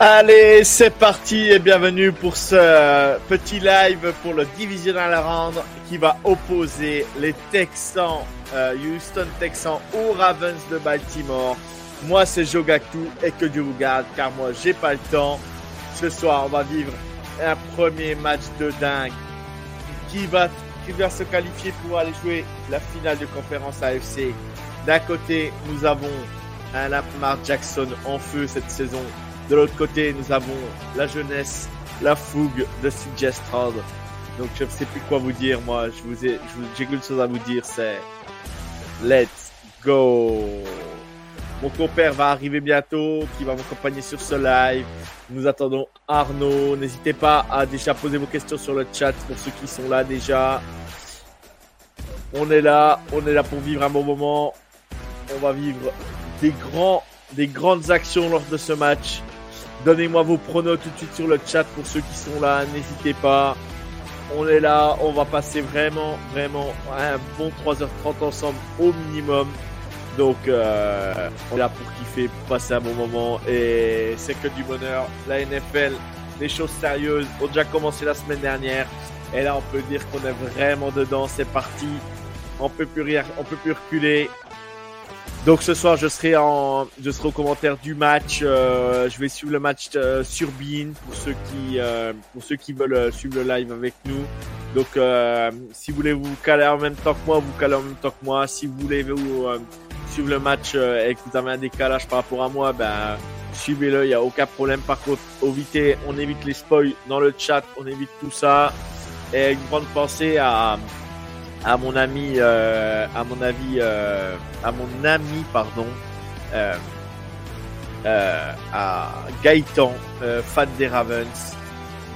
Allez, c'est parti et bienvenue pour ce petit live pour le divisional round qui va opposer les Texans, euh, Houston Texans aux Ravens de Baltimore. Moi, c'est Jogaku et que Dieu vous garde car moi, j'ai pas le temps. Ce soir, on va vivre un premier match de dingue qui va, qui va se qualifier pour aller jouer la finale de conférence AFC. D'un côté, nous avons un Lamar Jackson en feu cette saison de l'autre côté, nous avons la jeunesse, la fougue de CJ. Donc je ne sais plus quoi vous dire, moi. Je vous ai, j'ai qu'une chose à vous dire, c'est Let's go. Mon compère va arriver bientôt, qui va m'accompagner sur ce live. Nous attendons Arnaud. N'hésitez pas à déjà poser vos questions sur le chat pour ceux qui sont là déjà. On est là, on est là pour vivre un bon moment. On va vivre des grands, des grandes actions lors de ce match. Donnez-moi vos pronos tout de suite sur le chat pour ceux qui sont là. N'hésitez pas. On est là. On va passer vraiment, vraiment un bon 3h30 ensemble au minimum. Donc, euh, on est là pour kiffer, pour passer un bon moment. Et c'est que du bonheur. La NFL, les choses sérieuses ont déjà commencé la semaine dernière. Et là, on peut dire qu'on est vraiment dedans. C'est parti. On peut plus rien, on peut plus reculer. Donc ce soir, je serai en, je serai au commentaire du match. Euh, je vais suivre le match euh, sur Bean pour ceux qui, euh, pour ceux qui veulent euh, suivre le live avec nous. Donc si vous voulez vous caler en même temps que moi, vous calez en même temps que moi. Si vous voulez vous suivre le match et que vous avez un décalage par rapport à moi, ben suivez-le, il y a aucun problème. Par contre, évitez, on évite les spoils dans le chat, on évite tout ça. Et une grande pensée à à mon ami, euh, à mon avis, euh, à mon ami, pardon, euh, euh à Gaëtan, euh, fan des Ravens.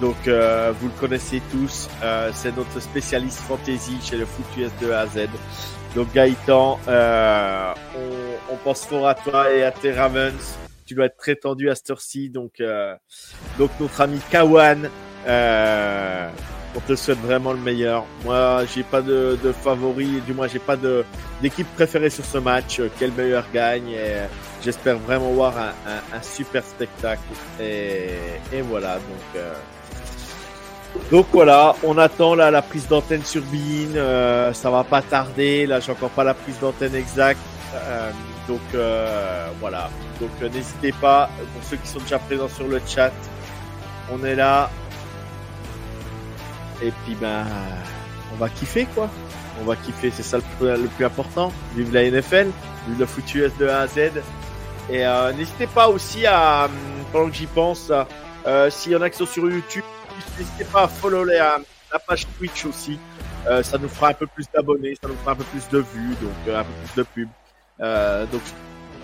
Donc, euh, vous le connaissez tous, c'est notre spécialiste fantasy chez le Foot US de A à Z. Donc, Gaëtan, on, on, pense fort à toi et à tes Ravens. Tu dois être très tendu à cette heure-ci. Donc, donc, notre ami Kawan, euh, on te souhaite vraiment le meilleur. Moi, j'ai pas de, favori, du moins j'ai pas de d'équipe préférée sur ce match. Quel meilleur gagne j'espère vraiment voir un, super spectacle. Et, voilà, donc euh, donc voilà, on attend là la prise d'antenne sur Bean. Euh, ça va pas tarder. Là, j'ai encore pas la prise d'antenne exacte. Euh, donc euh, voilà. Donc n'hésitez pas pour ceux qui sont déjà présents sur le chat. On est là, et puis ben, on va kiffer quoi. On va kiffer, c'est ça le plus, important. Vive la NFL, vive le foot US de A à Z. Et euh, n'hésitez pas aussi à, hum, pendant que j'y pense, euh, s'il y en a qui sont sur YouTube, n'hésitez pas à follow la, la page Twitch aussi. Euh, ça nous fera un peu plus d'abonnés, ça nous fera un peu plus de vues, donc euh, un peu plus de pubs. Donc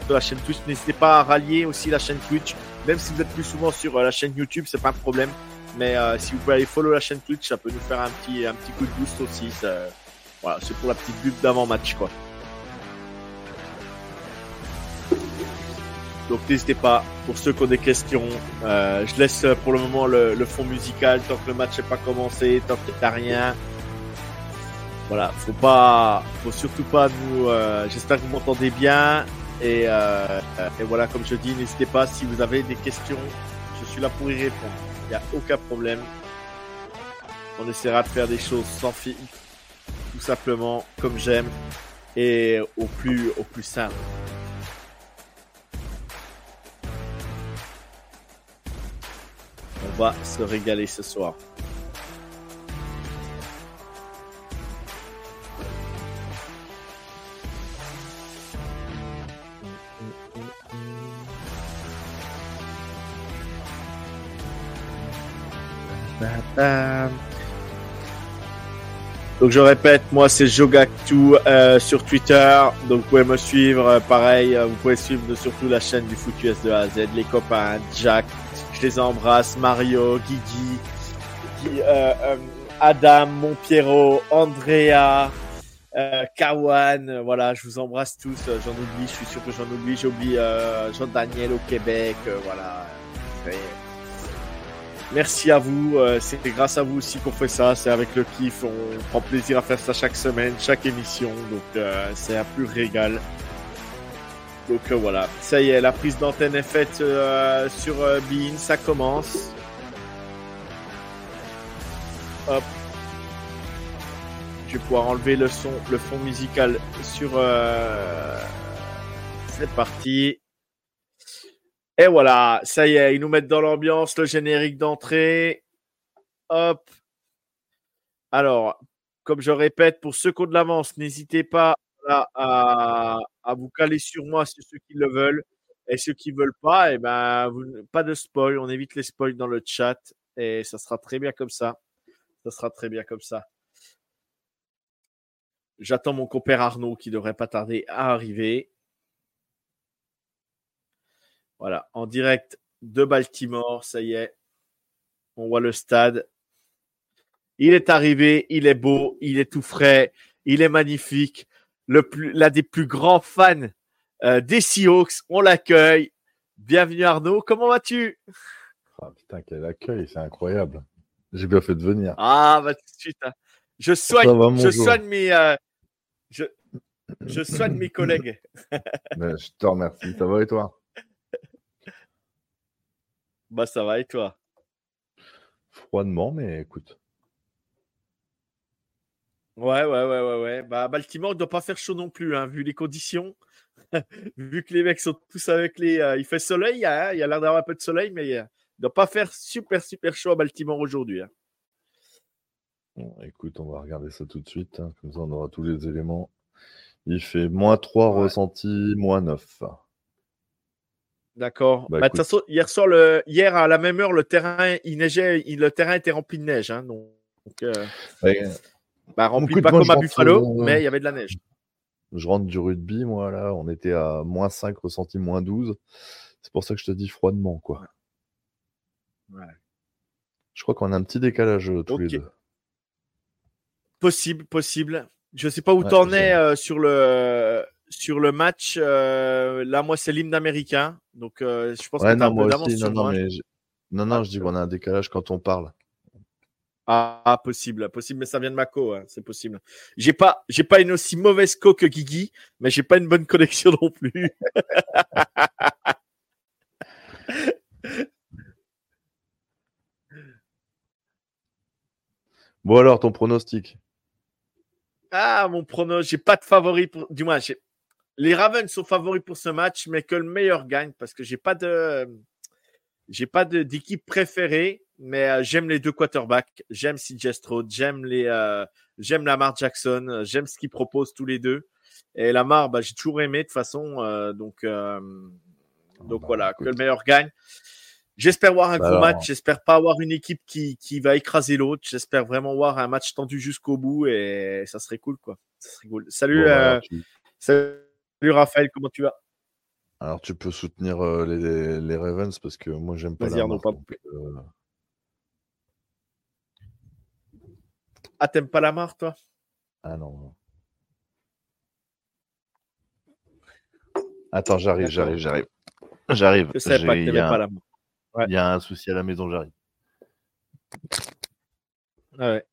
de la chaîne Twitch, n'hésitez pas à rallier aussi la chaîne Twitch, même si vous êtes plus souvent sur la chaîne YouTube, c'est pas un problème. Mais euh, si vous pouvez aller follow la chaîne Twitch, ça peut nous faire un petit, un petit coup de boost aussi. Voilà, c'est pour la petite butte d'avant-match, quoi. Donc n'hésitez pas, pour ceux qui ont des questions, euh, je laisse pour le moment le, fond musical tant que le match n'est pas commencé, tant que t'as rien. Voilà, faut pas, faut surtout pas nous. Euh, J'espère que vous m'entendez bien et, euh, et voilà, comme je dis, n'hésitez pas si vous avez des questions, je suis là pour y répondre. Il n'y a aucun problème. On essaiera de faire des choses sans fil, tout simplement comme j'aime et au plus au plus simple. On va se régaler ce soir. Donc je répète, moi c'est Jogactu euh, sur Twitter. Donc vous pouvez me suivre. euh, pareil, euh, vous pouvez suivre surtout la chaîne du Foot US de A à Z. Les copains, Jack, je les embrasse. Mario, Guigui, euh, euh, Adam, mon Pierrot, Andrea, euh, Kawan. euh, voilà, je vous embrasse tous. Euh, J'en oublie, je suis sûr que j'en oublie. J'oublie euh, Jean-Daniel au Québec. euh, voilà. Merci à vous. euh, C'est grâce à vous aussi qu'on fait ça. C'est avec le kiff. On prend plaisir à faire ça chaque semaine, chaque émission. Donc euh, c'est un pur régal. Donc euh, voilà, ça y est, la prise d'antenne est faite euh, sur euh, Bein. Ça commence. Hop. Je vais pouvoir enlever le son, le fond musical sur. euh, C'est parti. Et voilà, ça y est, ils nous mettent dans l'ambiance le générique d'entrée. Hop. Alors, comme je répète, pour ceux qui ont de l'avance, n'hésitez pas à, vous caler sur moi, c'est ceux qui le veulent. Et ceux qui veulent pas, eh ben, pas de spoil. On évite les spoils dans le chat. Et ça sera très bien comme ça. Ça sera très bien comme ça. J'attends mon compère Arnaud qui devrait pas tarder à arriver. Voilà, en direct de Baltimore, ça y est. On voit le stade. Il est arrivé, il est beau, il est tout frais, il est magnifique. L'un des plus grands fans euh, des Seahawks, on l'accueille. Bienvenue Arnaud, comment vas-tu? Ah, putain, quel accueil, c'est incroyable. J'ai bien fait de venir. Ah, bah tout de suite. hein. Je soigne, va, je jour. soigne mes, euh, je, je soigne mes collègues. Mais je te remercie. Ça va et toi? Bah ça va et toi? Froidement, mais écoute. Ouais, ouais, ouais, ouais, ouais. Bah, Baltimore ne doit pas faire chaud non plus, hein, vu les conditions. vu que les mecs sont tous avec les. euh, il fait soleil, hein, il y a l'air d'avoir un peu de soleil, mais euh, il ne doit pas faire super, super chaud à Baltimore aujourd'hui. hein. Bon, écoute, on va regarder ça tout de suite. hein, Comme ça, on aura tous les éléments. Il fait moins 3 Ouais. ressenti, moins 9. D'accord. Bah, Bah, de toute écoute. façon, hier soir, le... hier à la même heure, le terrain, il neigeait, il- le terrain était rempli de neige. Hein, donc, euh, Ouais, bah, rempli pas comme à Buffalo, euh, mais il y avait de la neige. je rentre du rugby, moi, là. On était à moins 5 ressenti, moins 12. C'est pour ça que je te dis froidement, quoi. Ouais. Je crois qu'on a un petit décalage euh, tous les deux. Possible, possible. Je sais pas où Ouais, t'en es euh, sur le sur le match. euh, là, moi, c'est l'hymne américain, donc euh, je pense Ouais, que non, moi aussi. Non, non, mais j'ai- non, non, je dis qu'on a un décalage quand on parle. Ah, possible, possible, mais ça vient de ma co, hein, c'est possible. J'ai pas, j'ai pas une aussi mauvaise co que Guigui, mais j'ai pas une bonne connexion non plus. Bon, alors, ton pronostic? Ah, mon prono, j'ai pas de favori pour. Du moins, j'ai. Les Ravens sont favoris pour ce match, mais que le meilleur gagne parce que j'ai pas de. J'ai pas d'équipe préférée, mais euh, j'aime les deux quarterbacks. J'aime CJ Stroud, j'aime les, euh, j'aime Lamar Jackson, euh, j'aime ce qu'ils proposent tous les deux. Et Lamar, bah, j'ai toujours aimé de toute façon, euh, donc euh, donc bah, voilà, écoute. que le meilleur gagne. J'espère voir un Bah gros alors- match. J'espère pas avoir une équipe qui, qui va écraser l'autre. J'espère vraiment voir un match tendu jusqu'au bout et ça serait cool, quoi. Ça serait cool. Salut, Bon, alors, tu... salut Raphaël, comment tu vas? Alors, tu peux soutenir euh, les, les Ravens parce que moi, j'aime pas la marque, pas- donc, euh, Ah, t'aimes pas Lamar, toi? Ah non. non. Attends, j'arrive, j'arrive, j'arrive. J'arrive. Je pas que J'ai- Il y, t'aimais a pas. Ouais. il y a un souci à la maison, j'arrive. Ah ouais.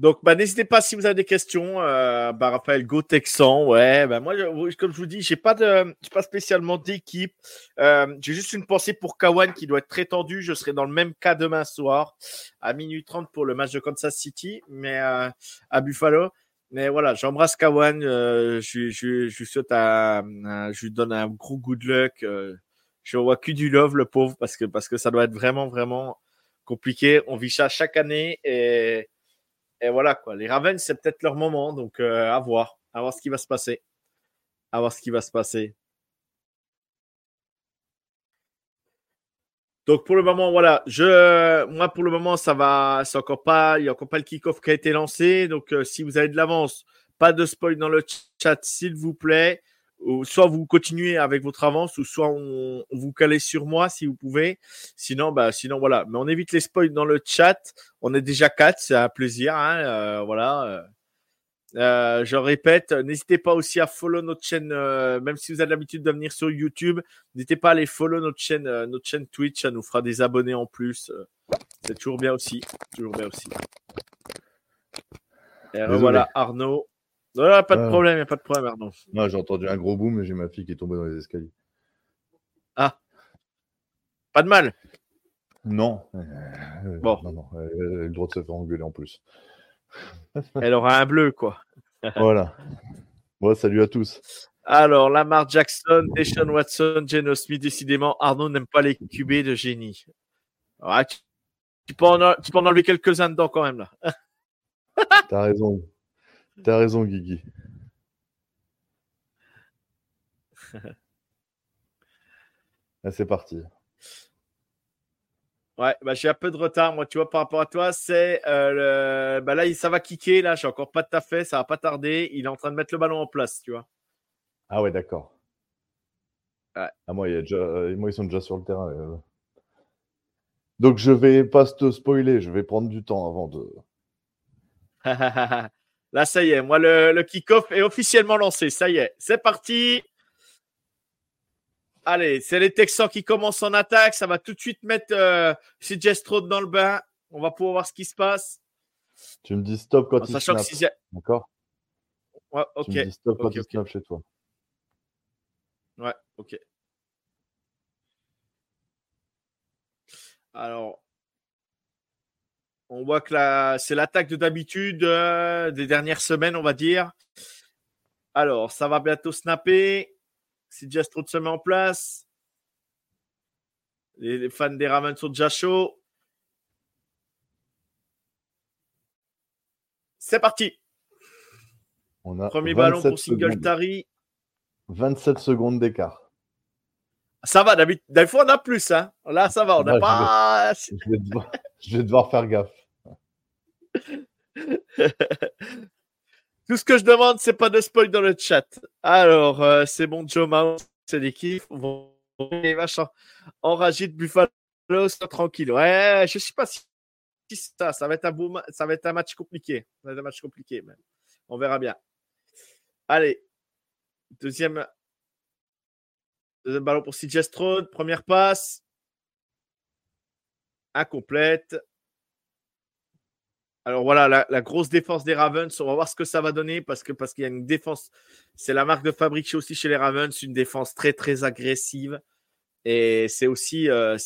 Donc, bah, n'hésitez pas si vous avez des questions. Euh, bah, Raphaël, Go Texan. Ouais, bah, moi, comme je vous dis, j'ai pas de, pas spécialement d'équipe. Euh, j'ai juste une pensée pour Kawan qui doit être très tendu. Je serai dans le même cas demain soir à minuit 30 pour le match de Kansas City, mais euh, à Buffalo. Mais voilà, j'embrasse Kawan. euh, je, je, je souhaite un- je lui donne un gros good luck. euh, je vois que du love, le pauvre, parce que, parce que ça doit être vraiment, vraiment compliqué. On vit ça chaque année et, et voilà quoi. Les Ravens, c'est peut-être leur moment, donc euh, à voir, à voir ce qui va se passer, à voir ce qui va se passer. Donc pour le moment, voilà, je, moi pour le moment, ça va, c'est encore pas, il n'y a encore pas le kick-off qui a été lancé. Donc euh, si vous avez de l'avance, pas de spoil dans le chat, s'il vous plaît. Soit vous continuez avec votre avance, ou soit on, on vous calez sur moi si vous pouvez. Sinon, bah, sinon voilà. Mais on évite les spoils dans le chat. On est déjà quatre, c'est un plaisir. Hein, euh, voilà. Euh, je répète, n'hésitez pas aussi à follow notre chaîne, euh, même si vous avez l'habitude de venir sur YouTube, n'hésitez pas à aller follow notre chaîne, euh, notre chaîne Twitch, ça nous fera des abonnés en plus. Euh, c'est toujours bien aussi, toujours bien aussi. Et voilà, Arnaud. Non, pas de Ah. problème, y a pas de problème, Arnaud. Non, j'ai entendu un gros boom et j'ai ma fille qui est tombée dans les escaliers. Pas de mal. Non. Euh, Bon. Non, non. Elle, a le droit de se faire engueuler en plus. Elle aura un bleu, quoi. voilà. Bon, salut à tous. Alors, Lamar Jackson, Deshaun Watson, Geno Smith, décidément, Arnaud n'aime pas les QB de génie. Ouais, tu, tu peux en- tu peux en enlever quelques-uns dedans quand même, là. T'as raison. T'as raison, Guigui. C'est parti. Ouais, bah, j'ai un peu de retard, moi, tu vois, par rapport à toi. C'est euh, le... bah, là, ça va kicker, là, j'ai encore pas tout à fait, ça va pas tarder. Il est en train de mettre le ballon en place, tu vois. Ah ouais, d'accord. Ouais. Ah, moi, il y a déjà... euh, moi, ils sont déjà sur le terrain. euh. Donc, je vais pas te spoiler. Je vais prendre du temps avant de. là, ça y est, moi, le, le kick-off est officiellement lancé. Ça y est, c'est parti. Allez, c'est les Texans qui commencent en attaque. Ça va tout de suite mettre euh, CJ Stroud dans le bain. On va pouvoir voir ce qui se passe. Tu me dis stop quand En il sachant snap. D'accord? Ouais, ok. Tu me dis stop quand il snap chez toi. Ouais, ok. Alors, on voit que la... c'est l'attaque de d'habitude euh, des dernières semaines, on va dire. Alors, ça va bientôt snapper. Si Stroud se met en place. Les, les fans des Ravens sont déjà chauds. C'est parti. On a Premier ballon 27 pour secondes. Singletary. 27 secondes d'écart. Ça va, d'habitude. Des fois, on a plus. Hein. Là, ça va. On n'a pas. Je vais, devoir... je vais devoir faire gaffe. Tout ce que je demande, c'est pas de spoil dans le chat. Alors, euh, c'est bon, Joe Mouse, c'est l'équipe. Les vaches en- enragés de Buffalo, c'est tranquille. Ouais, je sais pas si, ça, ça va être un beau, ça va être un match compliqué. Ça va être un match compliqué, mais on verra bien. Allez, deuxième, deuxième ballon pour CJ Stroud, première passe, incomplète. Alors voilà, la, la grosse défense des Ravens, on va voir ce que ça va donner parce que parce qu'il y a une défense, c'est la marque de fabrique chez- aussi chez les Ravens, une défense très très agressive et c'est aussi, euh,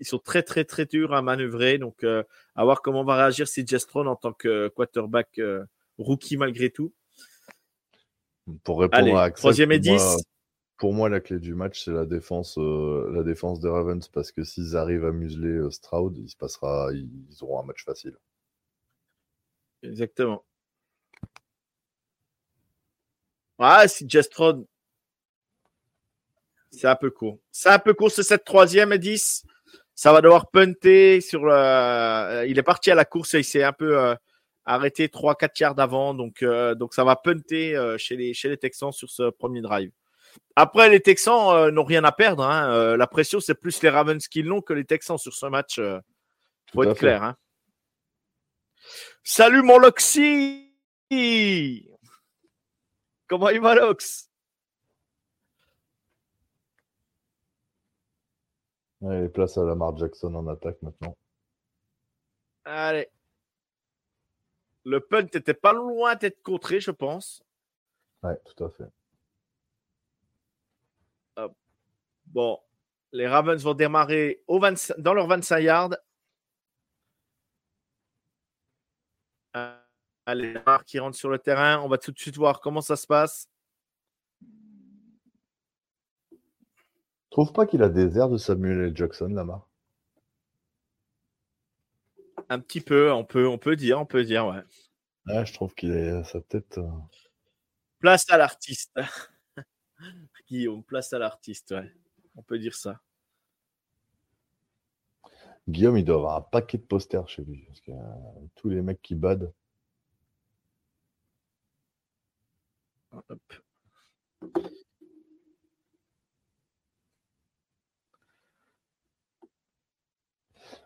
ils sont très très très durs à manœuvrer, donc euh, à voir comment va réagir Stroud en tant que quarterback euh, rookie malgré tout. Pour répondre Allez, à Axel, troisième et pour moi, 10. Pour moi, la clé du match, c'est la défense, euh, la défense des Ravens, parce que s'ils arrivent à museler euh, Stroud, il se passera, ils, auront un match facile. Exactement. Ah, si Stroud, c'est un peu court. C'est un peu court, c'est cette troisième et 10. Ça va devoir punter sur le. Il est parti à la course et il s'est un peu euh, arrêté 3-4 yards d'avant. Donc, euh, donc ça va punter chez, les, chez les Texans sur ce premier drive. Après, les Texans euh, n'ont rien à perdre. hein. Euh, la pression, c'est plus les Ravens qui l'ont que les Texans sur ce match. euh, à être clair. hein. Salut mon Loxy Comment il va Lox? Allez, place à Lamar Jackson en attaque maintenant. Allez. Le punt était pas loin d'être contré, je pense. Ouais, tout à fait. Bon, les Ravens vont démarrer au 25 dans leurs 25 yards. Allez, Lamar qui rentre sur le terrain. On va tout de suite voir comment ça se passe. Trouve pas qu'il a des airs de Samuel L. Jackson, Lamar Un petit peu, on peut, on peut dire, on peut dire, ouais. Ouais, je trouve qu'il est sa tête. euh, Place à l'artiste. Guillaume, place à l'artiste, ouais. On peut dire ça. Guillaume, il doit avoir un paquet de posters chez lui. Parce que euh, tous les mecs qui badent. Hop.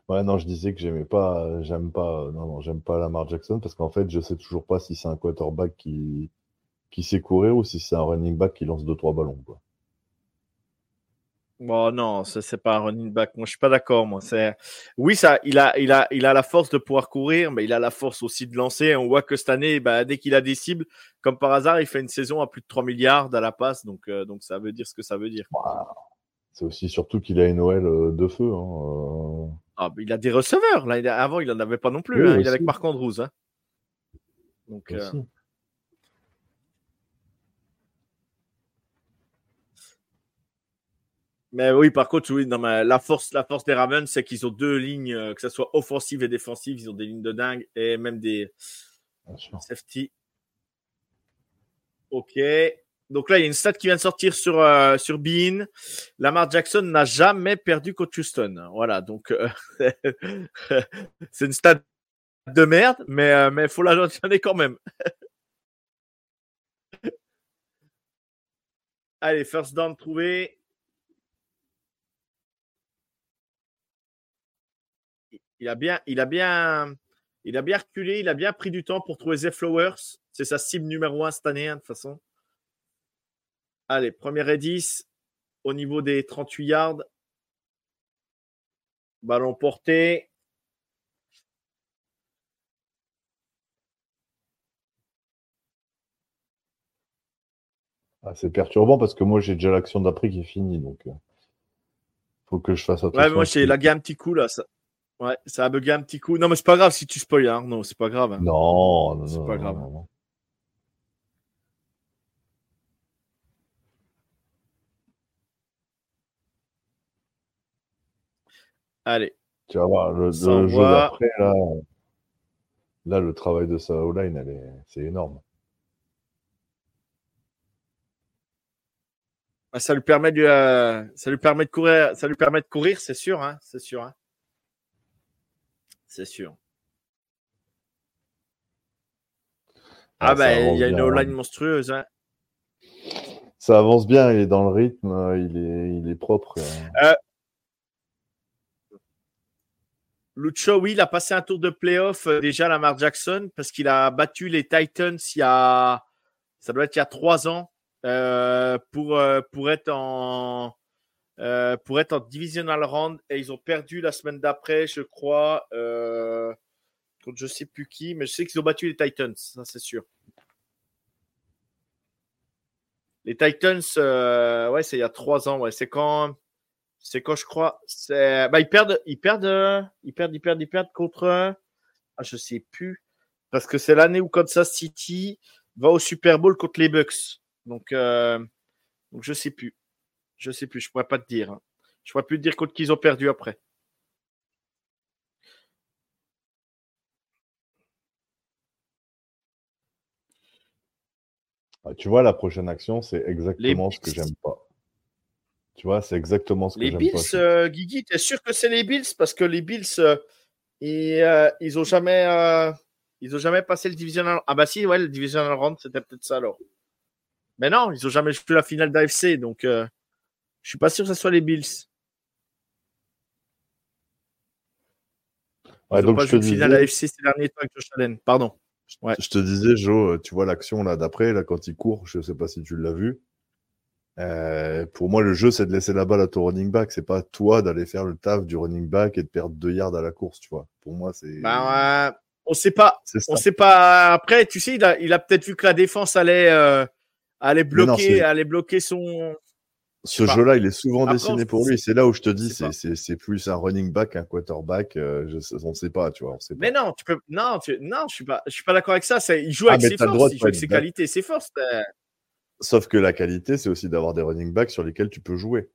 Ouais, non, je disais que j'aimais pas, j'aime pas, non, non, j'aime pas Lamar Jackson parce qu'en fait, je sais toujours pas si c'est un quarterback qui, qui sait courir ou si c'est un running back qui lance deux trois ballons, quoi. Bon, non, ça, c'est pas un running back. Moi, je suis pas d'accord. Moi, c'est oui, ça, il a, il a, il a la force de pouvoir courir, mais il a la force aussi de lancer. On voit que cette année, bah, dès qu'il a des cibles, comme par hasard, il fait une saison à plus de 3 milliards à la passe. Donc, euh, donc ça veut dire ce que ça veut dire. C'est aussi surtout qu'il a une OL euh, de feu. Hein, euh. Ah, mais il a des receveurs. Là, avant, il en avait pas non plus. Oui, hein. Il est avec Marc Andrews. hein. Donc, euh, mais oui, par contre, oui, non, mais la force, la force des Ravens, c'est qu'ils ont deux lignes, euh, que ce soit offensive et défensive, ils ont des lignes de dingue et même des. Safety. Ok. Donc là, il y a une stat qui vient de sortir sur, euh, sur Bean. Lamar Jackson n'a jamais perdu contre Houston. Voilà. Donc, euh, c'est une stat de merde, mais il mais faut la mentionner quand même. Allez, first down trouvé. Il a bien, il a bien, il a bien reculé, il a bien pris du temps pour trouver Zay Flowers. C'est sa cible numéro un cette année, hein, de toute façon. Allez, première et 10 au niveau des 38 yards. Ballon porté. Ah, c'est perturbant parce que moi j'ai déjà l'action d'après qui est finie, donc euh, faut que je fasse attention. Ouais, moi, j'ai lagué un petit coup là. Ça... Ouais, ça a bugué un petit coup. Non, mais c'est pas grave si tu spoil, hein. Non, c'est pas grave. hein. Non, non, C'est pas non, grave. non, non. Allez. Tu vas voir, le, jeu d'après, là, là, le travail de sa est- c'est énorme. Ah, Ça lui permet de, euh, ça lui permet de courir, ça lui permet de courir, c'est sûr, hein, c'est sûr, hein. C'est sûr. Ah, ça ben, il y a une bien. O-line monstrueuse, hein. Ça avance bien, il est dans le rythme, euh, il est, il est propre. euh. Lucho, oui, il a passé un tour de playoff euh, déjà, Lamar Jackson, parce qu'il a battu les Titans il y a, ça doit être il y a trois ans, euh, pour, euh, pour être en, euh, pour être en divisional round et ils ont perdu la semaine d'après, je crois, euh, contre je sais plus qui, mais je sais qu'ils ont battu les Titans, ça c'est sûr. Les Titans, euh, ouais, c'est il y a trois ans, ouais, c'est quand, c'est quand je crois, c'est, bah ils perdent, ils perdent, ils perdent, ils perdent, ils perdent contre, ah je sais plus, parce que c'est l'année où Kansas City va au Super Bowl contre les Bucks, donc, donc je sais plus. Je sais plus, je pourrais pas te dire. hein. Je pourrais plus te dire contre qui ils ont perdu après. Ah, tu vois, la prochaine action, c'est exactement ce que Bills. j'aime pas. Tu vois, c'est exactement ce que Les j'aime Bills, pas. euh, Guigui, t'es sûr que c'est les Bills? Parce que les Bills, euh, ils, euh, ils ont jamais, ils ont jamais passé le divisional. Ah bah si, ouais, le divisional round, c'était peut-être ça alors. Mais non, ils ont jamais joué la finale d'AFC, donc euh, je suis pas sûr que ce soit les Bills. Ouais, donc pas je te disais, ces derniers temps avec Josh Allen. Pardon. Ouais. je te disais, Joe, euh, tu vois l'action là d'après, là quand il court, je sais pas si tu l'as vu. Euh, pour moi, le jeu, c'est de laisser la balle à ton running back. C'est pas toi d'aller faire le taf du running back et de perdre deux yards à la course, tu vois. Pour moi, c'est. Bah, ouais, on sait pas. On sait pas. Après, tu sais, il a, il a peut-être vu que la défense allait, euh, allait non, bloquer, allait bloquer son. Ce jeu-là, il est souvent Après, dessiné pour lui. C'est là où je te dis, c'est plus un running back, un quarterback. euh, je on ne sait pas, tu vois. On sait pas. Mais non, tu peux. Non, tu... non, je suis pas. Je suis pas d'accord avec ça. Il joue Ah, avec ses forces. Il joue avec ses qualités, ses forces. Sauf que la qualité, c'est aussi d'avoir des running backs sur lesquels tu peux jouer.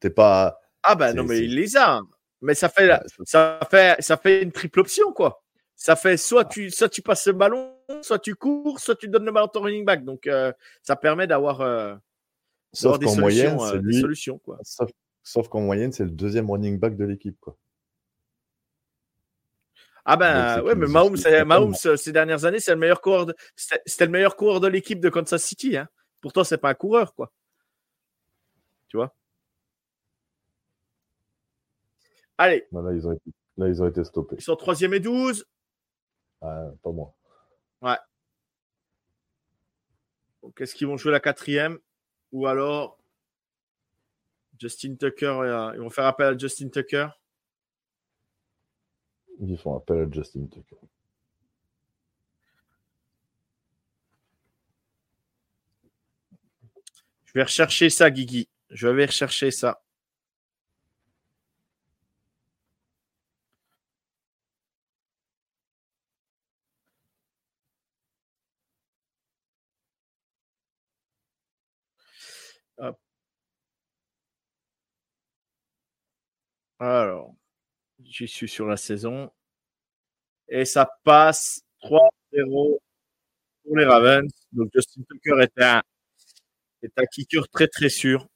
T'es pas. Ah bah C'est- non, mais il les a. Mais ça fait, ça fait, ça fait une triple option, quoi. Ça fait soit tu, soit tu passes le ballon, soit tu cours, soit tu donnes le ballon à ton running back. Donc, euh, ça permet d'avoir euh, Sauf qu'en moyenne, euh, c'est des lui. solutions, quoi. Sauf, sauf qu'en moyenne, c'est le deuxième running back de l'équipe. quoi. Ah ben, ouais, mais Mahomes. Mahomes, euh, ces dernières années, c'est le meilleur coureur. de- C'était le meilleur coureur de l'équipe de Kansas City. Hein. Pourtant, c'est pas un coureur, quoi. Tu vois? Allez, Là, là, ils ont été, là, ils ont été stoppés. ils sont troisième et 12. Ah, pas moi. Donc, Est-ce qu'ils vont jouer la quatrième? Ou alors Justin Tucker, ils vont faire appel à Justin Tucker? Ils font appel à Justin Tucker. Je vais rechercher ça, Guigui. Je vais rechercher ça. Hop. Alors, j'y suis sur la saison. Et ça passe 3-0 pour les Ravens. Donc, Justin Tucker est un, est un kicker très très sûr.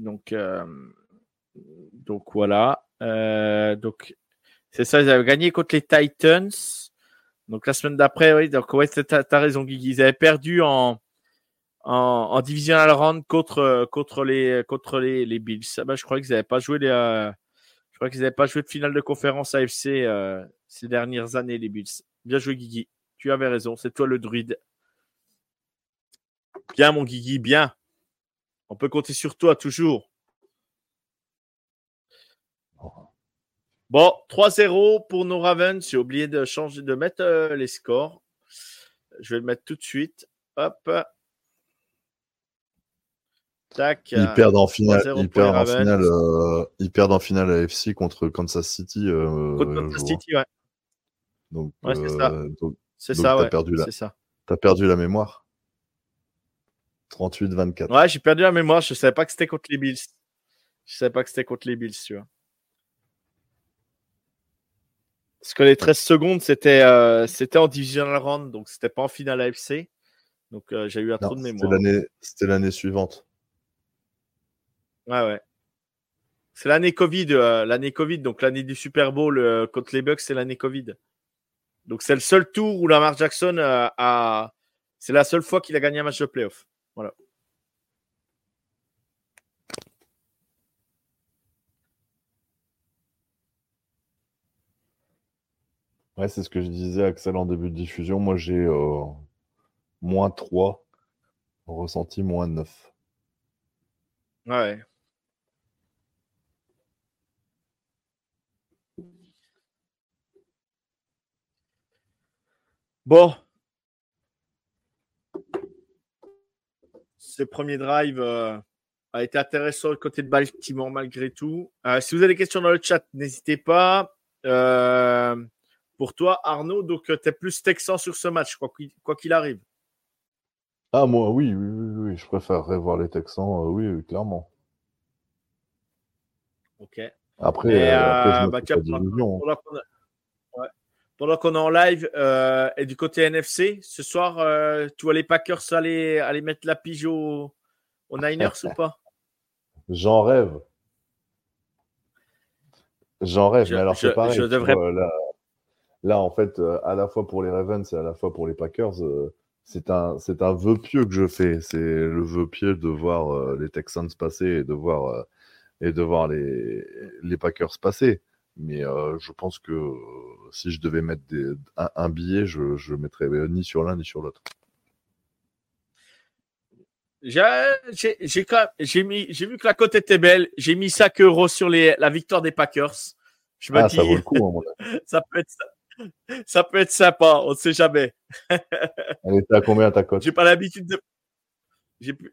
Donc, euh, donc voilà. Euh, donc, c'est ça, ils avaient gagné contre les Titans. Donc la semaine d'après, oui, donc ouais, t'as, raison, Guigui. Ils avaient perdu en, en, en divisional round contre, contre les, contre les, les Bills. Ah bah, je crois qu'ils n'avaient pas joué les, euh, je crois pas joué de finale de conférence AFC euh, ces dernières années, les Bills. Bien joué, Guigui. Tu avais raison. C'est toi le druide. Bien, mon Guigui, bien. On peut compter sur toi toujours. Bon, 3-0 pour nos Ravens. J'ai oublié de changer, de mettre euh, les scores. Je vais le mettre tout de suite. Hop. Tac. Ils perdent en 3-0 finale, ils perdent en finale, euh, ils perdent en finale AFC contre Kansas City. euh, Contre Kansas. City, ouais. Donc, Ouais, c'est ça. euh, donc, C'est Donc, ça, t'as ouais. perdu. C'est ça. t'as perdu la mémoire. 38-24. Ouais, j'ai perdu la mémoire. Je savais pas que c'était contre les Bills. Je savais pas que c'était contre les Bills, tu vois. Parce que les 13 secondes, c'était euh, c'était en divisional round, donc c'était pas en finale AFC. Donc euh, j'ai eu un Non, trou de c'était mémoire. l'année, c'était l'année suivante. Ouais, ouais. C'est l'année Covid, euh, l'année Covid, donc l'année du Super Bowl euh, contre les Bucks, c'est l'année Covid. Donc c'est le seul tour où Lamar Jackson euh, a. C'est la seule fois qu'il a gagné un match de playoff. Voilà. Ouais, c'est ce que je disais, Axel, en début de diffusion. Moi, j'ai moins 3, ressenti moins 9. Ouais. Bon. Ce premier drive euh, a été intéressant du côté de Baltimore malgré tout. Euh, si vous avez des questions dans le chat, n'hésitez pas. Euh, pour toi, Arnaud, donc tu es plus texan sur ce match, quoi qu'il arrive. Ah, moi, oui, oui, oui, oui, je préférerais voir les Texans, oui, oui, clairement. Ok. Après, après, je bah, tiens, hein. ouais. Pendant qu'on est en live euh, et du côté NFC, ce soir, euh, tu vois les Packers aller, aller mettre la pige aux, aux Niners ou pas? J'en rêve. J'en rêve, Je- mais alors c'est pareil. je tu devrais- vois, là, là, en fait, euh, à la fois pour les Ravens et à la fois pour les Packers, euh, c'est un, un vœu pieux que je fais. C'est le vœu pieux de voir les Texans passer et de voir, et de voir les, les Packers passer. Mais euh, je pense que euh, si je devais mettre des- un, un billet, je ne mettrais ni sur l'un ni sur l'autre. J'ai mis, vu que la cote était belle. J'ai mis 5 euros sur les, la victoire des Packers. Je me Ah, dis, ça vaut le coup, ça peut être, ça peut être sympa. On ne sait jamais. Elle était à combien ta cote? J'ai pas l'habitude de.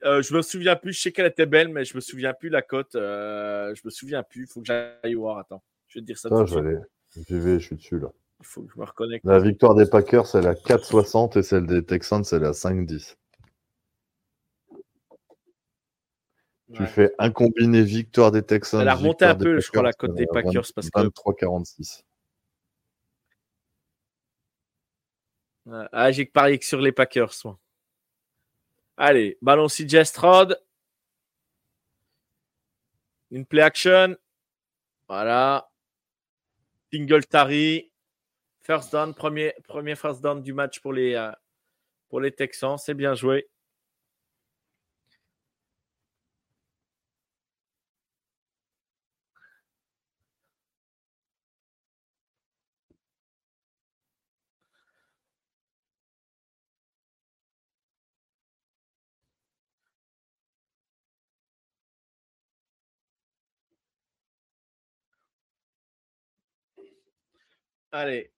euh, je me souviens plus. Je sais qu'elle était belle, mais je me souviens plus la cote. Euh, je me souviens plus. Il faut que j'aille voir. Attends, je vais te dire ça. je vais aller. J'y vais, je suis dessus là. Il faut que je me reconnecte. La victoire des Packers, c'est la 4,60 et celle des Texans, c'est la 5,10. Tu fais un combiné victoire des Texans. Elle a remonté un peu, je crois, la cote des Packers. 20, parce 23-46. Ah, j'ai parié que sur les Packers, moi. Allez, ballon CJ Stroud. Une play action. Voilà. Tari. First down, premier, premier first down du match pour les, euh, pour les Texans. C'est bien joué. Allez.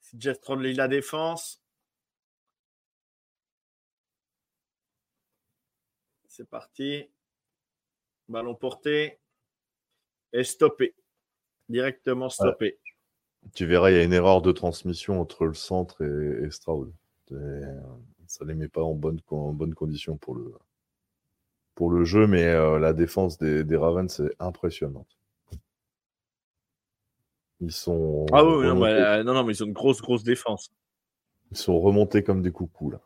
C'est Just la défense. C'est parti. Ballon porté. Et stoppé. Directement stoppé. Tu verras, il y a une erreur de transmission entre le centre et, Stroud. ça ne les met pas en bonne, en bonne condition pour le, pour le jeu, mais euh, la défense des, des Ravens, c'est impressionnante. Ils sont. Ah oui, non, mais, euh, non, non, mais ils ont une grosse, grosse défense. Ils sont remontés comme des coucous, là.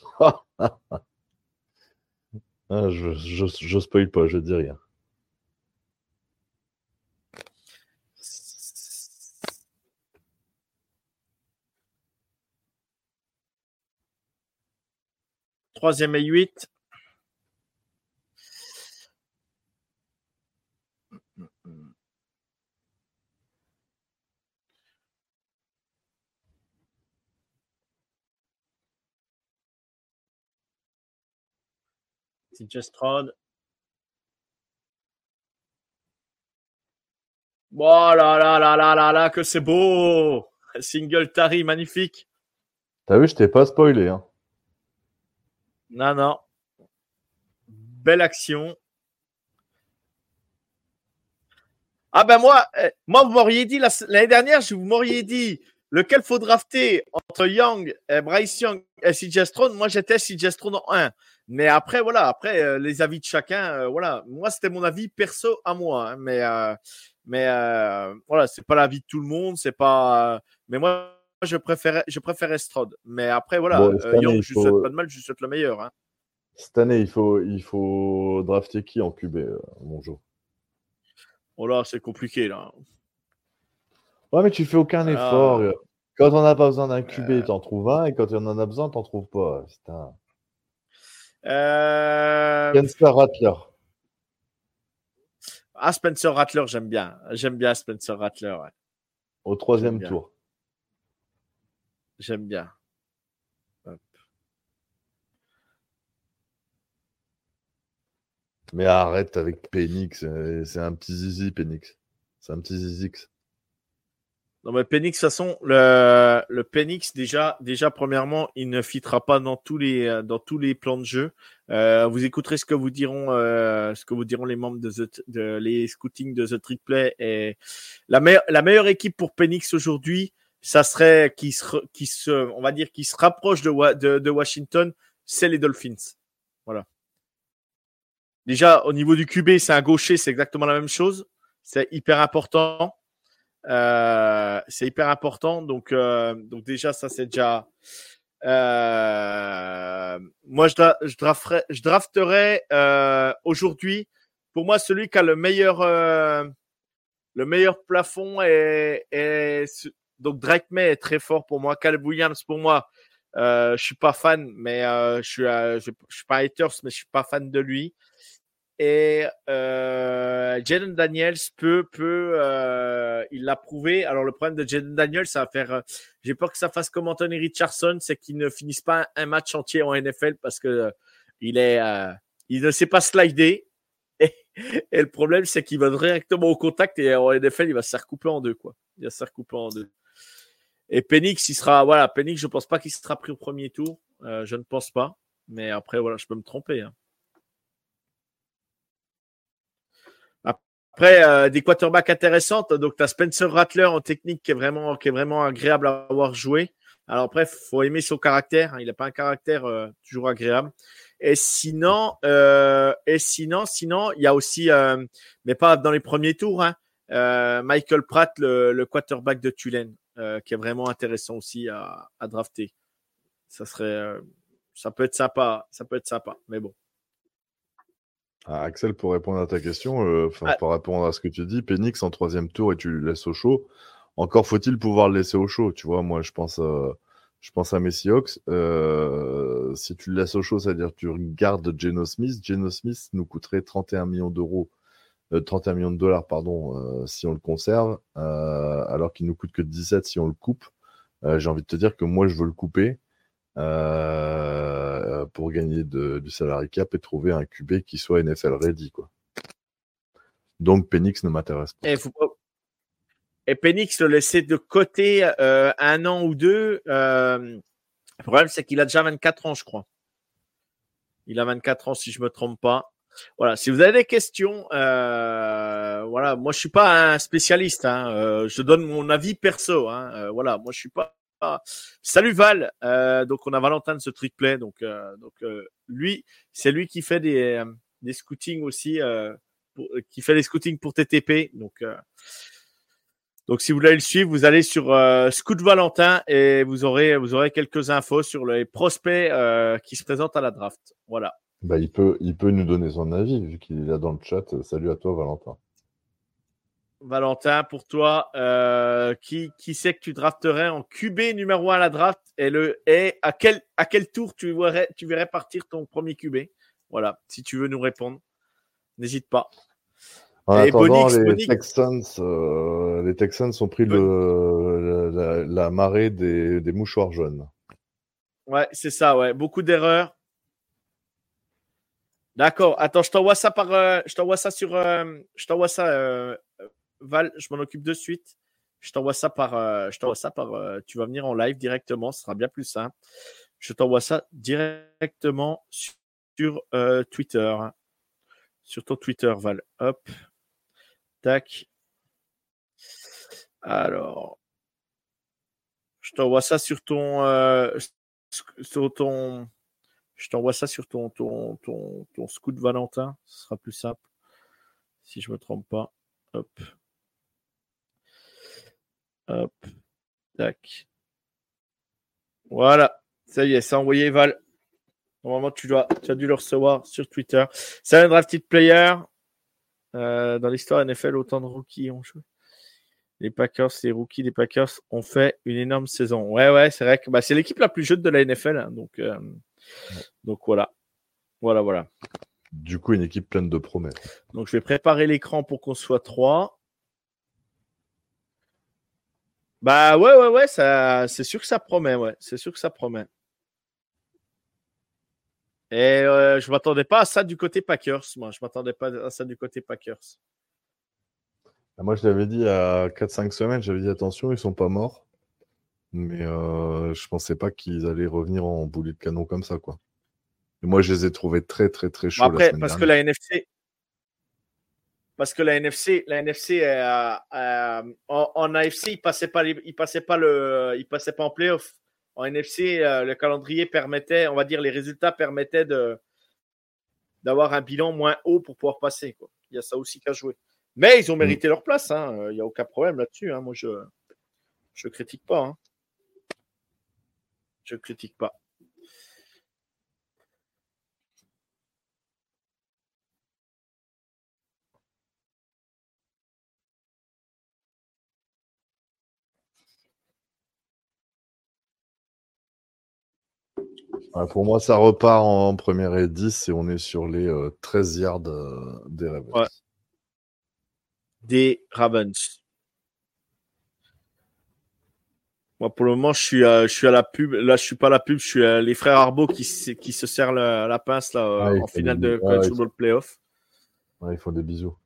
ah, je, je, je spoil pas, je dis rien. Troisième et 8. C'est Just Rod. Oh là là là là là là, que c'est beau! Single Tari, magnifique. T'as vu, je t'ai pas spoilé. Hein. Non, non. Belle action. Ah ben moi, eh, moi vous m'auriez dit l'année dernière, je vous m'auriez dit lequel faut drafter entre Young, et Bryce Young et CJ Stroud. Moi j'étais CJ Stroud en 1. Mais après voilà, après euh, les avis de chacun, euh, voilà. Moi c'était mon avis perso à moi, hein. mais euh, mais voilà, c'est pas l'avis de tout le monde, c'est pas. mais moi je préférais, je préférais Strode. Mais après, voilà, euh, je souhaite pas de mal, je souhaite le meilleur. Hein. Cette année, il faut, il faut drafter qui en QB, euh, mon jeu Oh là, c'est compliqué, là. Ouais, mais tu fais aucun effort. Quand on n'a pas besoin d'un QB, euh... t'en trouves un, et quand on en a besoin, t'en trouves pas. Putain. Euh... Spencer Rattler. Ah, Spencer Rattler, j'aime bien. J'aime bien Spencer Rattler, ouais. Au troisième tour. J'aime bien. Mais arrête avec Penix. Euh, c'est un petit zizi, Penix. C'est un petit zizix. Non, mais Penix, de toute façon, le, le Penix, déjà, déjà, premièrement, il ne fitera pas dans tous les, euh, dans tous les plans de jeu. Euh, vous écouterez ce que vous diront, ce que vous diront les membres de, de les scouting de The Trick Play. Et la, la meilleure équipe pour Penix aujourd'hui, ça serait qui se, qui se, on va dire, qui se rapproche de, de, de Washington, c'est les Dolphins. Voilà. Déjà, au niveau du QB, c'est un gaucher, c'est exactement la même chose. C'est hyper important. Euh, c'est hyper important. Donc, euh, donc déjà, ça, c'est déjà. Euh, moi, je, je, drafterais, je drafterais euh, aujourd'hui, pour moi, celui qui a le meilleur, euh, le meilleur plafond et, et donc Drake May est très fort pour moi. Caleb Williams pour moi, euh, je suis pas fan, mais euh, je suis euh, suis pas haters, mais je suis pas fan de lui. Et euh, Jaden Daniels peut peut il l'a prouvé. Alors le problème de Jaden Daniels, ça va faire j'ai peur que ça fasse comme Anthony Richardson, c'est qu'il ne finisse pas un, match entier en NFL parce que il est il ne sait pas slider. Et, le problème, c'est qu'il va directement au contact et en NFL, il va se faire couper en deux, quoi. Il va se faire couper en deux. Et Penix, il sera, voilà, je pense pas qu'il sera pris au premier tour. Euh, je ne pense pas. Mais après, voilà, je peux me tromper. Hein. Après, des quarterbacks intéressantes. Donc, tu as Spencer Rattler en technique qui est vraiment, qui est vraiment agréable à avoir joué. Alors après, faut aimer son caractère. Hein. Il n'a pas un caractère toujours agréable. Et sinon, euh, et sinon, sinon, il y a aussi, euh, mais pas dans les premiers tours, hein, euh, Michael Pratt, le, le, quarterback de Tulane, euh, qui est vraiment intéressant aussi à, à drafter. Ça serait, euh, ça peut être sympa, ça peut être sympa, mais bon. Ah, Axel, pour répondre à ta question, euh, enfin, ah. pour répondre à ce que tu dis, Penix en troisième tour et tu le laisses au chaud. Encore faut-il pouvoir le laisser au chaud, tu vois. Moi, je pense. Je pense à Messi Hawks. Euh, si tu le laisses au chaud, c'est-à-dire tu gardes Geno Smith. Geno Smith nous coûterait 31 millions d'euros, 31 euh, millions de dollars, pardon, euh, si on le conserve, alors qu'il nous coûte que 17 si on le coupe. J'ai envie de te dire que moi, je veux le couper pour gagner du salary cap et trouver un QB qui soit NFL ready. Donc, Penix ne m'intéresse pas. Eh, et Penix le laisser de côté euh, un an ou deux. Euh, le problème, c'est qu'il a déjà 24 ans, je crois. Il a 24 ans, si je me trompe pas. Voilà. Si vous avez des questions, euh, voilà. Moi, je suis pas un spécialiste. Hein, euh, je donne mon avis perso. Hein, euh, voilà. Moi, je suis pas. Salut Val. donc, on a Valentin de ce trick play. Donc, donc lui, c'est lui qui fait des, des scootings aussi, pour, qui fait des scootings pour TTP. Donc donc, si vous voulez le suivre, vous allez sur euh, Scout Valentin et vous aurez, vous aurez quelques infos sur les prospects euh, qui se présentent à la draft. Voilà. Bah, il, peut, il peut nous donner son avis vu qu'il est là dans le chat. Salut à toi, Valentin. Valentin, pour toi, euh, qui, qui c'est que tu drafterais en QB numéro 1 à la draft? Et, le, et à, quel, à quel tour tu verrais, tu verrais partir ton premier QB Voilà, si tu veux nous répondre, n'hésite pas. En attendant, les, Texans, euh, les Texans ont pris le, la, marée des, des, mouchoirs jaunes. Ouais, c'est ça, ouais. Beaucoup d'erreurs. D'accord. Attends, je t'envoie ça par. Euh, je t'envoie ça sur. Euh, je t'envoie ça. Euh, Val, je m'en occupe de suite. Je t'envoie ça par. je t'envoie ça par. tu vas venir en live directement. Ce sera bien plus simple. Je t'envoie ça directement sur Twitter. Sur ton Twitter, Val. Hop. Tac. Alors, je t'envoie ça sur ton, euh, sur ton, je t'envoie ça sur ton, ton, ton, ton scout Valentin. Ce sera plus simple. Si je me trompe pas. Hop. Hop. Tac. Voilà. Ça y est, c'est envoyé, Val. Normalement, tu, dois, tu as dû le recevoir sur Twitter. C'est un drafted player. Euh, dans l'histoire NFL, autant de rookies ont joué. Les Packers, les rookies des Packers ont fait une énorme saison. Ouais, ouais, c'est vrai que bah, c'est l'équipe la plus jeune de la NFL. Hein, donc, euh, donc voilà. Voilà, voilà. Du coup, une équipe pleine de promesses. Donc, je vais préparer l'écran pour qu'on soit trois. Bah ouais, ouais, ouais, ça, c'est sûr que ça promet, ouais. C'est sûr que ça promet. Et euh, je ne m'attendais pas à ça du côté Packers, moi. Je ne m'attendais pas à ça du côté Packers. Moi, je l'avais dit il y a 4-5 semaines, j'avais dit attention, ils ne sont pas morts. Mais euh, je ne pensais pas qu'ils allaient revenir en boulet de canon comme ça, quoi. Et moi, je les ai trouvés très, très, très chauds. après, parce que la NFC, parce que la NFC, la NFC euh, en, en, AFC, il passait pas, il passait pas le, il passait pas en playoff en NFC, euh, le calendrier permettait, on va dire, les résultats permettaient de, d'avoir un bilan moins haut pour pouvoir passer. Quoi. Il y a ça aussi qu'à jouer. Mais ils ont mérité leur place. Hein. Il n'y a aucun problème là-dessus. Hein. Moi, je ne critique pas. Hein. Je ne critique pas. pour moi, ça repart en première et 10 et on est sur les 13 euh, yards euh, des Ravens. Des Ravens. Moi, pour le moment, je suis, à, je suis à la pub. Là, je suis pas à la pub. Je suis à les frères Arbo qui, qui se serrent la, pince là, ah, en finale de college football playoff. Ouais, ils font des bisous.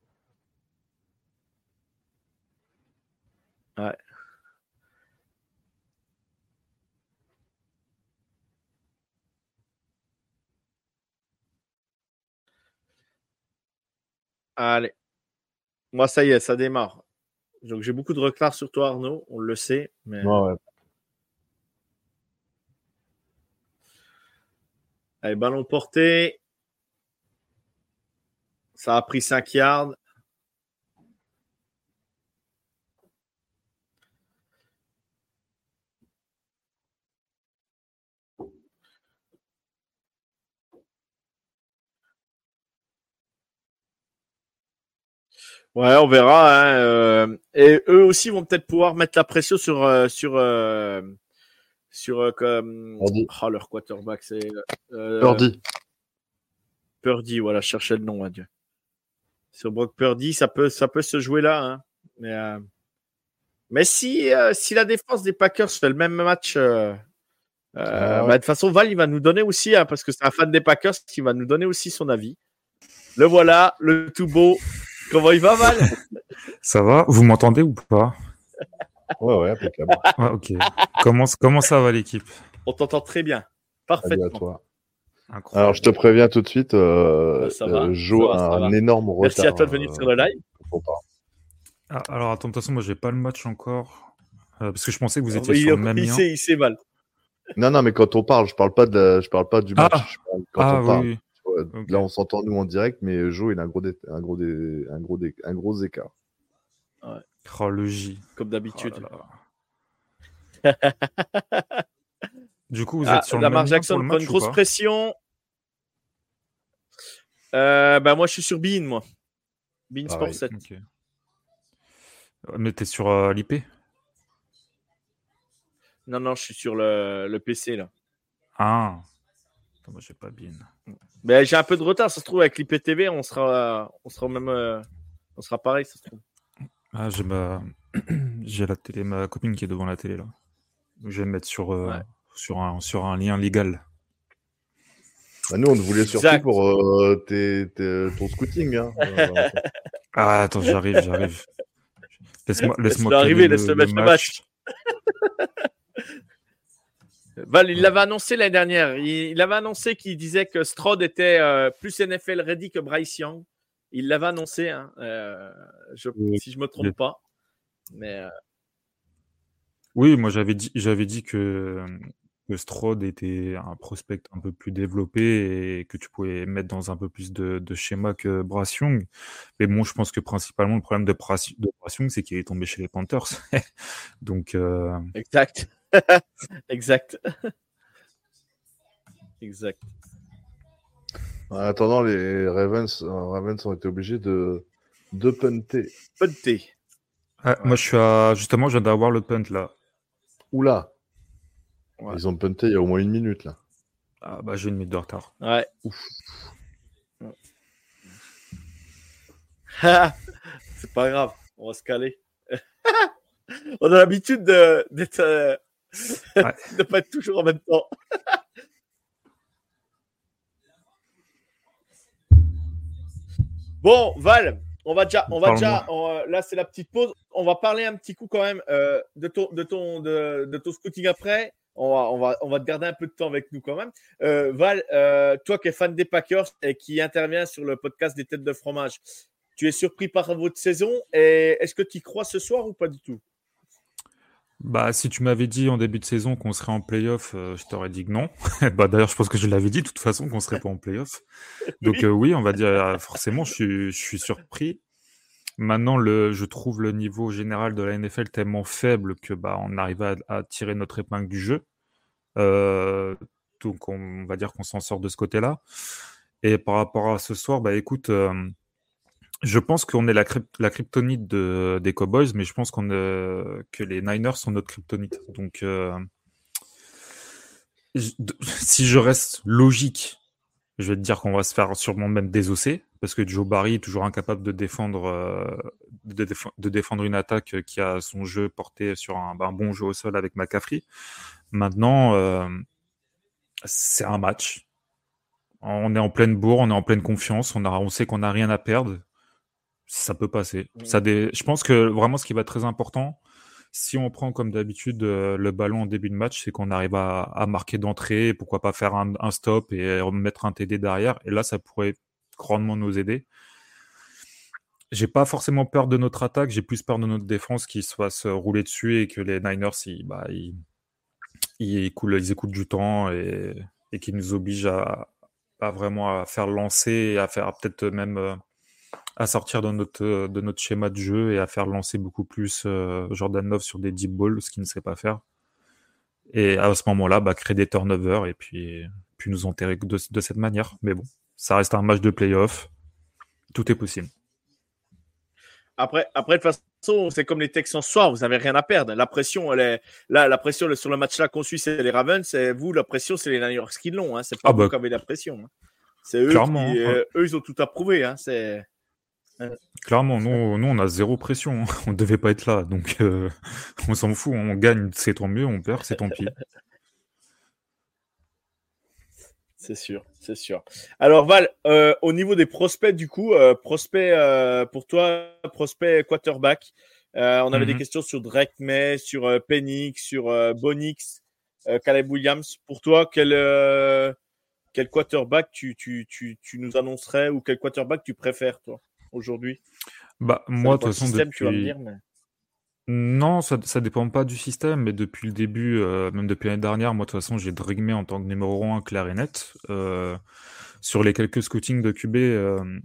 Ouais. Allez. Moi, ça y est, ça démarre. Donc, j'ai beaucoup de retard sur toi, Arnaud. On le sait. Mais... Ouais, ouais. Allez, ballon porté. Ça a pris 5 yards. Ouais, on verra. Hein, euh, et eux aussi vont peut-être pouvoir mettre la pression sur euh, sur euh, sur comme oh, leur quarterback, c'est Purdy. Purdy, voilà, je cherchais le nom, adieu. Sur Brock Purdy, ça peut ça peut se jouer là. Hein. Mais mais si si la défense des Packers fait le même match. Ah ouais. bah, de toute façon, Val, il va nous donner aussi, hein, parce que c'est un fan des Packers qui va nous donner aussi son avis. Le voilà, le tout beau. Comment il va, Val? Ça va? Vous m'entendez ou pas? Ouais, ouais, impeccable. Ouais, ok. comment, comment ça va l'équipe? On t'entend très bien. Salut à Parfaitement. toi. Incroyable. Alors, je te préviens tout de suite, euh, ça va, euh, Joe ça va, a ça un va. énorme retard. Merci à toi de venir euh, sur le live. faut pas. Ah, alors attends, de toute façon, moi j'ai pas le match encore. Euh, parce que je pensais que vous étiez sur le même il lien. sait, il sait, Val. Non, non, mais quand on parle, je parle pas de, la- je parle pas du match. Ah. je parle quand Ah on parle. oui, Ouais. Là, on s'entend nous en direct, mais Joe, il a un gros, dé- un gros, dé- un gros, dé- un gros écart. Oh, le J. Comme Oh d'habitude. là là. du coup, vous Ah, êtes sur le Lamar Jackson prend une grosse pression. Euh, bah, moi, je suis sur Bean, moi. Bean Pareil. Sport 7. Ok. Ouais, Mais t'es sur euh, l'IP Non, non, je suis sur le, le PC, là. Ah. Attends, moi j'ai pas bien. Mais j'ai un peu de retard. Ça se trouve, avec l'IPTV, on sera, on sera au même. euh, on sera pareil, ça se trouve. Ah, j'ai ma... j'ai la télé, ma copine qui est devant la télé là. Donc, je vais me mettre sur, euh, Ouais. sur, un, sur un lien légal. Bah, nous, on te voulait surtout Exact. pour euh, tes- tes- ton scouting. Hein. Ah, attends, j'arrive, j'arrive. Laisse-moi arriver, mettre le match. Val, il l'avait annoncé l'année dernière. Il, il avait annoncé qu'il disait que Strode était euh, plus NFL ready que Bryce Young. Il l'avait annoncé, hein, euh, je- si je me trompe pas. Mais euh, Oui, moi j'avais dit, j'avais dit que, que Strode était un prospect un peu plus développé et que tu pouvais mettre dans un peu plus de, de schéma que Bryce Young. Mais bon, je pense que principalement le problème de Bryce, de Young, c'est qu'il est tombé chez les Panthers. Donc, exact. exact. exact. En attendant, les Ravens, euh, Ravens ont été obligés de, de punter. Punté. ah, moi je suis à, justement, je viens d'avoir le punt là. Oula Ouais. Ils ont punté il y a au moins une minute, là. Ah, bah j'ai une minute de retard. Ouais. C'est pas grave, on va se caler. on a l'habitude de d'être euh, Ouais. de pas être toujours en même temps. bon, Val, on va déjà, on va déjà, on, euh, là c'est la petite pause. On va parler un petit coup quand même euh, de ton, de ton, de, de ton scouting après. On va, on va, on va te garder un peu de temps avec nous quand même. Euh, Val, euh, toi qui es fan des Packers et qui intervient sur le podcast des têtes de fromage, tu es surpris par votre saison et est-ce que tu y crois ce soir ou pas du tout? Bah, si tu m'avais dit en début de saison qu'on serait en playoff, euh, je t'aurais dit que non. bah, d'ailleurs, je pense que je l'avais dit de toute façon qu'on serait pas en playoff. Donc, Oui. euh, oui, on va dire, euh, forcément, je suis, je suis surpris. Maintenant, le, je trouve le niveau général de la NFL tellement faible que bah, on arrive à, à tirer notre épingle du jeu. Euh, donc, on, va dire qu'on s'en sort de ce côté-là. Et par rapport à ce soir, bah, écoute, euh, je pense qu'on est la, kryptonite de, des Cowboys, mais je pense qu'on euh, que les Niners sont notre kryptonite. Donc, euh, si je reste logique, je vais te dire qu'on va se faire sûrement même désosser, parce que Joe Barry est toujours incapable de défendre, euh, de, déf- de défendre une attaque qui a son jeu porté sur un, bon jeu au sol avec McCaffrey. Maintenant, c'est un match. On est en pleine bourre, on est en pleine confiance, on, a, on sait qu'on n'a rien à perdre. Ça peut passer. Ça dé- Je pense que vraiment ce qui va être très important, si on prend comme d'habitude euh, le ballon en début de match, c'est qu'on arrive à, à marquer d'entrée, pourquoi pas faire un, un stop et remettre un TD derrière. Et là, ça pourrait grandement nous aider. j'ai pas forcément peur de notre attaque, j'ai plus peur de notre défense qui soit se rouler dessus et que les Niners, ils, bah, ils, ils, écoulent, ils écoutent du temps et, et qui nous obligent à, à, vraiment à faire lancer et à faire peut-être même euh, à sortir de notre, de notre schéma de jeu et à faire lancer beaucoup plus euh, Jordan Love sur des deep balls, ce qu'il ne sait pas faire. Et à ce moment-là, bah, créer des turnovers et puis, puis nous enterrer de, de cette manière. Mais bon, ça reste un match de playoff. Tout est possible. Après, après, de toute façon, c'est comme les Texans ce soir, vous n'avez rien à perdre. La pression, elle est, là, la pression sur le match-là qu'on suit, c'est les Ravens. C'est vous, la pression, c'est les Niners qui l'ont. Hein. C'est pas Ah vous bah, qui avez la pression. hein. C'est eux, clairement, hein. euh, eux, ils ont tout approuvé. Hein. C'est Clairement, nous, nous, on a zéro pression. hein. On devait pas être là. Donc, euh, on s'en fout. On gagne, c'est tant mieux. On perd, c'est tant pis. C'est sûr, c'est sûr. Alors Val, euh, au niveau des prospects, du coup, euh, prospect euh, pour toi, prospect quarterback. on avait des Mhm. questions sur Drake May, sur Penix, sur Bonix, Caleb Williams. Pour toi, quel quel quarterback tu, tu, tu, tu nous annoncerais ou quel quarterback tu préfères toi? Aujourd'hui Bah, moi, de toute façon, système, tu vas me depuis. dire, mais- Non, ça, ça dépend pas du système, mais depuis le début, euh, même depuis l'année dernière, moi, de toute façon, j'ai May en tant que numéro 1 clair et net. Euh, sur les quelques scootings de QB, euh,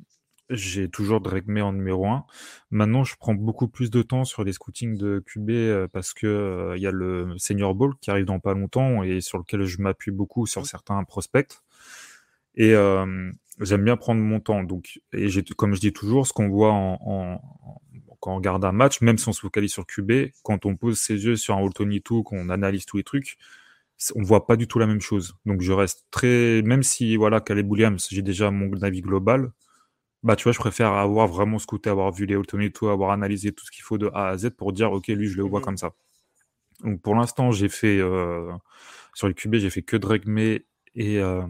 j'ai toujours May en numéro 1. Maintenant, je prends beaucoup plus de temps sur les scootings de QB euh, parce que il y a le Senior Bowl qui arrive dans pas longtemps et sur lequel je m'appuie beaucoup sur certains prospects. Et j'aime bien prendre mon temps. Donc, et comme je dis toujours, ce qu'on voit en, quand on regarde un match, même si on se focalise sur QB, quand on pose ses yeux sur un All tout, qu'on analyse tous les trucs, on voit pas du tout la même chose. Donc, je reste très, même si voilà, Caleb Williams, j'ai déjà mon avis global. Bah, tu vois, je préfère avoir vraiment scouté, avoir vu les All tout, avoir analysé tout ce qu'il faut de A à Z pour dire, ok, lui, je le vois Mhm. comme ça. Donc, pour l'instant, j'ai fait euh, sur les QB, j'ai fait que Drake May et euh,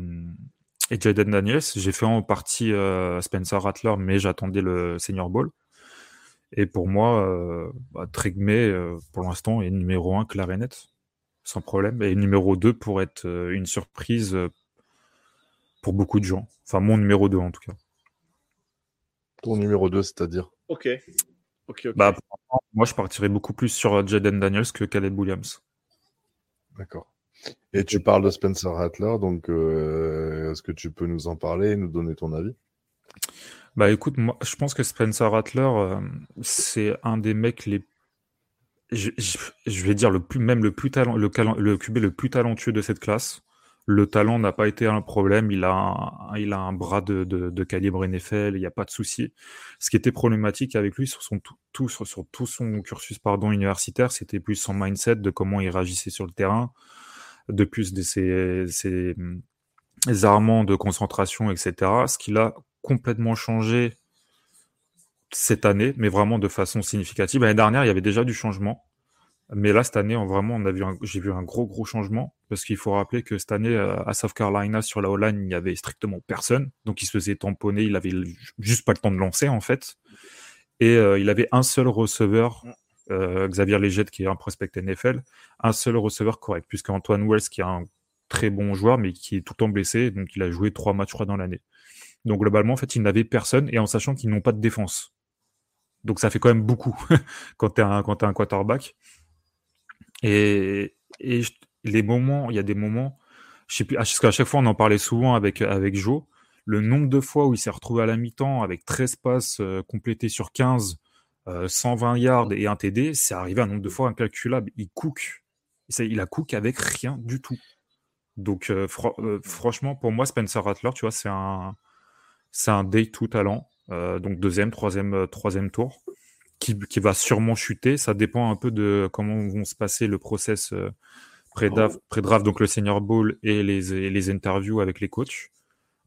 et Jaden Daniels. J'ai fait en partie euh, Spencer Rattler, mais j'attendais le Senior Ball. Et pour moi, euh, bah, euh, pour l'instant, est numéro 1 clair et net, sans problème. Et numéro 2 pour être euh, une surprise pour beaucoup de gens. Enfin, mon numéro 2 en tout cas. Ton numéro 2, c'est-à-dire? Ok, ok, ok. Bah, pour l'instant, moi, je partirais beaucoup plus sur Jaden Daniels que Caleb Williams. D'accord. Et tu parles de Spencer Rattler, donc euh, est-ce que tu peux nous en parler et nous donner ton avis? Bah écoute, moi, je pense que Spencer Rattler, euh, c'est un des mecs les. Je, vais dire le plus, même le plus talent, le, le QB le plus talentueux de cette classe. Le talent n'a pas été un problème. Il a un, il a un bras de, calibre NFL. Il n'y a pas de souci. Ce qui était problématique avec lui sur son tout, sur tout son cursus pardon universitaire, c'était plus son mindset de comment il réagissait sur le terrain, de plus de ses armements de concentration, etc. Ce qu'il a complètement changé cette année, mais vraiment de façon significative. L'année dernière, il y avait déjà du changement. Mais là, cette année, on, vraiment, on a vu j'ai vu un gros, gros changement. Parce qu'il faut rappeler que cette année, euh, à South Carolina, sur la O-line, il n'y avait strictement personne. Donc, il se faisait tamponner. Il avait juste pas le temps de lancer, en fait. Et euh, il avait un seul receveur, euh, Xavier Legette, qui est un prospect NFL, un seul receveur correct. Puisque Antoine Wells, qui est un très bon joueur, mais qui est tout le temps blessé. Donc, il a joué trois matchs, je crois, dans l'année. Donc, globalement, en fait, il n'avait personne. Et en sachant qu'ils n'ont pas de défense. Donc ça fait quand même beaucoup quand tu es un, quarterback. Et, les moments, il y a des moments, je sais plus, parce chaque fois on en parlait souvent avec, avec Joe, le nombre de fois où il s'est retrouvé à la mi-temps avec 13 passes euh, complétées sur 15, euh, 120 yards et un TD, c'est arrivé un nombre de fois incalculable. Il cook. Il a cook avec rien du tout. Donc euh, euh, franchement, pour moi, Spencer Rattler, tu vois, c'est un, c'est un day tout talent. Euh, donc deuxième, troisième, euh, troisième tour, qui, qui va sûrement chuter. Ça dépend un peu de comment vont se passer le process euh, pré-draft, donc le senior bowl et les, et les interviews avec les coachs.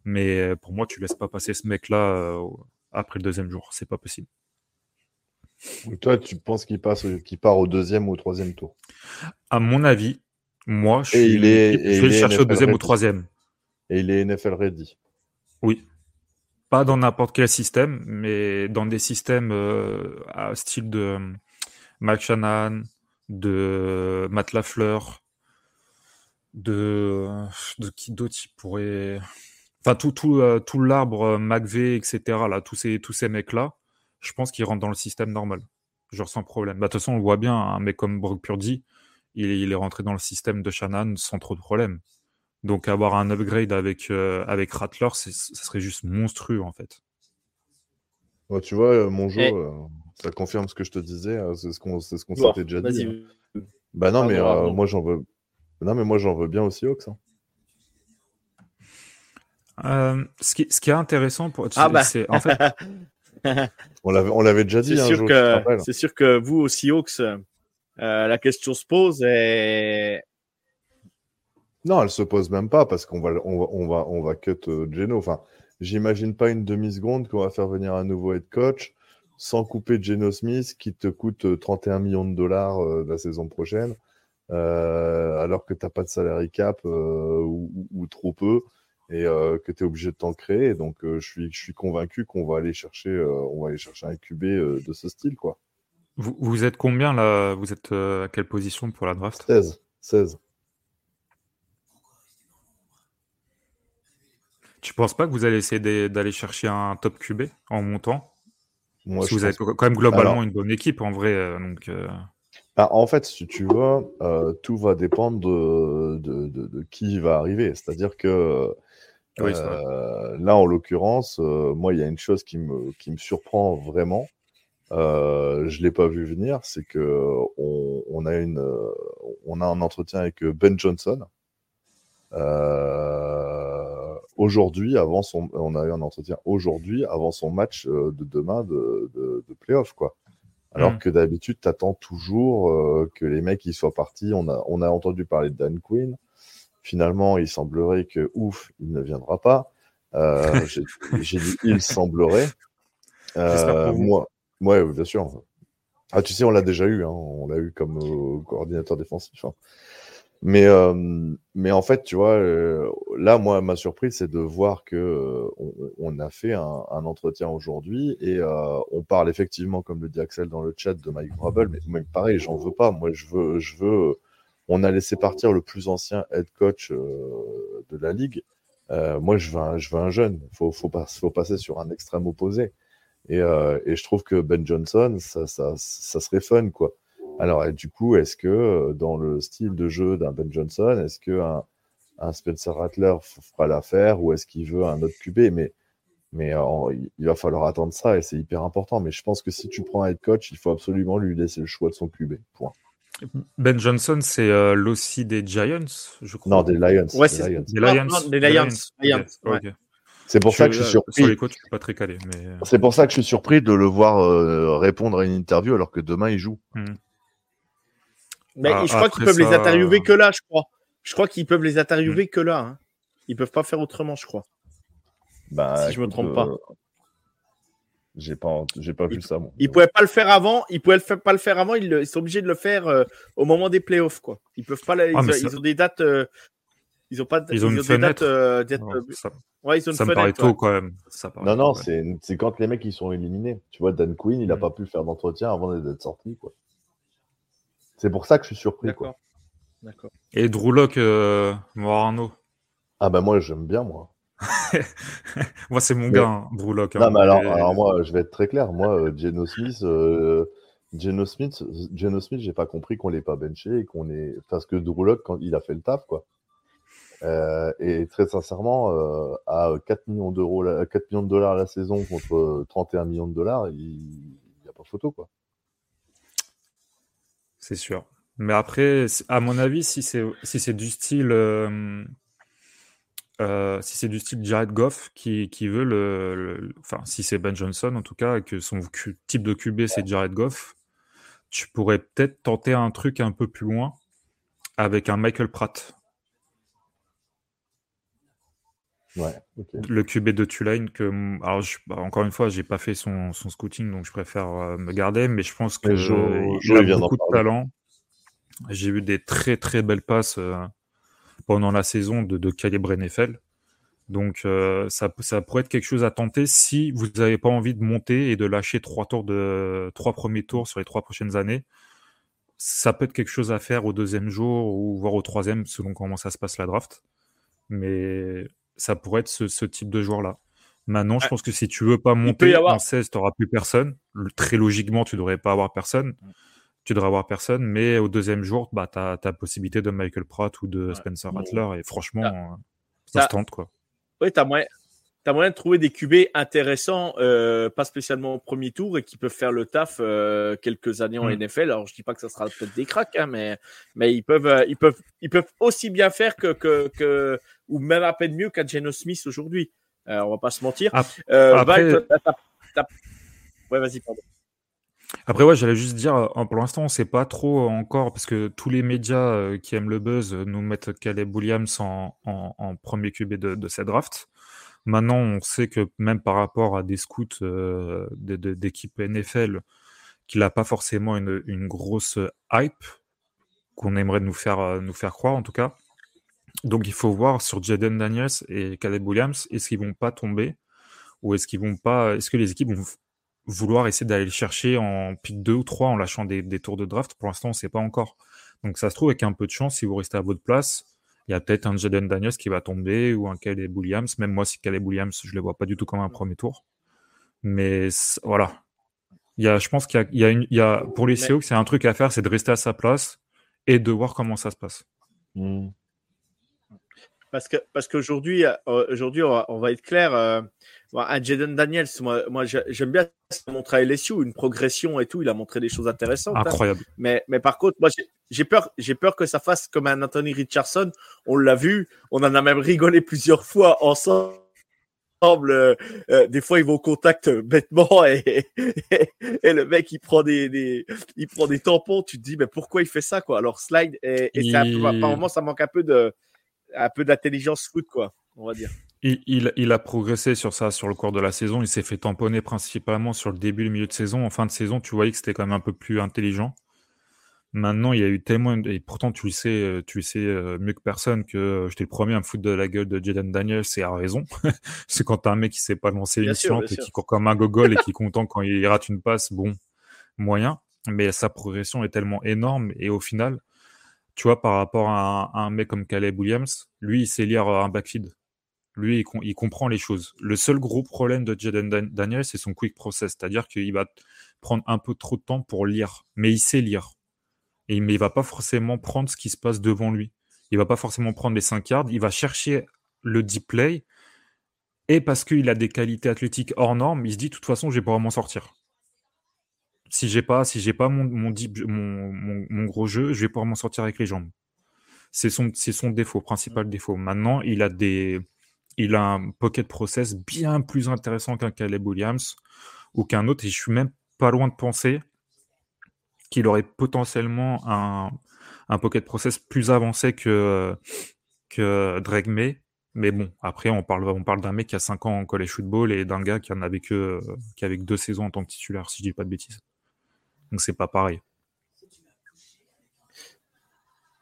Mais euh, pour moi, tu laisses pas passer ce mec-là euh, après le deuxième jour. C'est pas possible. Donc toi, tu penses qu'il passe, qu'il part au deuxième ou au troisième tour? À mon avis, moi, je, suis- il est- je et vais il le chercher au deuxième ou ready. troisième. Et il est NFL ready. Oui. Pas dans n'importe quel système, mais dans des systèmes euh, à style de euh, Mike Shanahan, de Matt Lafleur, de, de qui d'autre il pourrait. Enfin, tout, tout, euh, tout l'arbre euh, McVeigh, etc. Là, tous ces, tous ces mecs-là, je pense qu'il rentre dans le système normal. Genre sans problème. Bah, de toute façon, on le voit bien, un mec comme Brock Purdy, il, il, est rentré dans le système de Shannon sans trop de problème. Donc avoir un upgrade avec, euh, avec Rattler, ça serait juste monstrueux en fait. Ouais, tu vois, euh, mon jeu, Et... euh, ça confirme ce que je te disais, hein, c'est ce qu'on ce qu'on bon, s'était déjà dit. Hein. Bah non, ah, mais bon, moi j'en veux. Non, mais moi j'en veux bien aussi, Ox. Hein. Euh, ce, qui, ce qui est intéressant pour. Ah bah. En fait... on l'avait déjà dit. C'est sûr, que, sûr que vous aussi, Hawks, euh, la question se pose et. Non, elle se pose même pas parce qu'on va, on va, on va, on va cut euh, Geno. Enfin, j'imagine pas une demi-seconde qu'on va faire venir un nouveau head coach sans couper Geno Smith qui te coûte 31 millions de dollars euh, la saison prochaine, euh, alors que tu n'as pas de salary cap euh, ou, ou, trop peu et euh, que tu es obligé de t'en créer. Donc, je, suis, je suis convaincu qu'on va aller chercher, on va aller chercher un QB de ce style. quoi. Vous, vous êtes combien là? Vous êtes à quelle position pour la draft? 16. 16. Tu penses pas que vous allez essayer d'aller chercher un top QB en montant? Moi, Parce que vous avez quand même globalement Alors... une bonne équipe en vrai. euh, Donc, euh, bah, en fait, si tu veux, euh, tout va dépendre de, de, de, de qui va arriver. C'est-à-dire que Oui, euh, là, en l'occurrence, euh, moi, il y a une chose qui me, qui me surprend vraiment. Euh, je l'ai pas vu venir, c'est que on, on a une, on a un entretien avec Ben Johnson. Aujourd'hui, avant son, on a eu un entretien aujourd'hui avant son match de demain de, de, de playoff, quoi. Alors Mm. que d'habitude, t'attends toujours euh, que les mecs ils soient partis. On a, on a entendu parler de Dan Quinn. Finalement, il semblerait que ouf, il ne viendra pas. Euh, j'ai dit il semblerait. Euh, moi, ouais, bien sûr. Ah, tu sais, on l'a déjà eu. Hein, on l'a eu comme euh, coordinateur défensif. hein. Mais, euh, mais en fait, tu vois, là, moi, ma surprise, c'est de voir que on, on a fait un, un entretien aujourd'hui et on parle effectivement, comme le dit Axel dans le chat, de Mike Vrabel, mais même pareil, j'en veux pas. Moi, je veux, je veux. On a laissé partir le plus ancien head coach euh, de la ligue. Euh, moi, je veux un, je jeune. Faut, faut, pas, faut passer sur un extrême opposé. Et, euh, je trouve que Ben Johnson, ça, serait fun, quoi. Alors, du coup, est-ce que dans le style de jeu d'un Ben Johnson, est-ce que un, Spencer Rattler fera l'affaire ou est-ce qu'il veut un autre QB Mais, il il va falloir attendre ça et c'est hyper important. Mais je pense que si tu prends un head coach, il faut absolument lui laisser le choix de son QB. Point. Ben Johnson, c'est euh, l'OC des Giants, je crois. Non, des Lions. Ouais, des c'est- Lions. Des Lions. non, des Lions, ouais. C'est pour ça que je suis euh, surpris. Sur les coachs, je suis pas très calé, mais euh, C'est pour ça que je suis surpris de le voir euh, répondre à une interview alors que demain il joue. Mais Ah, je crois qu'ils peuvent les interviewer que là, je crois. Je crois qu'ils peuvent les interviewer que là. Hein. Ils peuvent pas faire autrement, je crois. Bah, Si je me trompe pas. J'ai pas, j'ai pas vu ça. Moi. Ils pouvaient pas le faire avant. Ils pouvaient le pas le faire avant. Ils, sont obligés de le faire euh, au moment des playoffs, quoi. Ils peuvent pas. Ils, Ah, ils ça- ont des dates. euh, ils ont pas. Ils ont une fenêtre. euh, ouais, ils ont une ça me paraît tôt quand même. Ça paraît Non, non, tôt, ouais. c'est, c'est quand les mecs ils sont éliminés. Tu vois, Dan Quinn, il a Mm. pas pu faire d'entretien avant d'être sorti, quoi. C'est pour ça que je suis surpris, quoi. D'accord. Et Drew Lock, euh, Morano. Ah bah moi j'aime bien moi. Moi, c'est mon Mais- gars, hein, hein. non mais alors, Et- alors moi je vais être très clair. Moi, euh, Geno Smith, euh, Geno Smith, Geno Smith, j'ai pas compris qu'on l'ait pas benché et qu'on est parce que Drew Lock, quand il a fait le taf, quoi. Euh, et très sincèrement, euh, à 4 millions d'euros, la- 4 millions de dollars la saison contre euh, 31 millions de dollars, il n'y a pas photo, quoi. C'est sûr. Mais après, à mon avis, si c'est si c'est du style euh, si c'est du style Jared Goff qui, qui veut le, le- enfin si c'est Ben Johnson en tout cas que son type de QB c'est Jared Goff, tu pourrais peut-être tenter un truc un peu plus loin avec un Michael Pratt, Ouais, le QB de Tulane que alors je- bah, encore une fois j'ai pas fait son, son scouting donc je préfère euh, me garder mais je pense que Jo- il a beaucoup de talent. J'ai eu des très très belles passes euh, pendant la saison de, de calibre NFL. Donc euh, ça, ça pourrait être quelque chose à tenter si vous n'avez pas envie de monter et de lâcher trois tours de trois premiers tours sur les trois prochaines années. Ça peut être quelque chose à faire au deuxième jour ou voire au troisième selon comment ça se passe la draft. Mais ça pourrait être ce, ce type de joueur-là. Maintenant, je pense que si tu veux pas monter avoir- en 16, tu n'auras plus personne. Très logiquement, tu devrais pas avoir personne. Tu devrais avoir personne, mais au deuxième jour, bah, tu as, la possibilité de Michael Pratt ou de Ouais. Spencer Bon. Rattler, et franchement, Ah. euh, ça Ça- se tente. Quoi. Oui, t'as moyen, t'as moyen de trouver des QB intéressants, euh, pas spécialement au premier tour et qui peuvent faire le taf euh, quelques années en Mm. NFL. Alors, je dis pas que ça sera peut-être des cracks, hein, mais, mais ils peuvent, euh, ils peuvent, ils peuvent aussi bien faire que, que, que ou même à peine mieux qu'un Geno Smith aujourd'hui. Euh, on va pas se mentir. Ap- Euh, après- Val, t'as- t'as- t'as- Ouais, vas-y, pardon. Après, ouais, j'allais juste dire, euh, pour l'instant, on sait pas trop encore, parce que tous les médias euh, qui aiment le buzz euh, nous mettent Caleb Williams en, en- premier QB de, de cette draft. Maintenant, on sait que même par rapport à des scouts euh, d'équipes NFL, qu'il n'a pas forcément une, une grosse hype qu'on aimerait nous faire, nous faire croire, en tout cas. Donc, il faut voir sur Jaden Daniels et Caleb Williams, est-ce qu'ils vont pas tomber ou est-ce qu'ils vont pas, est-ce que les équipes vont vouloir essayer d'aller le chercher en pick 2 ou 3 en lâchant des, des tours de draft. Pour l'instant, on ne sait pas encore. Donc ça se trouve, avec un peu de chance, si vous restez à votre place, il y a peut-être un Jaden Daniels qui va tomber ou un Caleb Williams. Même moi, si Caleb Williams, je ne le vois pas du tout comme un premier tour. Mais voilà. Il y a, je pense qu'il y y y a, pour les Seahawks, c'est un truc à faire, c'est de rester à sa place et de voir comment ça se passe. Hmm. Parce que parce qu'aujourd'hui, euh, aujourd'hui, on va, on va être clair. euh, un Jaden Daniels, moi, moi j'ai- j'aime bien montré à LSU, une progression et tout. Il a montré des choses intéressantes. hein. Incroyable. Mais, mais par contre, moi, j'ai- peur, j'ai peur que ça fasse comme un Anthony Richardson. On l'a vu, on en a même rigolé plusieurs fois ensemble. Euh, euh, des fois, ils vont au contact euh, bêtement et, et, et le mec il prend des, des, il prend des tampons. Tu te dis, mais pourquoi il fait ça quoi? Alors slide et, et Il- par moment, ça manque un peu de, un peu d'intelligence foot quoi, on va dire. Il, il- il a progressé sur ça sur le cours de la saison. Il s'est fait tamponner principalement sur le début et le milieu de saison. En fin de saison, tu voyais que c'était quand même un peu plus intelligent. Maintenant, il y a eu tellement. Et pourtant, tu le sais, euh, tu le sais euh, mieux que personne que euh, j'étais le premier à me foutre de la gueule de Jaden Daniels. C'est à raison. c'est quand t'as un mec qui sait pas lancer une et qui court comme un gogol et qui est content quand il rate une passe, bon, moyen. Mais sa progression est tellement énorme. Et au final, tu vois, par rapport à un, mec comme Caleb Williams, lui, il sait lire euh, un backfield. Lui, il, com- il comprend les choses. Le seul gros problème de Jaden Dan- Daniel, c'est son quick process. C'est-à-dire qu'il va prendre un peu trop de temps pour lire. Mais il sait lire. Et, mais il va pas forcément prendre ce qui se passe devant lui. Il va pas forcément prendre les 5 yards. Il va chercher le deep play. Et parce qu'il a des qualités athlétiques hors normes, il se dit, de toute façon, je vais pouvoir m'en sortir. Si j'ai pas, si j'ai pas mon, mon, deep- mon, mon- mon gros jeu, je vais pouvoir m'en sortir avec les jambes. C'est son, c'est son défaut, principal défaut. Maintenant, il a des, il a un pocket process bien plus intéressant qu'un Caleb Williams ou qu'un autre. Et je suis même pas loin de penser qu'il aurait potentiellement un, un pocket process plus avancé que, que Drake May. Mais bon, après, on parle, on parle d'un mec qui a 5 ans en college football et d'un gars qui en avait que, que deux saisons en tant que titulaire, si je dis pas de bêtises. Donc c'est pas pareil.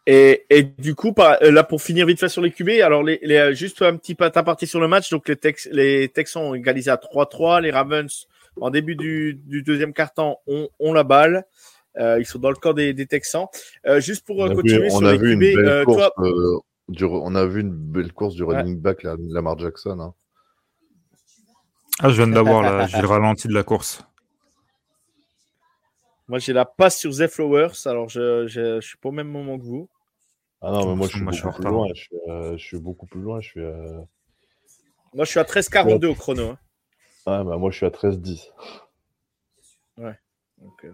Et, et du coup, euh, là pour finir vite fait sur les QB, alors les, les, euh, juste un petit pas partie sur le match. Donc les, Tex, les Texans ont égalisé à 3-3. Les Ravens, en début du, du deuxième quart-temps, ont, ont la balle. Euh, ils sont dans le camp des, des Texans. Euh, juste pour On a vu, continuer on sur a les vu une QB, belle euh, course. toi, euh, du, on a vu une belle course du running back, la, Lamar Jackson. hein. Ah, je viens d'avoir là, j'ai le ralenti de la course. Moi j'ai la passe sur The Flowers. Alors je, je, je suis pas au même moment que vous. Ah non, mais moi, je suis Moi, je suis beaucoup en plus retard. loin. Je suis, euh, je suis beaucoup plus loin. Je suis, euh, Moi je suis à 13-42 au chrono. hein. ah, bah, moi, je suis à 13-10. Donc, euh,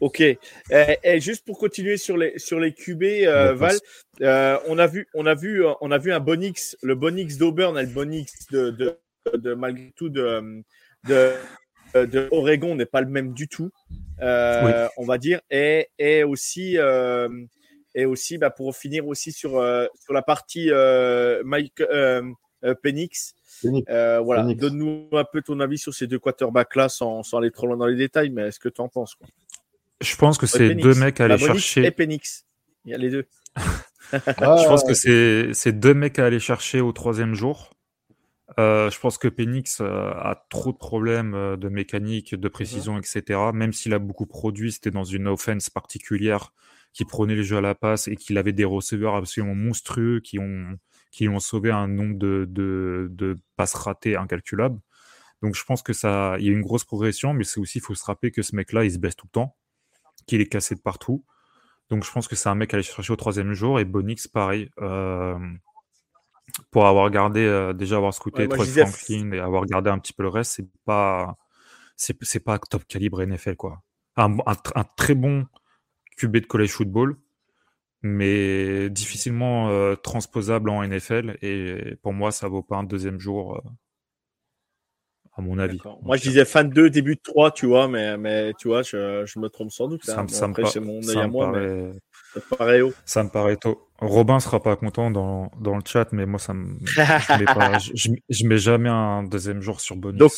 Ok. Et, et juste pour continuer sur les sur les QB, euh, Val, euh, on a vu on a vu euh, on a vu un Bonix, le Bonix d'Auburn et le Bonix de, de, de malgré tout de de, de Oregon n'est pas le même du tout, euh, on va dire. Et, et aussi euh, et aussi bah, pour finir aussi sur euh, sur la partie euh, Mike euh, euh, Penix. Euh, voilà, donne-nous un peu ton avis sur ces deux quarterbacks là sans, sans aller trop loin dans les détails, mais est-ce que tu en penses quoi? Je pense que c'est deux mecs à aller Bah, chercher. et Penix. Il y a les deux. Ah, Je pense que c'est c'est deux mecs à aller chercher au troisième jour. Euh, je pense que Penix euh, a trop de problèmes euh, de mécanique, de précision, etc. Même s'il a beaucoup produit, c'était dans une offense particulière qui prenait les jeux à la passe et qu'il avait des receveurs absolument monstrueux qui ont qui ont sauvé un nombre de, de, de passes ratées incalculable. Donc je pense que ça, il y a une grosse progression, mais c'est aussi, il faut se rappeler que ce mec-là, il se baisse tout le temps, qu'il est cassé de partout. Donc je pense que c'est un mec à aller chercher au troisième jour. Et Bonix, pareil. Euh, pour avoir gardé, euh, déjà avoir scouté Ouais, moi, Troy Franklin et avoir gardé un petit peu le reste, c'est pas, c'est, pas top calibre NFL, quoi. Un, un tr- un très bon QB de college football, mais difficilement euh, transposable en NFL. Et pour moi, ça vaut pas un deuxième jour, euh, à mon avis. Moi, je disais fin de 2, début de 3, tu vois, mais, mais tu vois, je, je me trompe sans doute. Ça, hein. Bon, ça après, c'est mon œil à moi, mais ça te paraît haut? Ça me paraît tôt. Robin sera pas content dans, dans le chat, mais moi, ça me, je, mets pas- je- je- je mets jamais un deuxième jour sur Bonus. Donc,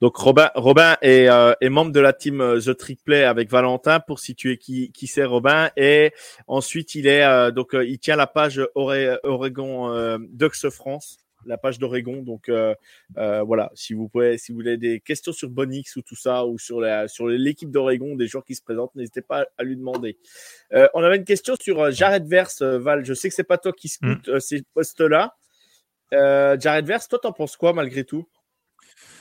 Donc Robin, Robin est, euh, est membre de la team euh, The Trick Play avec Valentin pour situer qui, qui c'est Robin et ensuite il est euh, donc euh, il tient la page Oregon Ducks France, la page d'Oregon donc euh, euh, voilà si vous pouvez si vous avez des questions sur Bonix ou tout ça ou sur la sur l'équipe d'Oregon des joueurs qui se présentent n'hésitez pas à lui demander. Euh, on avait une question sur Jared Verse Val, je sais que c'est pas toi qui scoute euh, ces postes là. Euh, Jared Verse, toi t'en penses quoi malgré tout?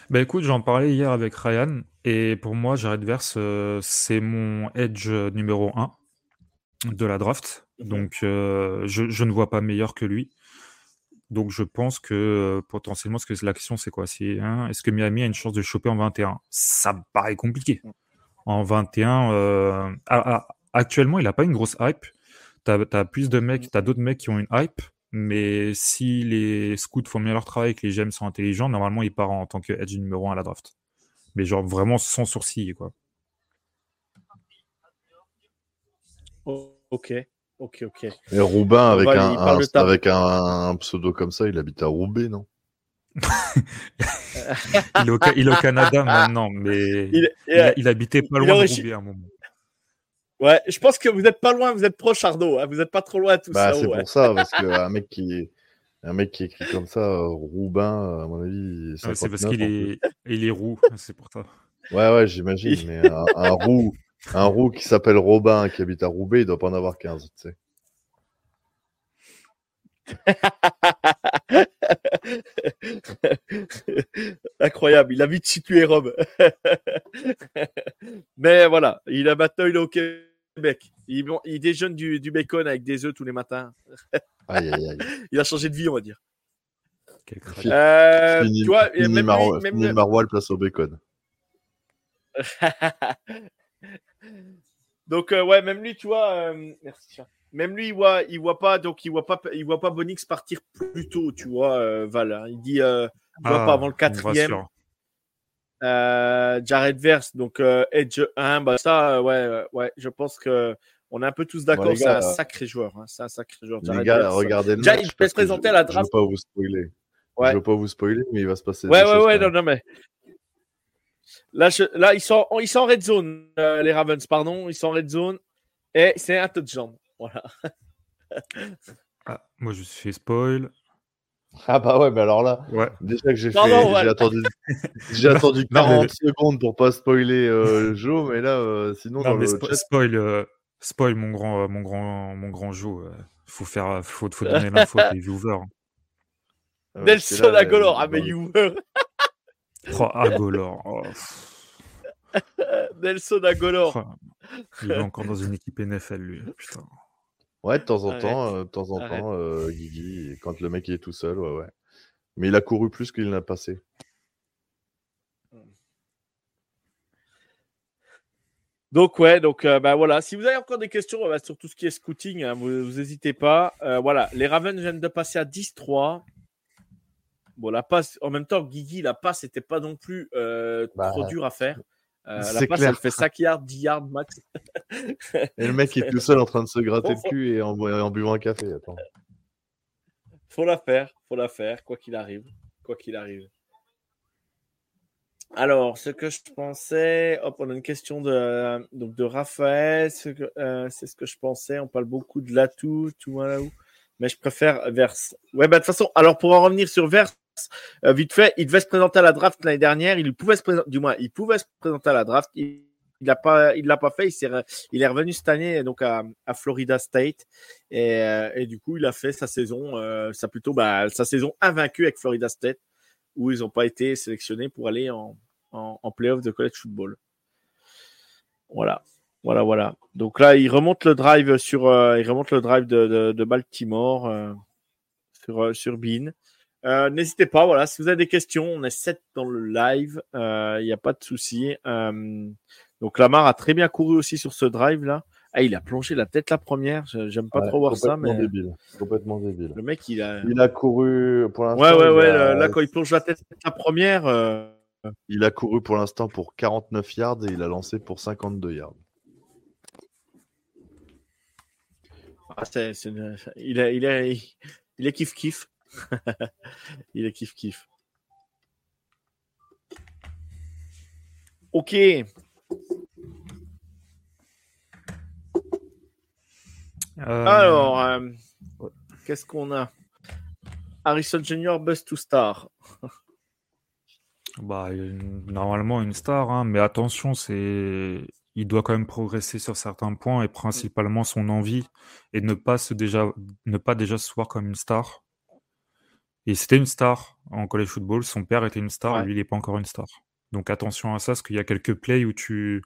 Bah écoute, j'en parlais hier avec Ryan, et pour moi, Jared Verse, euh, c'est mon edge numéro 1 de la draft. Mhm. Donc, euh, je, je ne vois pas meilleur que lui. Donc, je pense que potentiellement, ce que la question, c'est quoi? C'est hein, est-ce que Miami a une chance de choper en 21 Ça me paraît compliqué. En 21, euh, ah, ah, actuellement, il n'a pas une grosse hype. Tu as, plus de mecs, tu as d'autres mecs qui ont une hype. Mais si les scouts font bien leur travail et que les GM sont intelligents, normalement, il part en tant que edge numéro 1 à la draft. Mais genre vraiment sans sourciller, quoi. Oh, Ok, ok, ok. Et Roubain, avec, un, avec pseudo comme ça, il habite à Roubaix, non? Il est au, Ca- il est au Canada maintenant, mais il, Il- a- il habitait pas loin de Roubaix à un moment. Ouais, je pense que vous n'êtes pas loin, vous êtes proche, Arnaud. hein, vous n'êtes pas trop loin tout Bah, ça. c'est ouais. pour ça, parce qu'un mec qui un mec qui écrit comme ça, euh, Roubain, à mon avis, Ouais, c'est parce 59 qu'il il est roux, c'est pour ça. Ouais, ouais, j'imagine, mais un, un roux, un roux qui s'appelle Robin, qui habite à Roubaix, il doit pas en avoir 15, tu sais. Incroyable, il a vite situé Rome. Mais voilà, il a maintenant il est au Québec. Il, bon, il déjeune du, du bacon avec des œufs tous les matins. Aïe, aïe, aïe. Il a changé de vie, on va dire. Quel Euh, Fini, tu vois, fini même Maro- lui- même fini le- place au bacon. Donc euh, ouais, même lui, tu vois, euh, merci. Même lui, il voit, il voit pas, donc il voit pas, il voit pas Bonix partir plus tôt, tu vois, euh, Val. hein. Il dit, euh, il voit Ah, pas avant le quatrième. Euh, Jared Verse, donc euh, Edge 1, bah ça, euh, ouais, ouais, je pense que on est un peu tous d'accord. Bon, les c'est un sacré joueur, hein, c'est un sacré joueur. Les Jared gars, Verse. regardez le match, il peut parce se présenter je- à la Je draft. veux pas vous spoiler. Ouais. Je veux pas vous spoiler, mais il va se passer Ouais, des ouais, choses ouais, non, non, mais là, je- là, ils sont, ils sont en red zone, euh, les Ravens, pardon, ils sont en red zone et c'est un touchdown. Voilà. Ah, moi, je suis fait spoil. Ah bah ouais, mais alors là, Ouais. déjà que j'ai fait, non, j'ai attendu, j'ai attendu Non, 40 mais- secondes pour pas spoiler euh, Joe, mais là, euh, sinon Non, dans mais le spo- chat, spoil, euh, spoil mon grand, euh, mon grand, mon grand jeu. euh, faut faire, faut, faut donner l'info à les viewers. hein. Nelson Agolor, ah, mais Hoover. Oh, Agolor. oh, Nelson Agolor. il est encore dans une équipe NFL, lui. Putain. Ouais, de temps en Arrête. temps, euh, de temps en Arrête. temps, euh, Guigui, quand le mec il est tout seul, ouais, ouais. Mais il a couru plus qu'il n'a passé. Donc ouais, donc euh, bah voilà. Si vous avez encore des questions bah, sur tout ce qui est scouting, hein, vous n'hésitez pas. Euh, voilà, les Ravens viennent de passer à 10-3. Bon, la passe, en même temps, Guigui, la passe n'était pas non plus euh, Bah, trop dure à faire. Euh, la passe, clair. elle fait 5 yards, 10 yards max. Et le mec est tout seul en train de se gratter le cul et en, bu- en buvant un café. Attends. faut la faire, faut la faire, quoi qu'il arrive. Quoi qu'il arrive. Alors, ce que je pensais, hop, on a une question de, donc de Raphaël, ce euh, c'est ce que je pensais, on parle beaucoup de l'atout, tout voilà où, mais je préfère Verse. Ouais, bah de toute façon, alors pour en revenir sur Verse, euh, vite fait, il devait se présenter à la draft l'année dernière, il pouvait se présenter, du moins, il pouvait se présenter à la draft, il il l'a pas, il l'a pas fait. Il, est, revenu cette année donc à, à Florida State et, euh, du coup il a fait sa saison, euh, sa plutôt bah, sa saison invaincue avec Florida State où ils n'ont pas été sélectionnés pour aller en, en, en playoff de college football. Voilà. Voilà, voilà. Donc là, il remonte le drive sur, il remonte le drive de, de, Baltimore sur, sur Bean. Euh, N'hésitez pas, voilà, si vous avez des questions, on est 7 dans le live, il euh, n'y a pas de souci. Euh, donc Lamar a très bien couru aussi sur ce drive là. Ah, il a plongé la tête la première. J'aime pas Ouais, trop voir ça, complètement mais débile. Complètement débile. le mec, il a. Il a couru pour l'instant. Ouais, ouais, il ouais. a- Là, quand il plonge la tête la première, Il a couru pour l'instant pour 49 yards et il a lancé pour 52 yards. ah, il est, il est, il est kiff kiff. il est kiff kiff. Ok. Euh, Alors, euh, qu'est-ce qu'on a? Harrison Jr. Bust to Star. Bah, une- normalement une star, hein, mais attention, c'est il doit quand même progresser sur certains points et principalement son envie et ne pas se déjà ne pas déjà se voir comme une star. Et c'était une star en college football, son père était une star, Ouais. lui il n'est pas encore une star. Donc attention à ça, parce qu'il y a quelques plays où tu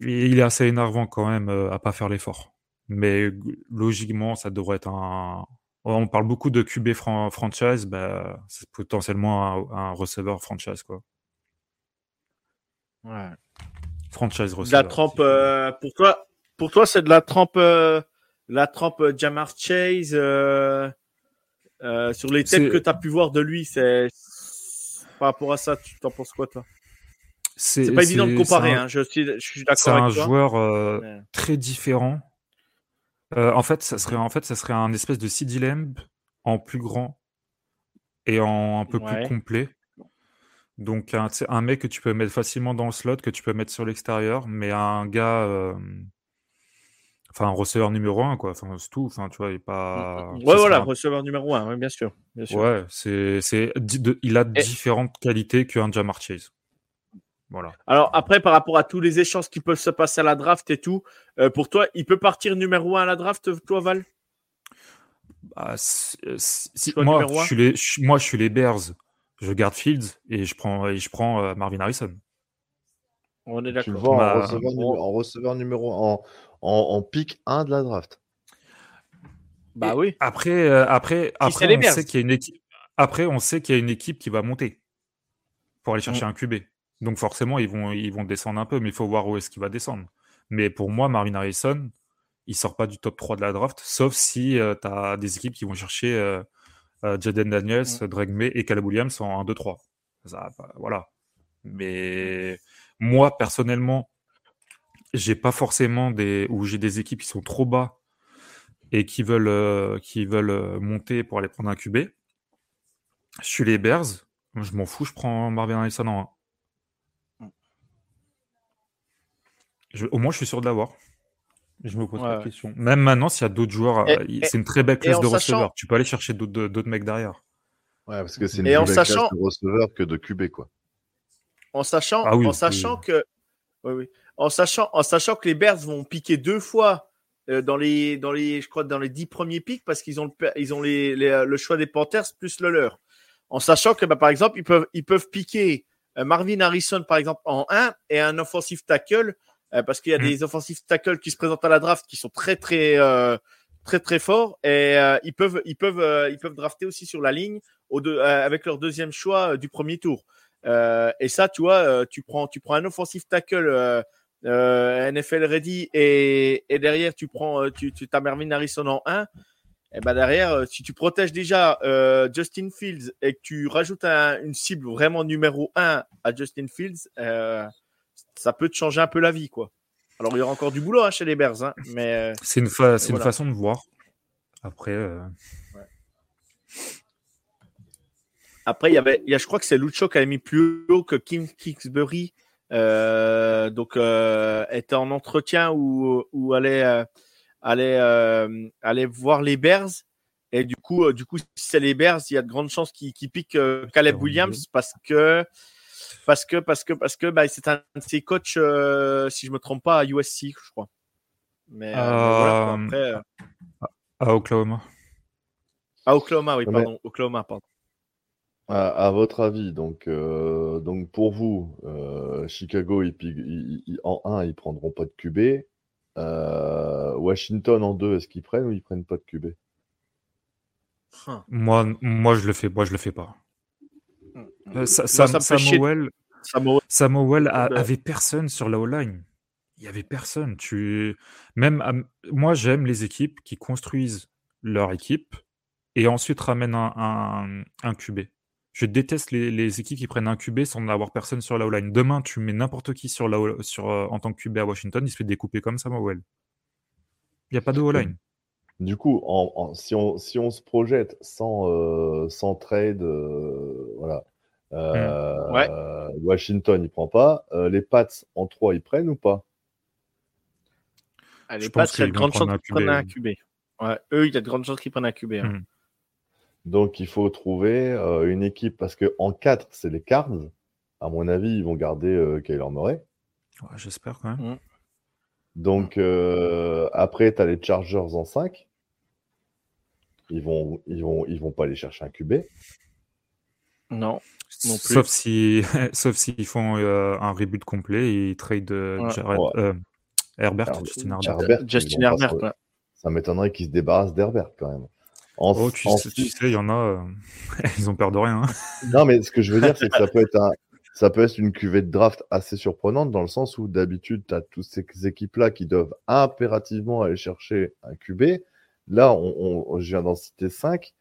il est assez énervant quand même euh, à pas faire l'effort. Mais logiquement, ça devrait être un on parle beaucoup de QB fran- franchise, bah, c'est potentiellement un, un receveur franchise, quoi. Ouais. Franchise De la receveur. trempe, euh, pour toi, pour toi, c'est de la trempe, euh, la trempe Jamar Chase euh, euh, sur les têtes que tu as pu voir de lui. C'est par rapport à ça, tu t'en penses quoi, toi? C'est pas évident de comparer. un- Hein, je suis, je suis C'est d'accord un avec toi. joueur euh, Ouais. très différent. Euh, en fait, ça serait en fait, ça serait un espèce de CD Lamb en plus grand et en un peu Ouais. plus complet. Donc un, un mec que tu peux mettre facilement dans le slot, que tu peux mettre sur l'extérieur, mais un gars, enfin un receveur numéro un, quoi. Enfin c'est tout. Enfin tu vois, il est pas. Ouais, ce serait voilà, un- receveur numéro un, ouais, bien sûr. Bien sûr. Ouais, c'est, il a Et- différentes qualités qu'un Jamar Chase. Voilà. Alors après, par rapport à tous les échanges qui peuvent se passer à la draft et tout, euh, pour toi, il peut partir numéro un à la draft, toi, Val? Bah, si- euh, si- moi, je suis les, je- moi, je suis les Bears. Je garde Fields et je prends, et je prends euh, Marvin Harrison. On est Tu le d'accord. vois Bah, en, receveur numé- en receveur numéro en, en, en pick 1 de la draft. Bah Et oui. Après, euh, après, après, on sait qu'il y a une équipe. Après, on sait qu'il y a une équipe qui va monter pour aller chercher un QB. Donc forcément, ils vont, ils vont descendre un peu, mais il faut voir où est-ce qu'il va descendre. Mais pour moi, Marvin Harrison, il sort pas du top 3 de la draft, sauf si tu as des équipes qui vont chercher euh, euh, Jaden Daniels, Drake May et Caleb Williams en 1-2-3. Ça, bah, voilà. Mais moi, personnellement, j'ai pas forcément des. ou j'ai des équipes qui sont trop bas et qui veulent, euh, qui veulent euh, monter pour aller prendre un QB. Je suis les Bears. Je m'en fous, je prends Marvin Harrison en 1. Je- au moins, je suis sûr de l'avoir. Je me pose Ouais, de questions. Même maintenant, s'il y a d'autres joueurs, euh, c'est une très belle classe de sachant- receveurs. Tu peux aller chercher d'autres d'autres mecs derrière. Ouais, parce que c'est une Et en plus belle sachant- classe de receveur que de QB, quoi. En sachant, Ah oui, en sachant oui. que, oui, oui. En sachant, en sachant que les Bears vont piquer deux fois euh, dans les, dans les, je crois dans les dix premiers pics parce qu'ils ont le, ils ont les, les, euh, le choix des Panthers plus le leur. En sachant que, bah, par exemple, ils peuvent, ils peuvent piquer euh, Marvin Harrison par exemple en 1 et un offensive tackle euh, parce qu'il y a Mm. des offensive tackles qui se présentent à la draft qui sont très très très très forts et euh, ils peuvent ils peuvent euh, ils peuvent drafter aussi sur la ligne au deux- euh, avec leur deuxième choix du premier tour. Et ça, tu vois, tu prends, tu prends un offensive tackle euh, NFL ready et, et derrière tu prends, euh, tu, tu as Mervyn Harrison en 1. Et ben derrière, euh, si tu protèges déjà euh, Justin Fields et que tu rajoutes un- une cible vraiment numéro 1 à Justin Fields, euh, ça peut te changer un peu la vie, quoi. Alors il y aura encore du boulot hein, chez les Bears, hein, mais C'est une, fa- une façon de voir. Après, Après, il y avait, il y a, je crois que c'est Lucho qui avait mis plus haut que Kim Kingsbury. Euh, donc, euh, était en entretien ou ou allait, euh, allait, allait voir les Bears. Et du coup, du coup, si c'est les Bears, il y a de grandes chances qu'ils qu'ils piquent Caleb Williams parce que parce que parce que parce que bah, c'est un de ses coachs, euh, si je me trompe pas, à USC, je crois. Mais, euh, voilà. Euh, Après, euh, À Oklahoma. à Oklahoma, oui, Ouais. pardon, Oklahoma, pardon. À, à votre avis, donc, euh, donc pour vous, euh, Chicago, ils, pi- ils- ils- en 1, ils prendront pas de QB. Euh, Washington en 2, est-ce qu'ils prennent ou ils prennent pas de QB? Hein. Moi, moi, je le fais. Moi, je le fais pas. Euh, Sa- ça Sam-. Samuel, Samuel a- Ben- avait personne sur la O-line. Il y avait personne. Tu même à- moi, j'aime les équipes qui construisent leur équipe et ensuite ramènent un, un, un QB. Je déteste les, les équipes qui prennent un QB sans avoir personne sur la O-line. Demain, tu mets n'importe qui sur la O- sur, euh, en tant que QB à Washington, il se fait découper comme Samuel. Il n'y a pas de O-line. Du coup, en, en- si, on, si on se projette sans, euh, sans trade, euh, voilà. Euh, Ouais. Washington, il prend pas. Euh, les Pats en 3, ils prennent ou pas? elle Je est pas pense très qu'ils vont grande chance prendre un qu'ils prennent un QB. Ouais, eux, il y a de grandes chances qu'ils prennent un QB. hein. Hmm. Donc, il faut trouver euh, une équipe parce que en 4, c'est les Cards. À mon avis, ils vont garder euh, Kyler Murray. Ouais, J'espère quand même. Donc, euh, après, tu as les Chargers en 5. Ils vont, ils, vont, ils vont pas aller chercher un QB. Non. Non plus. Sauf si, sauf s'ils font euh, un reboot complet et ils trade euh, Ouais. Jared- Ouais. euh, Herbert, Herb- Justin Herbert. Herbert, Justin Herbert. Ça m'étonnerait qu'ils se débarrassent d'Herbert quand même. En, Oh, tu, en sais, tu six- sais, il y en a, euh, ils ont peur de rien. hein. Non, mais ce que je veux dire, c'est que ça peut être un, ça peut être une cuvée de draft assez surprenante dans le sens où d'habitude, tu as toutes ces équipes-là qui doivent impérativement aller chercher un QB. Là, on, on- je viens d'en citer cinq.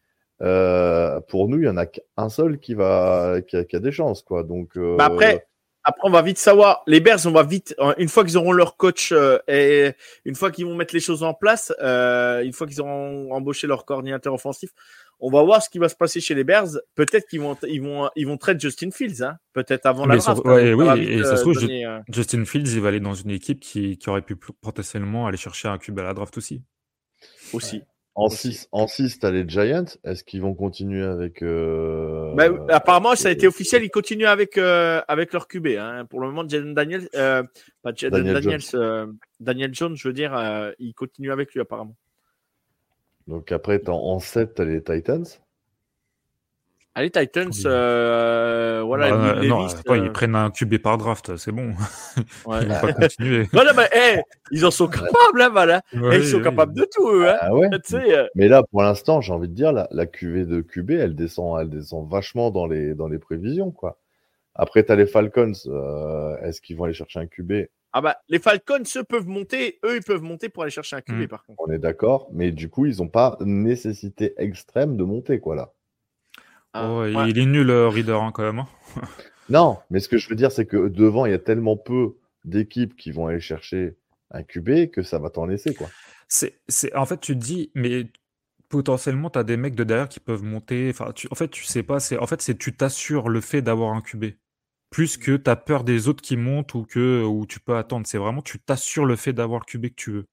Euh, pour nous, il y en a qu'un seul qui va, qui a, qui a des chances, quoi. Donc, euh, Bah après, après, on va vite savoir. Les Bears, on va vite, une fois qu'ils auront leur coach euh, et une fois qu'ils vont mettre les choses en place, euh, une fois qu'ils auront embauché leur coordinateur offensif, on va voir ce qui va se passer chez les Bears. Peut-être qu'ils vont, ils vont, ils vont trade Justin Fields, hein. Peut-être avant la Mais draft. ouais, hein. oui, et vite, ça se euh, trouve, donner, euh, Justin Fields, il va aller dans une équipe qui, qui aurait pu potentiellement aller chercher un cube à la draft aussi. aussi. En aussi. 6, en six, tu as les Giants. Est-ce qu'ils vont continuer avec. euh, Bah, apparemment, ça a été officiel. Ils continuent avec euh, avec leur QB. Hein. Pour le moment, Jaden Daniels, euh, pas Daniel Daniels, euh, Daniel Jones, je veux dire, euh, il continue avec lui apparemment. Donc après, t'as- en 7, tu as les Titans. Allez, Titans, euh, voilà. Bah, Will non, attends, euh, ils prennent un QB par draft, c'est bon. ouais. Ils vont pas continuer. Non, non, mais hey, ils en sont capables, hein, voilà. Ouais, Eh, ils sont ouais, capables de tout, eux, hein. Ah euh, Mais là, pour l'instant, j'ai envie de dire, la, la QV de QB, elle descend, elle descend vachement dans les, dans les prévisions, quoi. Après, tu as les Falcons. euh, Est-ce qu'ils vont aller chercher un QB Ah bah, les Falcons, eux, peuvent monter. Eux, ils peuvent monter pour aller chercher un QB, Mm. par contre. On est d'accord. Mais du coup, ils n'ont pas nécessité extrême de monter, quoi, là. Ah, Oh, ouais. Il est nul, le Reader, hein, quand même. hein. Non, mais ce que je veux dire, c'est que devant, il y a tellement peu d'équipes qui vont aller chercher un QB que ça va t'en laisser, quoi. C'est, c'est, en fait, tu te dis, mais potentiellement, tu as des mecs de derrière qui peuvent monter. Enfin, tu, en fait, tu sais pas. C'est, en fait, c'est tu t'assures le fait d'avoir un QB. Plus que tu as peur des autres qui montent ou que ou tu peux attendre. C'est vraiment, tu t'assures le fait d'avoir le QB que tu veux.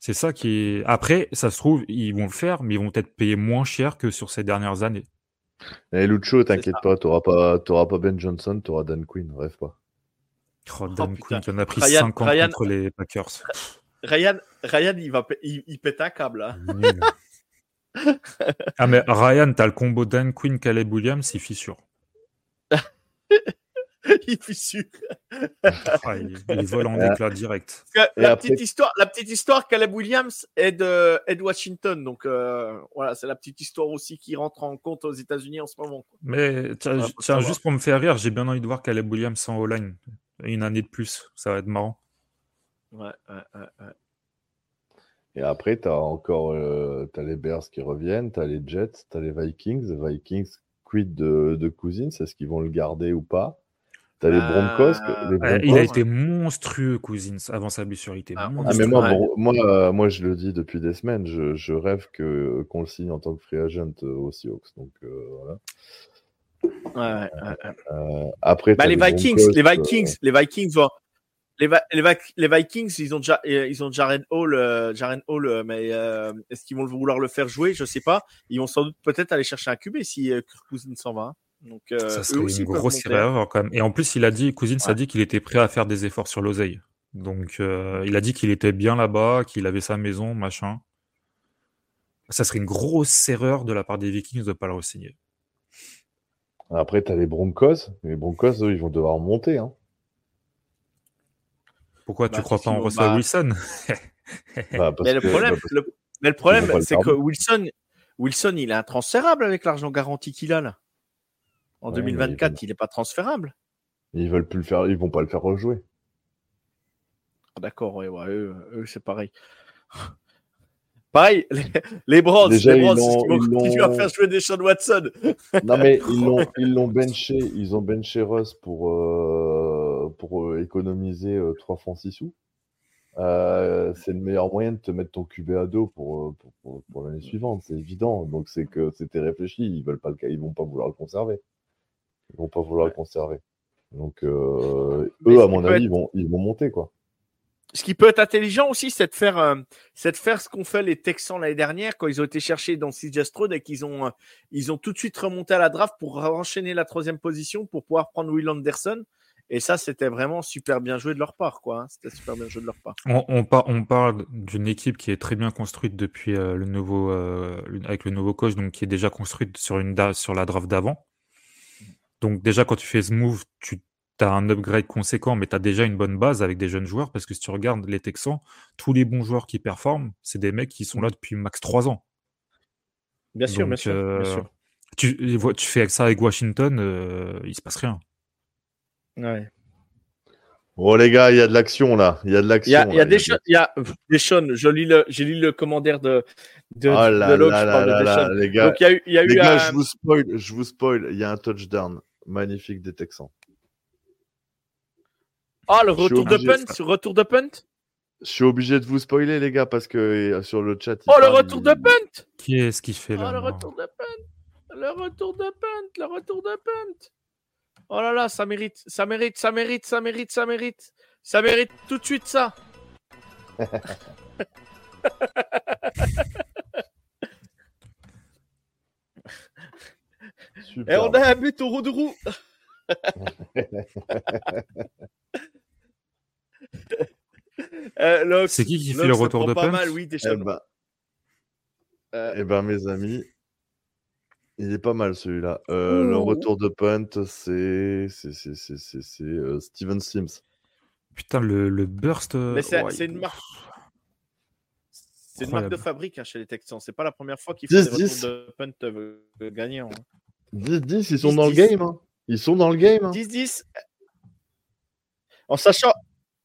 C'est ça qui est. Après, ça se trouve, ils vont le faire, mais ils vont peut-être payer moins cher que sur ces dernières années. Et Lucho, ça. t'inquiète pas, t'auras pas, t'auras pas Ben Johnson, t'auras Dan Quinn, rêve pas. Oh, Dan putain. Quinn qui en a pris Ryan- 50 Ryan- contre les Packers. Ryan, Ryan, il, va, il, il pète un câble, hein. Ah, mais Ryan, t'as le combo Dan Quinn, Caleb Williams, c'est fissure. il fissure. Ah, il, il vole en éclats direct. La, après- petite histoire, la petite histoire, Caleb Williams est de, Washington. Donc, euh, voilà, c'est la petite histoire aussi qui rentre en compte aux États-Unis en ce moment. quoi. Mais tiens, juste pour me faire rire, j'ai bien envie de voir Caleb Williams en O-line. Une année de plus, ça va être marrant. Ouais, ouais, ouais, ouais. Et après, tu as encore euh, t'as les Bears qui reviennent, tu as les Jets, tu as les Vikings. Les Vikings, quid de, de Cousins? Est-ce qu'ils vont le garder ou pas? Tu as les Bah, Broncos. les Euh, il a été monstrueux, Cousins, avant sa blessure. Il était Ah, Ah, monstrueux. mais moi, bon, moi, euh, moi, je le dis depuis des semaines, je, je rêve que qu'on le signe en tant que free agent euh, aux Seahawks. Donc, euh, voilà. Ouais, ouais, ouais, ouais. Euh, après, Bah, t'as les Vikings, Broncos, les euh, Vikings, les Vikings vont. Les, Vikings, ils ont déjà, euh, ils ont Jaren Hall, euh, Jaren Hall, euh, mais euh, est-ce qu'ils vont vouloir le faire jouer? Je sais pas. Ils vont sans doute peut-être aller chercher un QB si euh, Kirk Cousins s'en va. hein. Donc, euh, Ça eux serait aussi une grosse monter, erreur quand même. Et en plus, il a dit, Cousins a Ouais. dit qu'il était prêt à faire des efforts sur l'oseille. Donc, euh, il a dit qu'il était bien là-bas, qu'il avait sa maison, machin. Ça serait une grosse erreur de la part des Vikings de ne pas le re-signer. Après, tu as les Broncos. Les Broncos, eux, ils vont devoir monter. Hein. Pourquoi Bah, tu crois pas en Russell bah- Wilson? Bah, parce Mais le que- problème, bah, parce- le, mais le problème, c'est que. Wilson, Wilson, il est intransférable avec l'argent garanti qu'il a là. En Ouais, 2024, mais il n'est pas transférable. Ils veulent plus le faire, ils vont pas le faire rejouer. Ah, D'accord, ouais, ouais, eux, eux, c'est pareil. Pareil, les, les Browns, Déjà, les Browns, ils vont ils continuer à faire jouer des Sean Watson. Non mais ils l'ont, benché, ils ont benché Russ pour euh, pour euh, économiser euh, 3 francs 6 sous. Euh, c'est le meilleur moyen de te mettre ton QB à dos pour, pour, pour, pour l'année suivante, c'est évident. Donc c'est que c'était réfléchi, ils veulent pas le, ils vont pas vouloir le conserver. Ils vont pas vouloir le conserver. Donc euh, eux, à mon avis, être- ils vont, ils vont monter quoi. Ce qui peut être intelligent aussi, c'est de faire, euh, c'est de faire ce qu'ont fait les Texans l'année dernière quand ils ont été cherchés dans CJ Stroud et qu'ils ont, euh, ils ont tout de suite remonté à la draft pour enchaîner la troisième position pour pouvoir prendre Will Anderson. Et ça, c'était vraiment super bien joué de leur part, quoi. hein. C'était super bien joué de leur part. On, on par- on parle d'une équipe qui est très bien construite depuis euh, le nouveau, euh, avec le nouveau coach, donc qui est déjà construite sur, une sur la draft d'avant. Donc déjà, quand tu fais ce move, tu as un upgrade conséquent, mais tu as déjà une bonne base avec des jeunes joueurs, parce que si tu regardes les Texans, tous les bons joueurs qui performent, c'est des mecs qui sont là depuis max 3 ans. Bien sûr, bien sûr, bien euh, sûr. Tu, les vois- tu fais ça avec Washington, euh, il se passe rien. Ouais. Bon les gars, il y a de l'action là, il y a de Il l'action. y a, il y a il y a des Sean, je lis le, j'ai lu le commentaire de, de, Oh là de là je là parle de là Deshaun. là, les gars, Donc il y a eu, il y a les eu gars, un- je vous spoil, je vous spoil, il y a un touchdown magnifique des Texans. Ah, le retour de punt, retour de punt? Je suis obligé de vous spoiler, les gars, parce que euh, sur le chat. Oh, le retour de punt. Qui est-ce qui fait Oh, là le retour de punt. Le retour de punt. Le retour de punt. Oh là là, ça mérite, ça mérite, ça mérite, ça mérite, ça mérite. Ça mérite tout de suite ça. Super. Et on a un but au roue de roue. Euh, C'est qui qui fait le retour de pas punt mal, oui, Eh ben, Euh, eh ben, mes amis, il est pas mal celui-là. Euh, le Ouh. retour de punt, c'est c'est c'est c'est c'est c'est, euh, Steven Sims. Putain, le, le burst. Mais c'est une marque. C'est une marque de fabrique hein, chez les Texans. C'est pas la première fois qu'ils font 10, des 10. retours de punt gagnants. hein. 10-10, ils sont 10, dans le 10. game. hein. Ils sont dans le game. hein. 10-10. En sachant,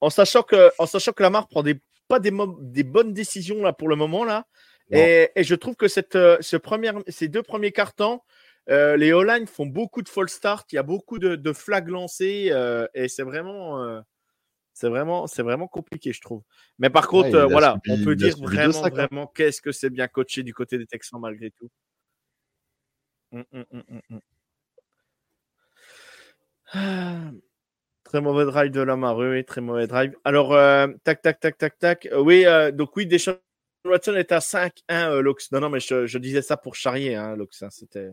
en sachant que, en sachant que Lamar prend des, pas des, bonnes décisions là pour le moment là. Et, et je trouve que cette, euh, ce premier, ces deux premiers cartons, euh, les O-line font beaucoup de false start. Il y a beaucoup de, de flags lancés euh, et c'est vraiment, euh, c'est vraiment, c'est vraiment compliqué, je trouve. Mais par contre, voilà, subi- on peut dire vraiment, sacs, hein. vraiment, qu'est-ce que c'est bien coaché du côté des Texans malgré tout. Hum, hum, hum. Ah, Très mauvais drive de Lamar, oui, oui, très mauvais drive. Alors, euh, tac, tac, tac, tac, tac. Euh, oui, euh, donc oui, Deshaun Watson est à 5-1, euh, Lux. Non, non, mais je, je disais ça pour charrier, hein, Lux. hein, c'était...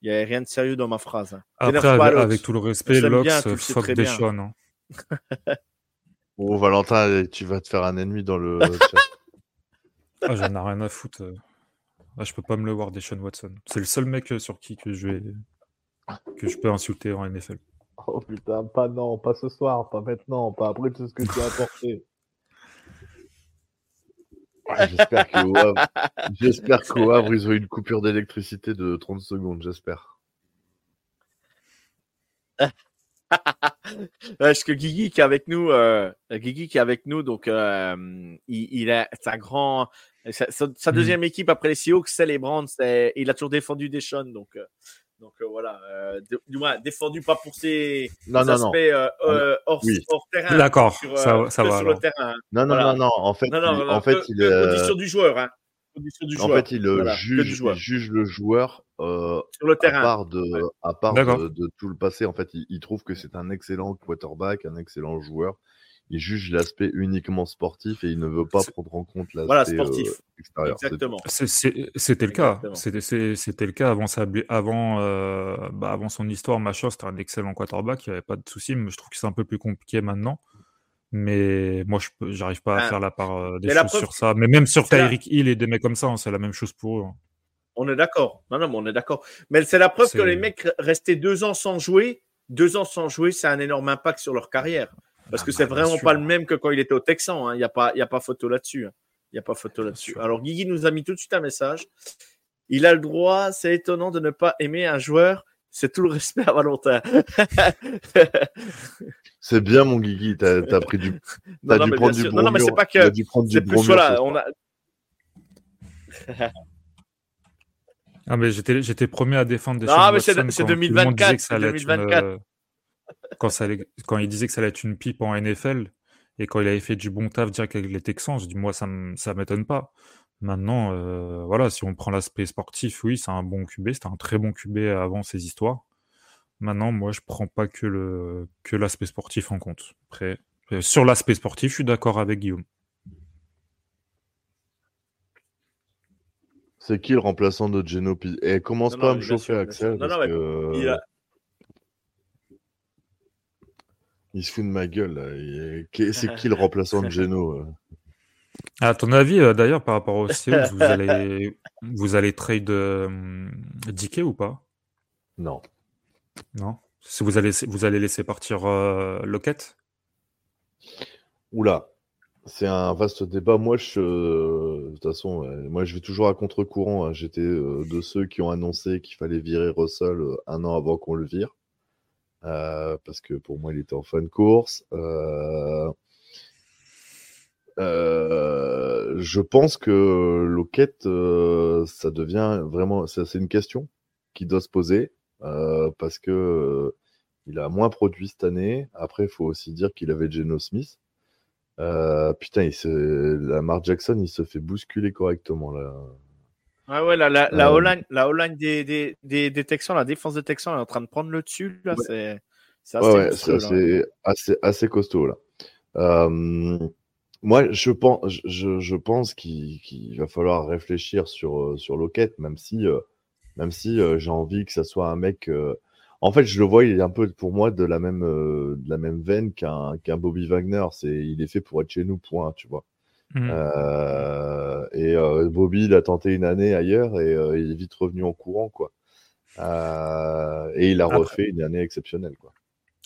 Il n'y avait rien de sérieux dans ma phrase. hein. Après, pas, avec, tout le respect, Lox, bien, tu fuck. Deshaun. hein. Oh, Valentin, tu vas te faire un ennemi dans le chat. Ah, j'en ai rien à foutre. Ah, je peux pas me le voir, Deshaun Watson. C'est le seul mec euh, sur qui que je vais que je peux insulter en NFL. Oh putain, pas non, pas ce soir, pas maintenant, pas après tout ce que tu as apporté. Ouais, J'espère qu'au Havre, j'espère qu'au Havre, ils ont eu une coupure d'électricité de 30 secondes, j'espère. Parce que Guigui qui est avec nous, euh, Guigui qui est avec nous, donc euh, il, il a sa grand, sa, sa- sa Mhm. deuxième équipe après les Seahawks, c'est les Browns. c'est- Il a toujours défendu Deshaun, donc euh, donc euh, voilà, euh, du moins défendu pas pour ses Non, non, aspects non. euh, euh, hors, Oui. hors terrain. D'accord, sur, euh, ça, va sur le terrain. Non, non, Voilà. non, non. En fait, Non, non, il, non, en fait, que il, condition du joueur, hein. Condition du en joueur. fait, il Voilà, juge, joueur. il juge le joueur euh, sur le à part de, à part D'accord. de, de tout le passé. En fait, il, il trouve que c'est un excellent quarterback, un excellent joueur. Il juge l'aspect uniquement sportif et il ne veut pas prendre en compte l'aspect Voilà, euh, sportif. extérieur. c'est tout. Exactement. C'était le cas. C'était le cas avant, sa, avant, euh, bah, avant son histoire. Machin, c'était un excellent quarterback. Il n'y avait pas de souci. Mais je trouve que c'est un peu plus compliqué maintenant. Mais moi, je peux- j'arrive pas à Ah. faire la part euh, des choses sur ça. Mais même sur Tyreek Hill et des mecs comme ça, hein, c'est la même chose pour eux. hein. On est d'accord. Non, non, mais on est d'accord. Mais c'est la preuve que les mecs restaient deux ans sans jouer. Deux ans sans jouer, c'est un énorme impact sur leur carrière. Parce Ah que c'est bah, bien vraiment pas le même que quand il était au Texan. hein. Il n'y a, pas- il y a pas photo là-dessus. hein. Il n'y a pas photo là-dessus. Alors, Guigui nous a mis tout de suite un message. Il a le droit, c'est étonnant de ne pas aimer un joueur. C'est tout le respect à Valentin. C'est bien, mon Guigui. T'as as pris du. non, T'as non, dû mais prendre du non, non, mais c'est pas que. dû prendre du C'est plus bromure. voilà, on a. Ah, mais j'étais j'étais premier à défendre des Non, mais c'est- c'est quand tout le monde 2024, disait que ça allait être une, 2024. euh, quand, ça allait- quand il disait que ça allait être une pipe en NFL et quand il avait fait du bon taf direct avec les Texans, je dis moi ça ça m'étonne pas. Maintenant, euh, voilà, si on prend l'aspect sportif, oui, c'est un bon QB, c'était un très bon QB avant ces histoires. Maintenant, moi, je prends pas que le que l'aspect sportif en compte. Après, euh, sur l'aspect sportif, je suis d'accord avec Guillaume. C'est qui le remplaçant de Geno Pi- Et commence Non, pas non, à me chauffer, Axel. Non, non, mais que... il a- il se fout de ma gueule. C'est qui le remplaçant de Geno euh? À ton avis, euh, d'ailleurs, par rapport aux Seahawks, vous allez vous allez trade euh, Dickey ou pas? Non. Non? Si vous allez vous allez laisser partir euh, Lockett? Oula. C'est un vaste débat. Moi, je, euh, de toute façon, euh, moi, je vais toujours à contre-courant. hein. J'étais euh, de ceux qui ont annoncé qu'il fallait virer Russell euh, un an avant qu'on le vire. Euh, parce que pour moi, il était en fin de course. Euh, euh, je pense que Lockett, euh, ça devient vraiment, c'est une question qui doit se poser parce que il a moins produit cette année. Après, il faut aussi dire qu'il avait Geno Smith. Putain, il se... Lamar Jackson, il se fait bousculer correctement là. Ah ouais, la, la, la Euh, la des, des, des, des Texans, la défense des Texans est en train de prendre le dessus. Là, Ouais. c'est assez Ouais, ouais, là. assez, assez, assez costaud là. Euh, moi, je pense, je, je pense qu'il va falloir réfléchir sur, euh, sur Lockett, même si, euh, même si euh, j'ai envie que ça soit un mec. En fait, je le vois, il est un peu pour moi de la même, de la même veine qu'un qu'un Bobby Wagner. C'est, il est fait pour être chez nous, point, tu vois. Mhm. Euh, et euh, Bobby, il a tenté une année ailleurs et euh, il est vite revenu en courant, quoi. Et il a Après- refait une année exceptionnelle, quoi.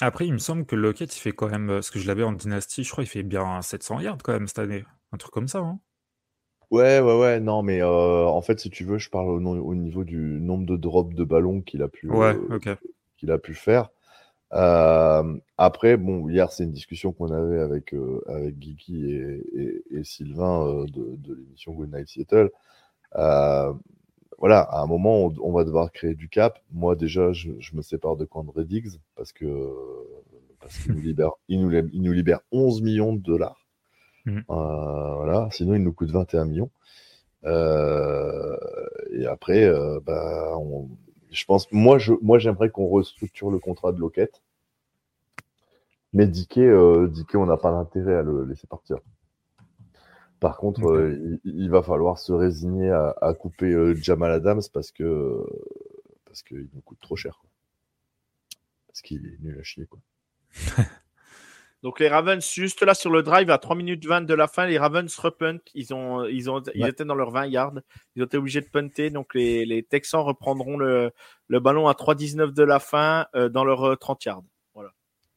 Après, il me semble que Lockett, il fait quand même, parce que je l'avais en dynastie, je crois, il fait bien 700 yards quand même cette année. Un truc comme ça, hein. Ouais, ouais, ouais, non, mais en fait, si tu veux, je parle au, niveau du nombre de drops de ballon qu'il a pu, Ouais, qu'il a pu faire. Euh, après, bon, hier, c'est une discussion qu'on avait avec, euh, avec Guigui et, et- et Sylvain euh, de, de l'émission Good Night Seattle. Euh, voilà, à un moment, on, on va devoir créer du cap. Moi, déjà, je, je me sépare de Quandre Diggs parce que parce qu'il nous libère, il nous, lib- il nous libère 11 millions de dollars. Mhm. Voilà, sinon, il nous coûte 21 millions. Et après, bah, on- je pense, moi, je, moi, j'aimerais qu'on restructure le contrat de Lockett. Mais Dickey, euh, on n'a pas d'intérêt à le laisser partir. Par contre, euh, il, il va falloir se résigner à, à couper euh, Jamal Adams parce que parce qu'il nous coûte trop cher. quoi. Parce qu'il est nul à chier. Quoi. Donc les Ravens, juste là sur le drive, à 3 minutes 20 de la fin, les Ravens repunt. Ils, ont, ils, ont, ils Ouais. étaient dans leurs 20 yards. Ils ont été obligés de punter. Donc les, les Texans reprendront le, le ballon à 3-19 de la fin euh, dans leurs euh, 30 yards.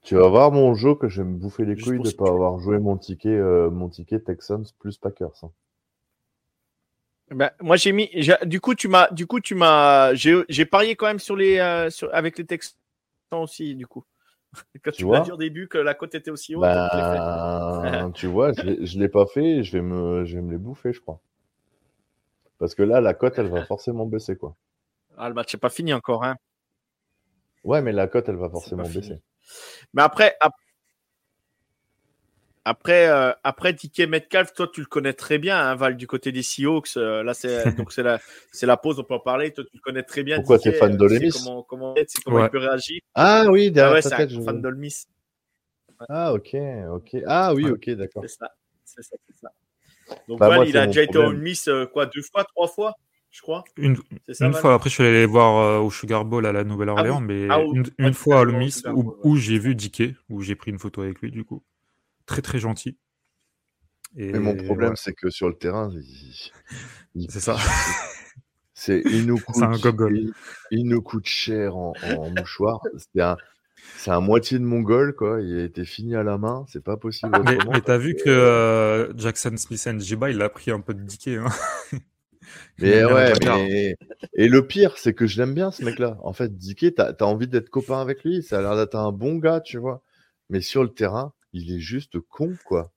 Tu vas voir mon jeu que je vais me bouffer les couilles de si pas avoir joué mon ticket, euh, mon ticket Texans plus Packers. hein. Ben, moi j'ai mis. j'ai- Du coup tu m'as. Du coup tu m'as. J'ai j'ai parié quand même sur les euh, sur, avec les Texans aussi du coup. Quand tu, Tu m'as vois dit au début que la cote était aussi haute. donc je l'ai fait. Ben, tu vois, je l'ai- je l'ai pas fait et je vais me, je vais me les bouffer, je crois. Parce que là, la cote, elle va forcément baisser, quoi. Ah, le match n'est pas fini encore. Hein. Ouais, mais la cote, elle va forcément baisser. Mais après, ap- après, euh, après Metcalf, toi tu le connais très bien, hein, Val, du côté des Seahawks. euh, là, c'est donc c'est la, c'est la pause, on peut en parler. Toi, tu le connais très bien. Pourquoi Dickey, t'es fan euh, de tu Lemis Comment, comment, tu comment Ouais. il peut réagir. Ah oui, Ah derrière ouais, ta c'est tête, un je fan de Lemis. Ah, ok, ok. Ah oui, ok, d'accord. C'est ça, c'est ça, c'est ça. Donc, Bah, Val, moi, il a déjà été en miss, euh, quoi, deux fois, trois fois, je crois. Une, C'est ça, une fois, après, je suis allé les voir euh, au Sugar Bowl à la Nouvelle-Orléans, Ah oui. mais Ah oui. une, tu fois à Miss où, j'ai vu Dickey, où j'ai pris une photo avec lui, du coup. Très, très gentil. Et Mais mon problème, ouais, c'est que sur le terrain, il, il- c'est ça. c'est, il nous un coûte, gogol. il, il nous coûte cher en, en mouchoir. C'est un, c'est un moitié de mongol, quoi. Il a été fini à la main. C'est pas possible Mais, t'as vu que euh, Jackson Smith and Jiba, il a pris un peu de Dickey. Hein. Mais ouais, mais... Et le pire, c'est que je l'aime bien, ce mec-là. En fait, Dicky, t'as as envie d'être copain avec lui. Ça a l'air d'être un bon gars, tu vois. Mais sur le terrain, il est juste con, quoi.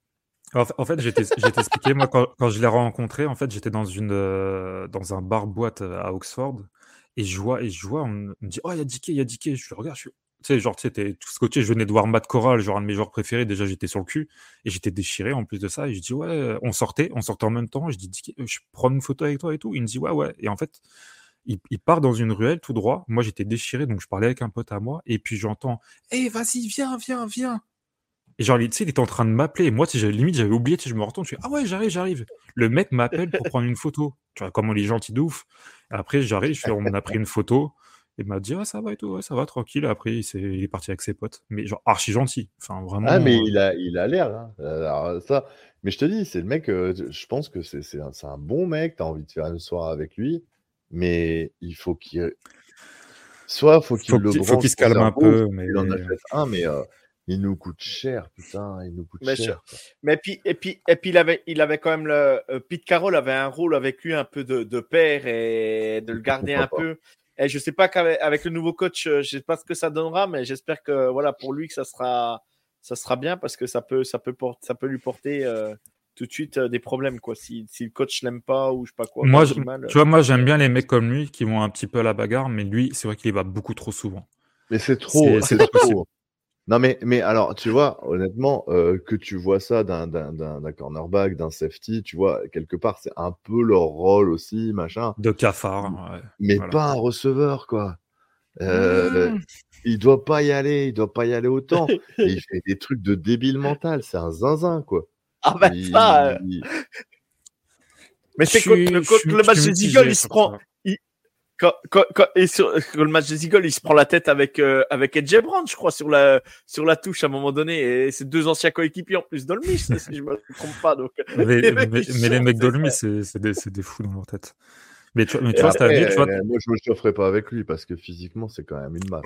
En fait, j'ai t'expliqué, moi, quand, je l'ai rencontré, en fait, j'étais dans, euh, un bar-boîte euh, à Oxford, et je vois, et je on me dit, oh, il y a Dickey, il y a Dickey. Je regarde, tu sais, genre, tu sais, t'es tout scotché, je venais de voir Matt Corral, genre un de mes joueurs préférés, déjà, j'étais sur le cul, et j'étais déchiré en plus de ça, et je dis, ouais, euh, on sortait, on sortait en même temps, je dis, je prends une photo avec toi et tout. Il me dit, ouais, ouais. Et en fait, il, part dans une ruelle tout droit. Moi, j'étais déchiré, donc je parlais avec un pote à moi, et puis j'entends, hé, vas-y, viens, viens, viens. Et genre, tu sais, il était en train de m'appeler. Et moi, tu sais, limite, j'avais oublié. Tu sais, je me retourne. Je fais Ah ouais, j'arrive, j'arrive. Le mec m'appelle pour prendre une photo. Tu vois, comment il est gentil de ouf. Après, j'arrive, je fais, on a pris une photo. Il m'a dit Ah, ça va et tout. Ouais, ça va, tranquille. Après, il, il est parti avec ses potes. Mais genre, archi gentil. Enfin, vraiment. Ah, mais euh, il a, il a l'air, hein. Alors, ça. Mais je te dis, c'est le mec, euh, je pense que c'est un, un bon mec. T'as envie de faire une soirée avec lui. Mais il faut qu'il. Soit faut qu'il faut le qu'il faut branche qu'il se calme un peu. Mais... qu'il en achète un, mais euh, il nous coûte cher, putain. Il nous coûte Mais cher. Mais puis, et puis, et puis il, avait, il avait quand même le. euh, Pete Carroll avait un rôle avec lui un peu de, de père et de le garder un peu. Et je sais pas qu'avec avec le nouveau coach, euh, je sais pas ce que ça donnera, mais j'espère que voilà pour lui que ça sera, ça sera bien parce que ça peut, ça peut, port- ça peut lui porter euh, tout de suite euh, des problèmes quoi. Si, si le coach l'aime pas ou je sais pas quoi. Moi, je- mal, tu vois, moi, j'aime bien les mecs comme lui qui vont un petit peu à la bagarre. Mais lui, c'est vrai qu'il y va beaucoup trop souvent. Mais c'est trop, C'est- trop. Non, mais, mais alors, tu vois, honnêtement, euh, que tu vois ça d'un, d'un, d'un, d'un cornerback, d'un safety, tu vois, quelque part, c'est un peu leur rôle aussi, machin, De cafard. ouais. mais Voilà. pas un receveur, quoi. Euh, Mmh. Il doit pas y aller, il doit pas y aller autant. Et il fait des trucs de débile mental, c'est un zinzin, quoi. Ah ben Il- ça. euh, il- Mais c'est suis- le, le match des Eagles, il se prend. ça. Quand, quand, quand- et sur, sur le match des Eagles, il se prend la tête avec euh, avec Edge je crois, sur la sur la touche à un moment donné. Et c'est deux anciens coéquipiers en plus d'Olmis, si je me trompe pas. Donc, Mais, Les mecs, mais- les mecs c'est des, c'est des fous dans leur tête. Mais tu, mais Et tu vois, t'as après, vu, tu vois, euh, moi, je me chaufferai pas avec lui parce que physiquement, c'est quand même une masse.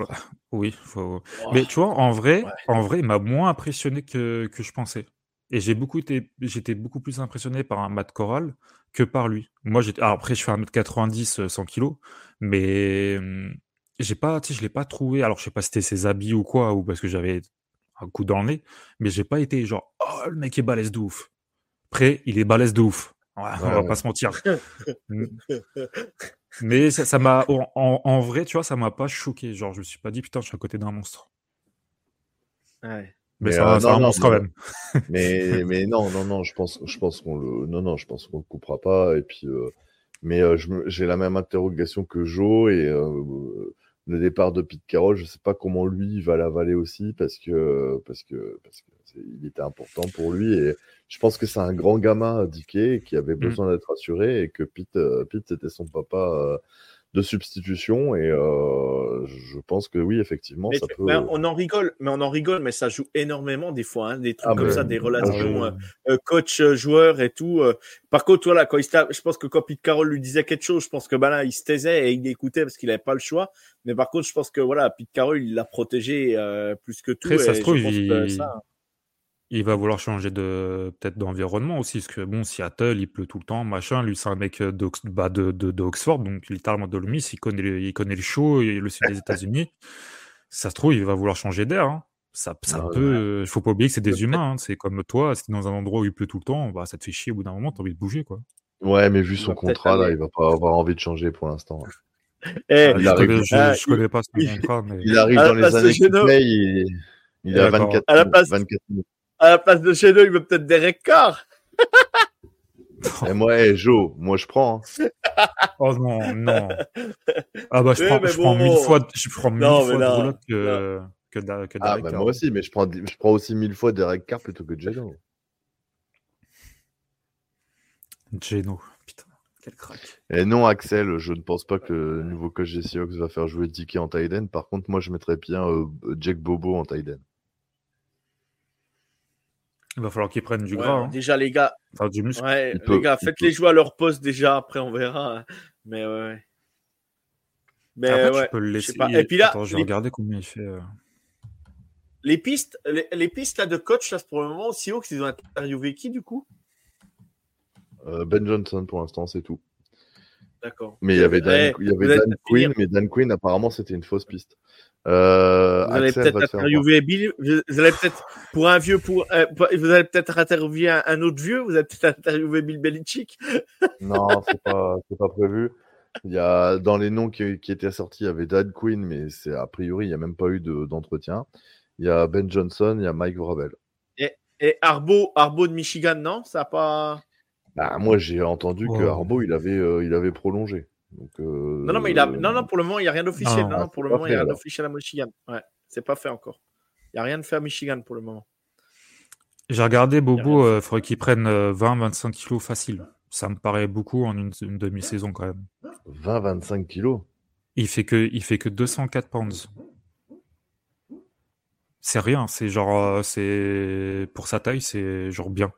oui, faut... Oh, Mais tu vois, en vrai, Ouais. en vrai, il m'a moins impressionné que, que je pensais. Et j'ai beaucoup été, j'étais beaucoup plus impressionné par un Matt Corral que par lui. Moi, j'étais, alors après, je fais 1m90, euh, 100 kg, mais hum, j'ai pas, tu sais, je l'ai pas trouvé. Alors, je sais pas si c'était ses habits ou quoi, ou parce que j'avais un coup dans le nez, mais j'ai pas été genre, oh, le mec est balèze de ouf. Après, il est balèze de ouf. Ouais, on va ouais. pas se mentir. Mais ça ça m'a, en, en- en vrai, tu vois, ça m'a pas choqué. Genre, je me suis pas dit, putain, je suis à côté d'un monstre. ouais. Mais, Mais, c'est euh, c'est non, mais- quand même. Mais, mais non, non, non, je pense, je pense qu'on le, non, non, je pense qu'on le coupera pas. Et puis, euh, mais euh, j'ai la même interrogation que Joe et euh, le départ de Pete Carroll, je sais pas comment lui va l'avaler aussi parce que, parce que, parce que il était important pour lui et je pense que c'est un grand gamin Dickey qui avait besoin d'être assuré et que Pete, euh, Pete c'était son papa de substitution et euh, je pense que oui, effectivement, Mais, ça peut. mais on en rigole, mais on en rigole, mais ça joue énormément des fois, hein, des trucs Ah, comme ça, des ah, relations euh, euh, coach euh, joueur et tout. Par contre, voilà, quand il se je pense que quand Pete Carroll lui disait quelque chose, je pense que ben là, il se taisait et il écoutait parce qu'il n'avait pas le choix. Mais par contre, je pense que voilà, Pete Carroll, il l'a protégé euh, plus que tout. Après, ça et se je trouve, il- ça- Il va vouloir changer de peut-être d'environnement aussi, parce que bon, Seattle, il pleut tout le temps, machin. Lui, c'est un mec euh, d'Ox- bah, de, de, d'Oxford, donc littéralement de l'Olmis, il connaît, le, il connaît le chaud et le sud des États-Unis. Ça se trouve, il va vouloir changer d'air. hein. Ça, ça Ah ouais. peut. Il faut pas oublier que c'est des humains. hein. C'est comme toi, si dans un endroit où il pleut tout le temps, bah, ça te fait chier au bout d'un moment, t'as envie de bouger, quoi. Ouais, mais vu son contrat, là, il va pas avoir envie de changer pour l'instant. Eh, Il je, arrive- connais, je, Ah, je connais pas son il- contrat, mais. Il arrive À la dans les de années qui il, il a D'accord. 24, À la place- 24 minutes. À la place de chez nous, il veut peut-être Derek Carr. Et moi, hey, Joe, moi je prends. hein. Oh non, non. Ah bah je prends, mais je prends bon. mille fois, je prends mille Non, mais fois non, de roulotte que, que, Da- que Ah, Derek bah, Carr. moi aussi, mais je prends, je prends aussi mille fois Derek Carr plutôt que Geno. Geno, putain, quel crack. Et non, Axel, je ne pense pas que le nouveau coach des Seahawks va faire jouer Dickey en tight end. Par contre, moi, je mettrais bien euh, Jack Bobo en tight end. Il va falloir qu'ils prennent du Ouais, gras. hein. Déjà, les gars, Enfin, du muscle. ouais, Il les peut, gars, faites-les jouer à leur poste déjà. Après, on verra. Mais ouais. Mais Après, ouais, tu peux le laisser. pas. Et puis là, Attends, je vais les- regarder combien il fait. euh. les pistes, les, les pistes là, de coach, là, pour le moment, Seahawks, ils ont interviewé qui du coup? Euh, ben Johnson, pour l'instant, c'est tout. D'accord. Mais il y avait Dan, Eh, il y avait Dan Quinn, mais Dan Quinn, apparemment, c'était une fausse piste. Euh, Vous allez Axel peut-être va te faire interviewer Bill. Vous vous allez peut-être pour un vieux, pour euh, vous allez peut-être interviewer un, un autre vieux. Vous allez peut-être interviewer Bill Belichick. Non, c'est pas, c'est pas prévu. Il y a, dans les noms qui, qui étaient sortis, il y avait Dan Quinn, mais c'est a priori, il n'y a même pas eu de- d'entretien. il y a Ben Johnson, il y a Mike Vrabel. Et Arbo, Arbo de Michigan, non? Ça a pas. Bah, moi, j'ai entendu que Oh. Arbo, il avait, euh, il avait prolongé. Donc, euh, Non, non, mais il a... non, non, pour le moment, il n'y a rien d'officiel. Non, Non, non, ah, pour le moment, il n'y a rien d'officiel à Michigan. Ouais, c'est pas fait encore. Il n'y a rien de fait à Michigan pour le moment. J'ai regardé Bobo, il faudrait qu'il prenne 20-25 kilos facile. Ça me paraît beaucoup en une, une demi-saison quand même. 20-25 kilos. Il fait que, il fait que 204 pounds. C'est rien, c'est genre, euh, c'est pour sa taille, c'est genre bien.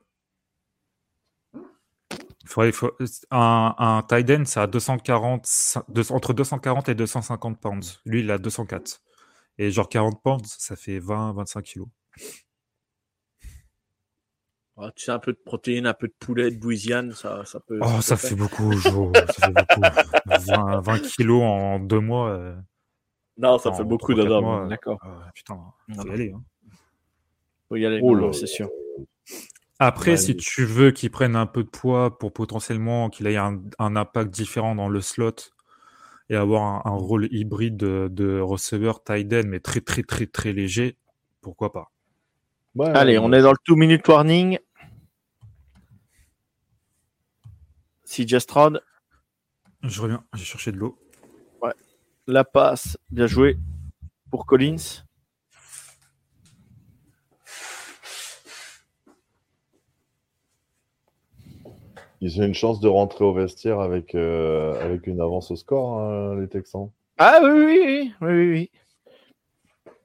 Il faudrait, il faut- un, un tight end, c'est à 240, cin- deux- entre 240 et 250 pounds. Lui, il a 204. Et genre 40 pounds, ça fait 20-25 kilos. Tu sais, un peu de protéines, un peu de poulet, de bouisiane, ça, ça peut. Oh, ça fait beaucoup, Jo, ça fait beaucoup. 20, 20 kilos en deux mois. euh, Non, ça en fait beaucoup mois, euh, D'accord. ah, putain, faut y aller. hein. Faut y aller, Oh c'est sûr. Après, Ouais, si tu veux qu'il prenne un peu de poids pour potentiellement qu'il ait un, un impact différent dans le slot et avoir un, un rôle hybride de, de receveur tight end, mais très très très très léger, pourquoi pas? Ouais, Allez, on est dans le two-minute warning. CJ Stroud, Je reviens, j'ai cherché de l'eau. la passe, bien joué pour Collins. Ils ont une chance de rentrer au vestiaire avec, euh, avec une avance au score, hein, les Texans. Ah oui, oui, oui, oui, oui.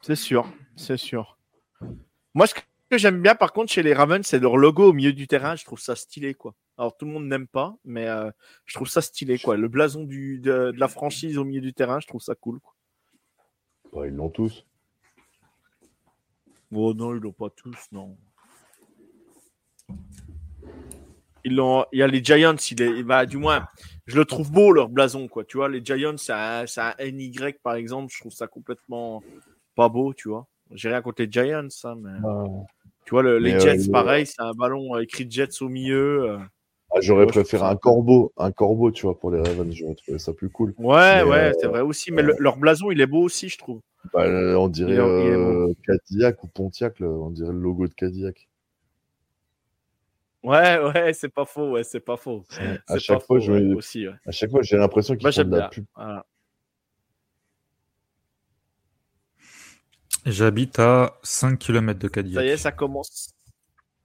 C'est sûr, c'est sûr. Moi, ce que j'aime bien, par contre, chez les Ravens, c'est leur logo au milieu du terrain. Je trouve ça stylé, quoi. Alors, tout le monde n'aime pas, mais euh, je trouve ça stylé, quoi. Le blason du, de, de la franchise au milieu du terrain, je trouve ça cool. Quoi. Bah, ils l'ont tous. Oh non, ils l'ont pas tous, non. Ils l'ont. Il y a les Giants, il est, bah, du moins, je le trouve beau leur blason, quoi. Tu vois, les Giants, c'est un, c'est un NY par exemple. Je trouve ça complètement pas beau, tu vois. J'ai rien contre les Giants, ça, mais tu vois, le- les euh, Jets, le- pareil, c'est un ballon euh, écrit Jets au milieu. euh. Ah, J'aurais préféré ça un corbeau, un corbeau, tu vois, pour les Ravens. J'aurais trouvé ça plus cool. Ouais, Mais, ouais, euh, c'est vrai aussi. Mais le- leur blason, il est beau aussi, je trouve. Bah, euh, on dirait Il est- il est beau. euh, Cadillac ou Pontiac, là. on dirait le logo de Cadillac. Ouais, ouais, c'est pas faux, ouais, c'est pas faux. À chaque pas fois, faux, ouais, aussi, ouais. à chaque fois, j'ai l'impression qu'ils Moi, font j'aime de la bien. pub. Voilà. J'habite à 5 km de Cadillac. Ça y est, ça commence.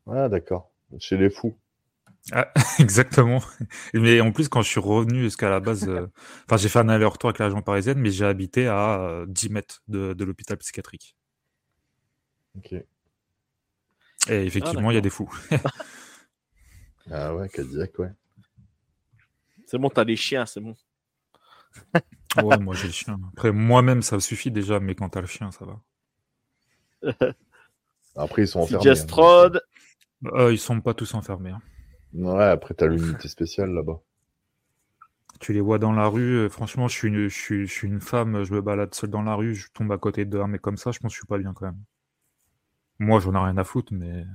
Ah, d'accord. Chez les fous. Ah, exactement. Mais en plus, quand je suis revenu, parce qu'à la base, euh, enfin, j'ai fait un aller-retour avec la région parisienne, mais j'ai habité à euh, 10 mètres de, de l'hôpital psychiatrique. Ok. Et effectivement, il y a des fous. Ah ouais, ouais. C'est bon, t'as les chiens, c'est bon. ouais, moi j'ai le chien. Après, moi-même, ça suffit déjà, mais quand t'as le chien, ça va. Après, ils sont enfermés. CJ hein. Euh, ils sont pas tous enfermés. hein. Ouais, après, t'as l'unité spéciale là-bas. Tu les vois dans la rue. euh, franchement, je suis, une, je, suis, je suis une femme, je me balade seule dans la rue, je tombe à côté d'un mec comme ça, je pense que je suis pas bien quand même. Moi, j'en ai rien à foutre, mais.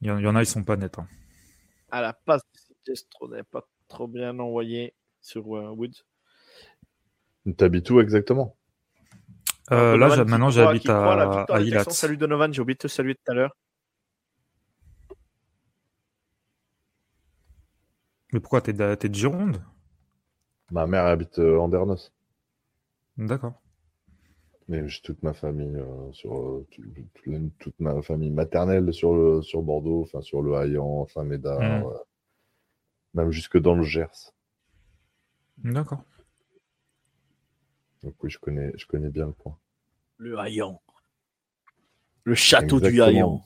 Il y, en- il y en a, ils sont pas nets. hein. À la passe, CJ Stroud n'est pas trop bien envoyé sur euh, Woods. T'habites où exactement? Euh, là, maintenant, j'habite à la à, à Ilat. Salut Donovan, j'ai oublié de te saluer tout à l'heure. Mais pourquoi T'es de, de Gironde? Ma mère habite euh, Andernos. D'accord. Mais j'ai toute ma famille euh, sur euh, toute ma famille maternelle sur le sur Bordeaux, enfin sur le Haillan, Saint-Médard, Mm. euh, même jusque dans le Gers. D'accord. Donc oui, je connais je connais bien le coin. Le Haillan. Le château du Exactement. Haillan.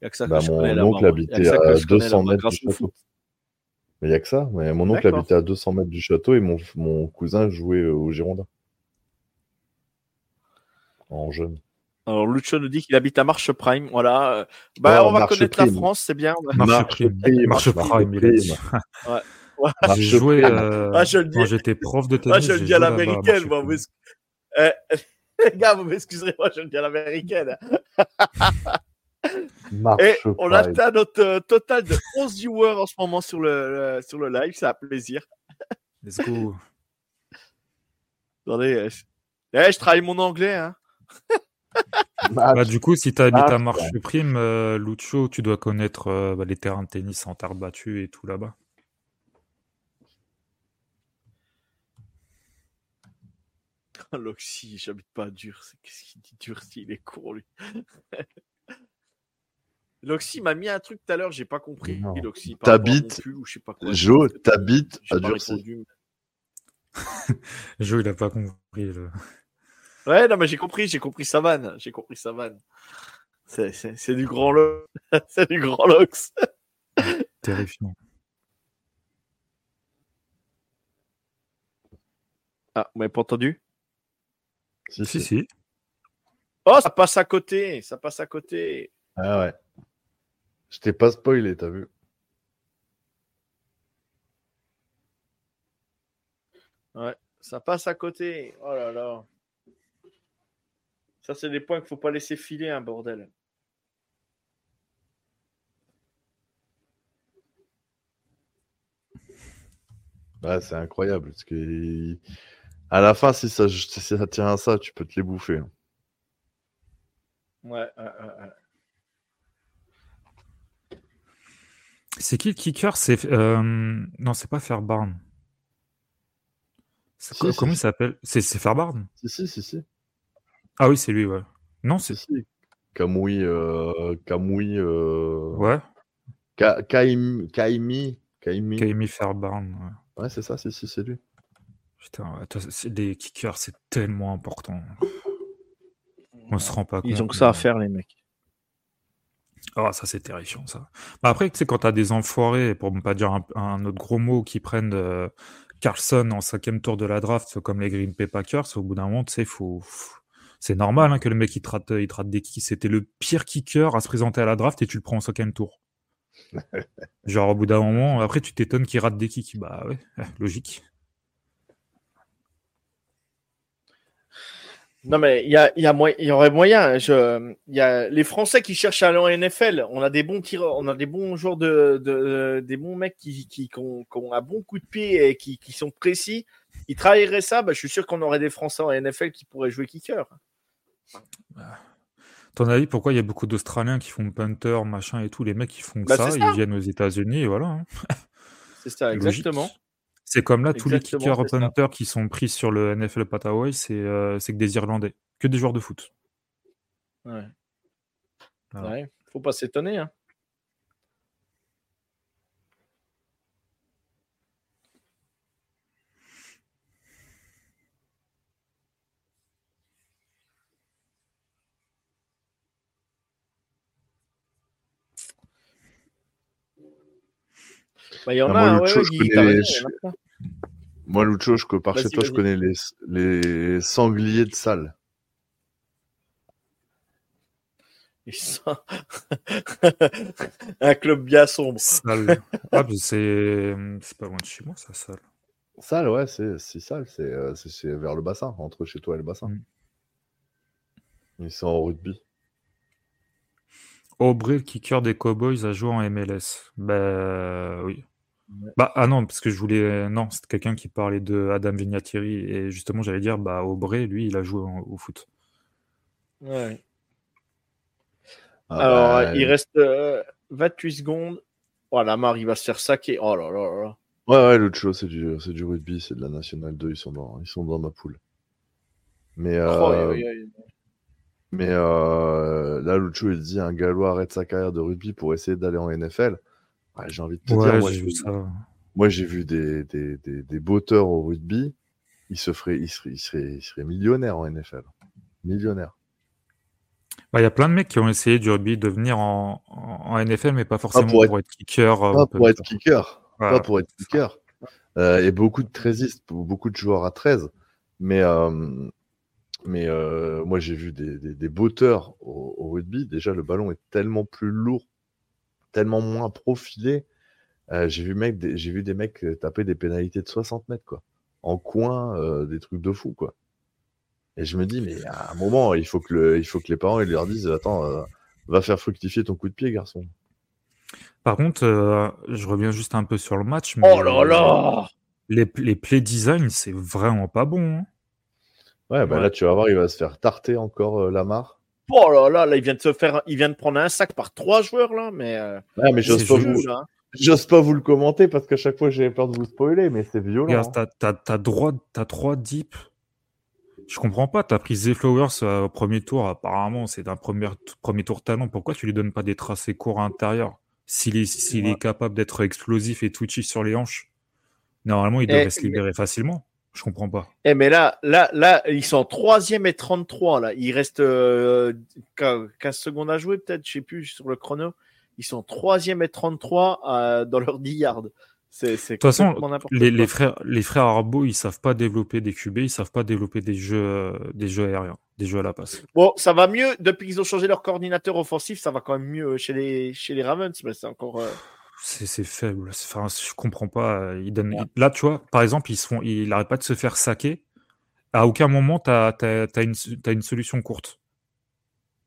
Il n'y a que ça que Bah, je mon connais oncle habitait à je connais 200 là-bas mètres du au château. Mais il n'y a que ça. Mais mon oncle habitait à 200 mètres du château et mon, mon cousin jouait au Girondin. En jeune. Alors, Lucho nous dit qu'il habite à Marche Prime. Voilà. Euh, Bah, Oh, on va Marche connaître la. France, c'est bien. Marche prime. Marche prime, a. Ouais. J'ai joué euh, Ah, je le dis- quand j'étais prof de Ah, tennis. je le dis à l'américaine, moi. Euh, les gars, vous m'excuserez-moi, je le dis à l'américaine. Et on prime. atteint notre euh, total de 11 viewers en ce moment sur le, le- sur le live. Ça a plaisir. Let's go. Attendez. euh, je... eh, je travaille mon anglais. Hein. Bah, Match. du coup, si tu habites Ah, à Marche Prime, euh, Lucho, tu dois connaître euh, bah, les terrains de tennis en terre battue et tout là-bas. Loxy, j'habite pas à Durcy. Qu'est-ce qu'il dit Durcy Il est court, lui? Loxy m'a mis un truc tout à l'heure, j'ai pas compris. Loxy, T'habites-. Jo, t'habites à. Jo, il a pas compris. le- Ouais, non, mais j'ai compris, j'ai compris sa vanne. J'ai compris sa vanne. C'est, c'est, c'est du grand Lox. c'est du grand Lox. Terrifiant. Ah, vous m'avez pas entendu? Si, Si, si. si. Oh, ça passe à côté. Ça passe à côté. Ah ouais. Je t'ai pas spoilé, t'as vu Ouais, ça passe à côté. Oh là là. Ça, c'est des points qu'il faut pas laisser filer, un bordel. Ouais, c'est incroyable. Parce que à la fin, si ça, si ça tient à ça, tu peux te les bouffer. hein. Ouais, ouais, ouais, ouais. C'est qui le kicker? C'est euh, non, c'est pas Fairbarn. Si, comment si. il s'appelle? C'est c'est Fairbarn Si, si, si, si. Ah oui, c'est lui, ouais. Non, c'est si. Kamui, euh, Kamui, euh... ouais. Ka- Kaimi, Kaimi, Kaimi. Kaimi Fairbarn. Ouais. Ouais, c'est ça, si, si, c'est lui. Putain, ouais, c'est- les kickers, c'est tellement important. On se rend pas compte. Ils ont que ça à faire, les mecs. Ah, ça, c'est terrifiant, ça. Bah, après, tu sais, quand t'as des enfoirés, pour ne pas dire un, un autre gros mot, qui prennent euh, Carlson en cinquième tour de la draft, comme les Green Bay Packers, au bout d'un moment, tu sais, faut... faut- c'est normal hein, que le mec, il te rate, il des kicks. C'était le pire kicker à se présenter à la draft et tu le prends en cinquième tour. Genre, au bout d'un moment, après, tu t'étonnes qu'il rate des kicks. Bah ouais, logique. Non, mais il y, a, il y, a moy- il y aurait moyen. Je, il y a les Français qui cherchent à aller en NFL. On a des bons tireurs, on a des bons joueurs de, de- des bons mecs qui, qui, qui ont, qui ont un bon coup de pied et qui, qui sont précis. Ils travailleraient ça. Bah, je suis sûr qu'on aurait des Français en NFL qui pourraient jouer kicker. Ton avis, pourquoi il y a beaucoup d'Australiens qui font punter, machin et tout? Les mecs qui font Bah, ça, ils viennent aux États-Unis et voilà. hein. C'est ça, exactement. C'est comme là, tous les kickers punters qui sont pris sur le NFL Pataway, c'est euh, c'est que des Irlandais, que des joueurs de foot. Ouais. Voilà. Ouais, Faut pas s'étonner. Hein. Bah, il y en Ah, a, plein. Moi, Lucho, je, par chez Vas-y, toi, je connais les, les sangliers de salle. Ils sont- un club bien sombre. Sale. ah, mais c'est c'est pas loin de chez moi, ça, sale. Salle, ouais, c'est c'est sale. C'est euh, c'est- c'est vers le bassin, entre chez toi et le bassin. Mm. Ils sont en rugby. Aubrey, le kicker des Cowboys, a joué en MLS. Bah oui. Ouais. Bah ah non, parce que je voulais. Non, c'était quelqu'un qui parlait de Adam Vignatieri. Et justement, j'allais dire, bah Aubrey, lui, il a joué en- au foot. Ouais. Ah, Alors, bah, il reste euh, 28 secondes. Oh, la Mar, il va se faire saquer. Oh là là là là. Ouais, ouais, Lucho, c'est du, c'est du rugby, c'est de la Nationale 2. Ils sont dans, ils sont dans ma poule. Mais, Oh, euh, oui, oui, oui. Mais euh, là, Lucho, il dit un Gallois arrête sa carrière de rugby pour essayer d'aller en NFL. Ouais, j'ai envie de te Ouais, dire, moi, j'ai vu ça. moi, j'ai vu des, des, des, des botteurs au rugby. Ils se feraient, ils seraient, ils seraient, ils seraient millionnaires en NFL. Millionnaires. Bah, Il y a plein de mecs qui ont essayé du rugby de venir en, en, en NFL, mais pas forcément pour pour, être- être kicker. euh, Pas ou pour être kicker. Ouais. Pas pour être kicker. Euh, et beaucoup de 13 beaucoup de joueurs à 13. Mais, euh, mais euh, moi, j'ai vu des, des, des botteurs au, au rugby. Déjà, le ballon est tellement plus lourd, tellement moins profilé. Euh, j'ai vu, mec, des, vu des mecs euh, taper des pénalités de 60 mètres, quoi. En coin, euh, des trucs de fou, quoi. Et je me dis, mais à un moment, il faut que, le, il faut que les parents ils leur disent Attends, va faire fructifier ton coup de pied, garçon. Par contre, je reviens juste un peu sur le match. Mais Oh là là Les, les play design, c'est vraiment pas bon. hein. Ouais, bah Ouais. là, tu vas voir, il va se faire tarter encore euh, Lamar. Oh là là, là, il vient de se faire, il vient de prendre un sac par trois joueurs là, mais euh, Ouais, mais j'ose pas, vous... hein. j'ose pas vous le commenter parce qu'à chaque fois, j'ai peur de vous spoiler, mais c'est violent. Regarde, hein. t'as, droit, t'as trois deep. Je comprends pas, t'as pris Zay Flowers euh, au premier tour, apparemment, c'est d'un premier, premier tour talent. Pourquoi tu lui donnes pas des tracés courts à l'intérieur? S'il est, s'il Ouais. est capable d'être explosif et twitchy sur les hanches, normalement, il devrait se mais- libérer facilement. Je comprends pas. Eh, mais là, là, là, ils sont en troisième et 33 là. Il reste euh, 15 secondes à jouer peut-être, je sais plus sur le chrono. Ils sont en troisième et 33 euh, dans leur 10 yards. C'est, De toute façon, Les, frères, les frères Arbo, ils savent pas développer des QB, ils savent pas développer des jeux, euh, des jeux aériens, des jeux à la passe. Bon, ça va mieux depuis qu'ils ont changé leur coordinateur offensif. Ça va quand même mieux chez les chez les Ravens, mais c'est encore. euh, C'est faible. Enfin, je comprends pas. Ouais. Là, tu vois, par exemple, ils font... il n'arrête pas de se faire saquer. À aucun moment, tu as, une... t'as une solution courte.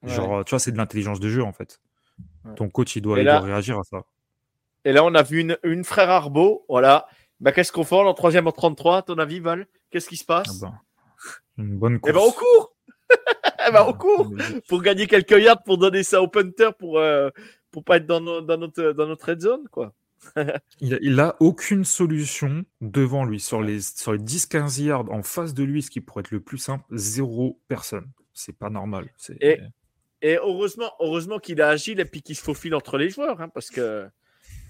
ouais. Genre, tu vois, c'est de l'intelligence de jeu, en fait. Ouais. Ton coach, il doit, il réagir à ça. Et là, on a vu une, une frère Arbo. Voilà. Bah, qu'est-ce qu'on fait en troisième en 33 À ton avis, Val? Qu'est-ce qui se Ah passe? ben, une bonne Eh course. ben, au cours Eh ben, au cours Mais- Pour gagner quelques yards, pour donner ça au punter, pour, euh, pour pas être dans, nos- dans, notre, dans notre red zone, quoi. Il, a, il a aucune solution devant lui. Sur les, sur les 10-15 yards en face de lui, ce qui pourrait être le plus simple, zéro personne. C'est pas normal. Et- Et heureusement, heureusement qu'il est agile et puis qu'il se faufile entre les joueurs, hein, parce que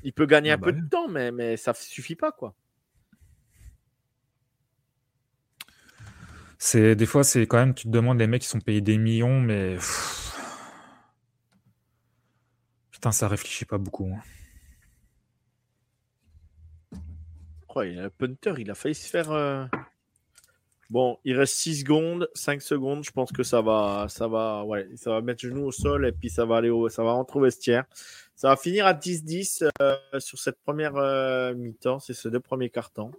il peut gagner Ah un bah peu oui. de temps, mais, mais ça suffit pas, quoi. C'est des fois, c'est quand même, tu te demandes, les mecs qui sont payés des millions, mais pff. Putain, ça réfléchit pas beaucoup. hein. Il a le punter, il a failli se faire. euh, Bon, il reste 6 secondes, 5 secondes. Je pense que ça va, ça va, ouais, ça va mettre genou au sol et puis ça va aller au, ça va rentrer au vestiaire. Ça va finir à 10-10 euh, sur cette première euh, mi-temps, c'est ces deux premiers cartons.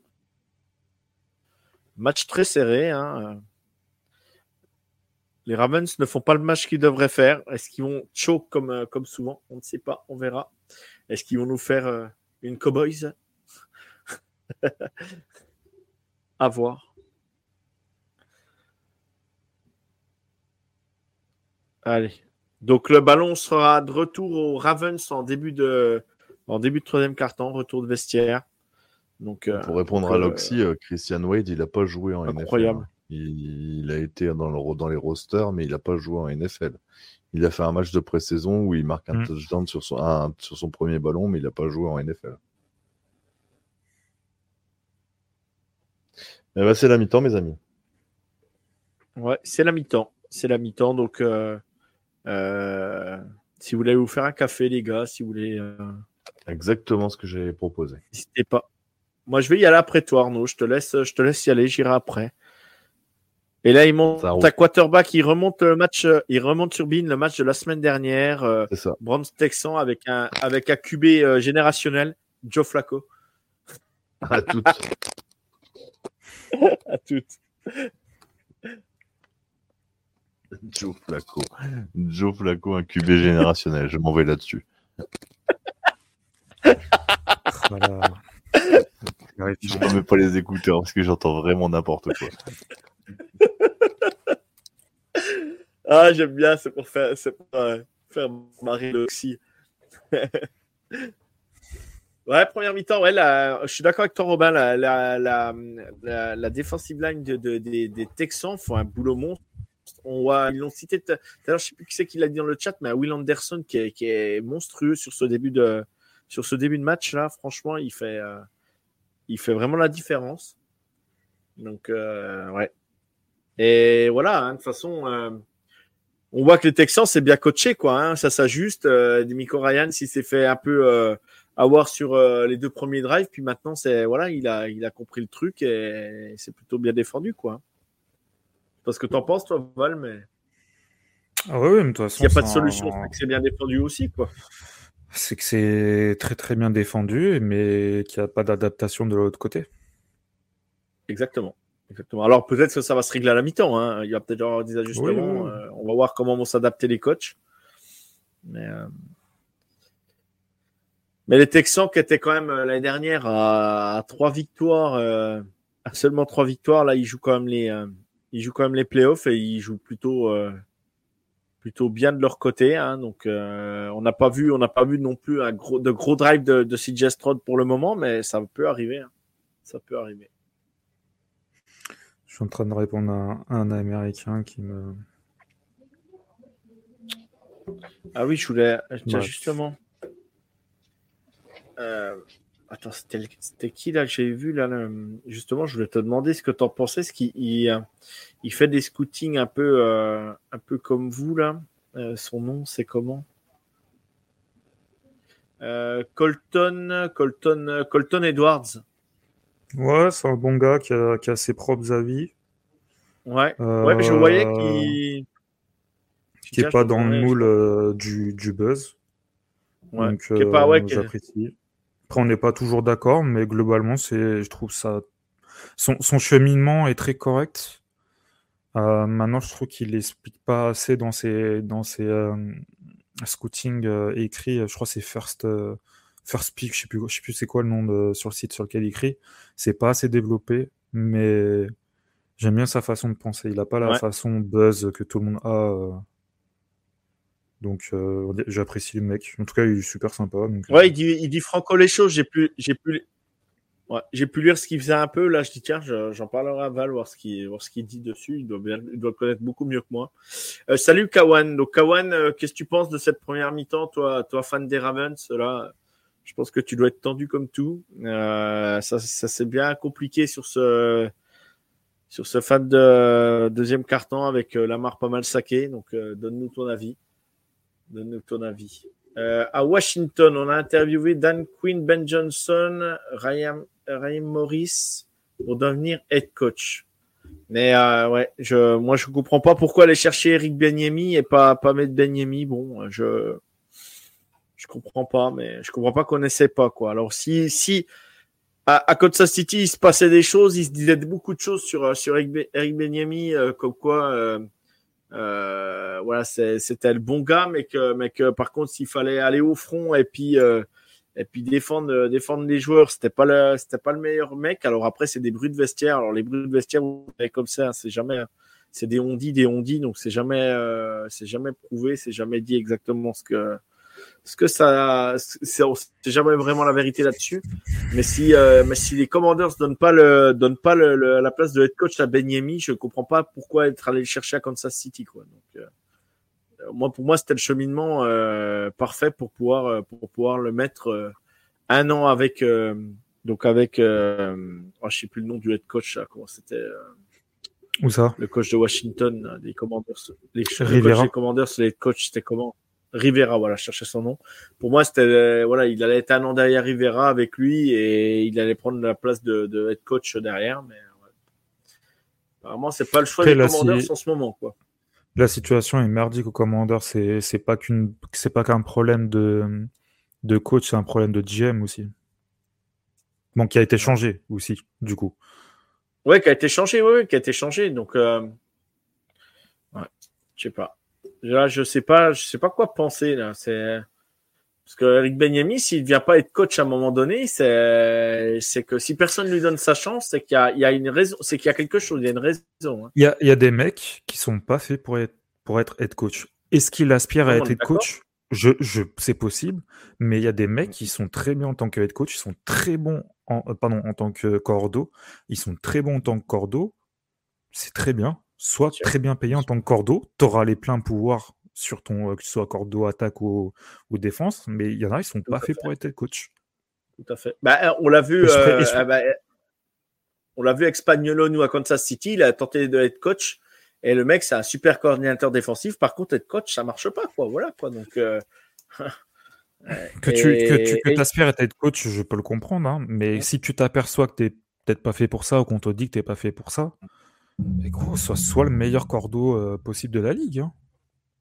Match très serré. Hein. Les Ravens ne font pas le match qu'ils devraient faire. Est-ce qu'ils vont choke comme, euh, comme souvent? On ne sait pas, on verra. Est-ce qu'ils vont nous faire euh, une Cowboys? À voir. Allez. Donc le ballon sera de retour au Ravens en début de, en début de troisième carton, retour de vestiaire. Donc, euh, Pour répondre à Loxy, euh, Christian Wade, il n'a pas joué en Incroyable. NFL. Il, il a été dans, le, dans les rosters, mais il n'a pas joué en NFL. Il a fait un match de pré-saison où il marque un Mm. touchdown sur son, un- sur son premier ballon, mais il n'a pas joué en NFL. Eh ben, c'est la mi-temps, mes amis. Ouais, c'est la mi-temps. C'est la mi-temps. Donc, euh, euh, si vous voulez vous faire un café, les gars, si vous voulez, euh, Exactement ce que j'avais proposé. n'hésitez pas. Moi, je vais y aller après toi, Arnaud. Je te laisse, je te laisse y aller. J'irai après. Et là, il monte à quarterback. Il remonte le match. euh, Il remonte sur Bean le match de la semaine dernière. euh, C'est ça. Browns Texan avec un avec un QB euh, générationnel, Joe Flacco. À toutes. À toutes. Joe Flacco. Joe Flacco, un QB générationnel. Je m'en vais là-dessus. Voilà. Je ne mets pas les écouteurs parce que j'entends vraiment n'importe quoi. Ah, j'aime bien. C'est pour faire, c'est pour euh, faire marrer l'oxy. Ouais, première mi-temps, ouais, je suis d'accord avec toi, Robin. La, la, la, la defensive line de, des, des, Texans font un boulot monstre. On voit, ils l'ont cité tout à l'heure, je sais plus qui c'est qui l'a dit dans le chat, mais Will Anderson qui est, qui est, monstrueux sur ce début de, sur ce début de match là. Franchement, il fait, euh, il fait vraiment la différence. Donc, euh, ouais. Et voilà, hein, de toute façon, euh, on voit que les Texans, c'est bien coaché, quoi. Hein, ça s'ajuste. Euh, Demico Ryan, s'il s'est fait un peu euh, avoir sur euh, les deux premiers drives, puis maintenant, c'est voilà, il a, il a compris le truc et c'est plutôt bien défendu, quoi. Parce que t'en penses, toi, Val, mais. Ah ouais mais toi, S'il n'y a pas de solution, c'est que c'est bien défendu aussi, quoi. C'est que c'est très très bien défendu, mais qu'il n'y a pas d'adaptation de l'autre côté. Exactement. Exactement. Alors peut-être que ça va se régler à la mi-temps. Hein. Il y a peut-être avoir des ajustements. Euh, on va voir comment vont s'adapter les coachs. Mais, euh, Mais, les Texans qui étaient quand même euh, l'année dernière à, trois victoires, à seulement trois victoires, là ils jouent quand même les, ils jouent quand même les playoffs et ils jouent plutôt, plutôt bien de leur côté. Hein. Donc on n'a pas vu, on n'a pas vu non plus un gros, de gros drive de, de CJ Stroud pour le moment, mais ça peut arriver. Hein. Ça peut arriver. Suis en train de répondre à un, Américain qui me. Ah oui, je voulais. Tiens, justement. Euh, attends, c'était qui là que j'ai vu là, Justement, je voulais te demander ce que tu en pensais. Ce qu'il il, il, fait des scootings un peu, euh, un peu comme vous là. Euh, son nom, c'est comment? Colton, Colton, Colton Edwards. Ouais, c'est un bon gars qui a, ses propres avis. Ouais, ouais mais je voyais qu'il. Qui n'est pas dans le moule euh, du, du, buzz. Ouais, Donc, euh, pas, ouais, j'apprécie. Après, on n'est pas toujours d'accord, mais globalement, c'est, je trouve ça. Son, son cheminement est très correct. Euh, maintenant, je trouve qu'il n'explique pas assez dans ses, dans ses euh, scouting écrits. Je crois que c'est First. First Peak, je sais plus, je sais plus c'est quoi le nom de, sur le site sur lequel il écrit. C'est pas assez développé, mais j'aime bien sa façon de penser. Il a pas la façon buzz que tout le monde a. Euh. Donc euh, j'apprécie le mec. En tout cas, il est super sympa. Donc, ouais, il dit, il dit franco les choses. J'ai pu, j'ai pu, ouais, j'ai pu lire ce qu'il faisait un peu. Là, je dis tiens, j'en parlerai à Val voir ce qu'il, voir ce qu'il dit dessus. Il doit bien, il doit connaître beaucoup mieux que moi. Euh, salut Kawan. Donc Kawan, qu'est-ce que tu penses de cette première mi-temps, toi, toi fan des Ravens là? Je pense que tu dois être tendu comme tout. Euh, ça, ça c'est bien compliqué sur ce sur ce fan de deuxième carton avec euh, Lamar pas mal saqué. Donc, euh, donne-nous ton avis. Donne-nous ton avis. Euh, à Washington, on a interviewé Dan Quinn, Ben Johnson, Ryan, Ryan Morris pour devenir head coach. Mais euh, ouais, je, moi je comprends pas pourquoi aller chercher Eric Benyemi et pas pas mettre Benyemi. Bon, je je comprends pas, mais je comprends pas qu'on essaie pas quoi. Alors si si à, à Kansas City il se passait des choses, il se disait beaucoup de choses sur sur Eric Benyami, euh, comme quoi euh, euh, voilà c'était le bon gars, mais que mais que par contre s'il fallait aller au front et puis euh, et puis défendre défendre les joueurs, c'était pas le c'était pas le meilleur mec. Alors après c'est des bruits de vestiaire. Alors les bruits de vestiaire comme ça, hein, c'est jamais c'est des on dit des on dit donc c'est jamais euh, c'est jamais prouvé, c'est jamais dit exactement ce que ce que ça, c'est jamais vraiment la vérité là-dessus. Mais si, euh, mais si les Commanders donnent pas le, donnent pas le, la place de head coach à Benyemi, je comprends pas pourquoi être allé le chercher à Kansas City, quoi. Donc, euh, moi, pour moi, c'était le cheminement euh, parfait pour pouvoir, euh, pour pouvoir le mettre euh, un an avec, donc avec, oh, je sais plus le nom du head coach, là, comment c'était. Où ça? Le coach de Washington, des Commanders. Les, les coachs des Commanders, les coachs, c'était comment? Rivera, voilà, je cherchais son nom. Pour moi, c'était euh, voilà, il allait être un an derrière Rivera avec lui et il allait prendre la place de, de head coach derrière. Mais ouais. apparemment, c'est pas le choix des Commanders en ce moment, quoi. La situation est merdique aux Commanders. C'est c'est pas qu'une c'est pas qu'un problème de de coach, c'est un problème de GM aussi. Bon, qui a été changé aussi, du coup. Ouais, qui a été changé, oui, qui a été changé. Donc, euh... ouais, je sais pas. Là, je sais pas, je sais pas quoi penser là. C'est parce que Eric Benyemi, s'il ne vient pas être coach à un moment donné, c'est que si personne lui donne sa chance, c'est qu'il y y a une raison, c'est qu'il y a quelque chose, il y a une raison. Hein. Il, y a, il y a des mecs qui sont pas faits pour être pour être head coach. Est-ce qu'il aspire à être head coach? Je, je, c'est possible, mais il y a des mecs qui sont très bien en tant que head coach, ils sont très bons en, euh, pardon, en tant que cordeau, ils sont très bons en tant que cordeau, c'est très bien. Soit très bien payé en tant que cordeau, tu auras les pleins pouvoirs sur ton, euh, que ce soit cordeau, attaque ou, ou défense, mais il y en a, ils sont pas faits pour être coach. Tout à fait. Bah, on l'a vu, euh, ah bah, on l'a vu avec Spagnolo, nous, à Kansas City, il a tenté d'être coach. Et le mec, c'est un super coordinateur défensif. Par contre, être coach, ça marche pas, quoi. Voilà, quoi. Donc, euh, que tu que tu aspires à être coach, je peux le comprendre. Hein. mais si tu t'aperçois que tu n'es peut-être pas fait pour ça ou qu'on te dit que tu n'es pas fait pour ça, gros, sois, soit le meilleur cordeau euh, possible de la ligue. Hein.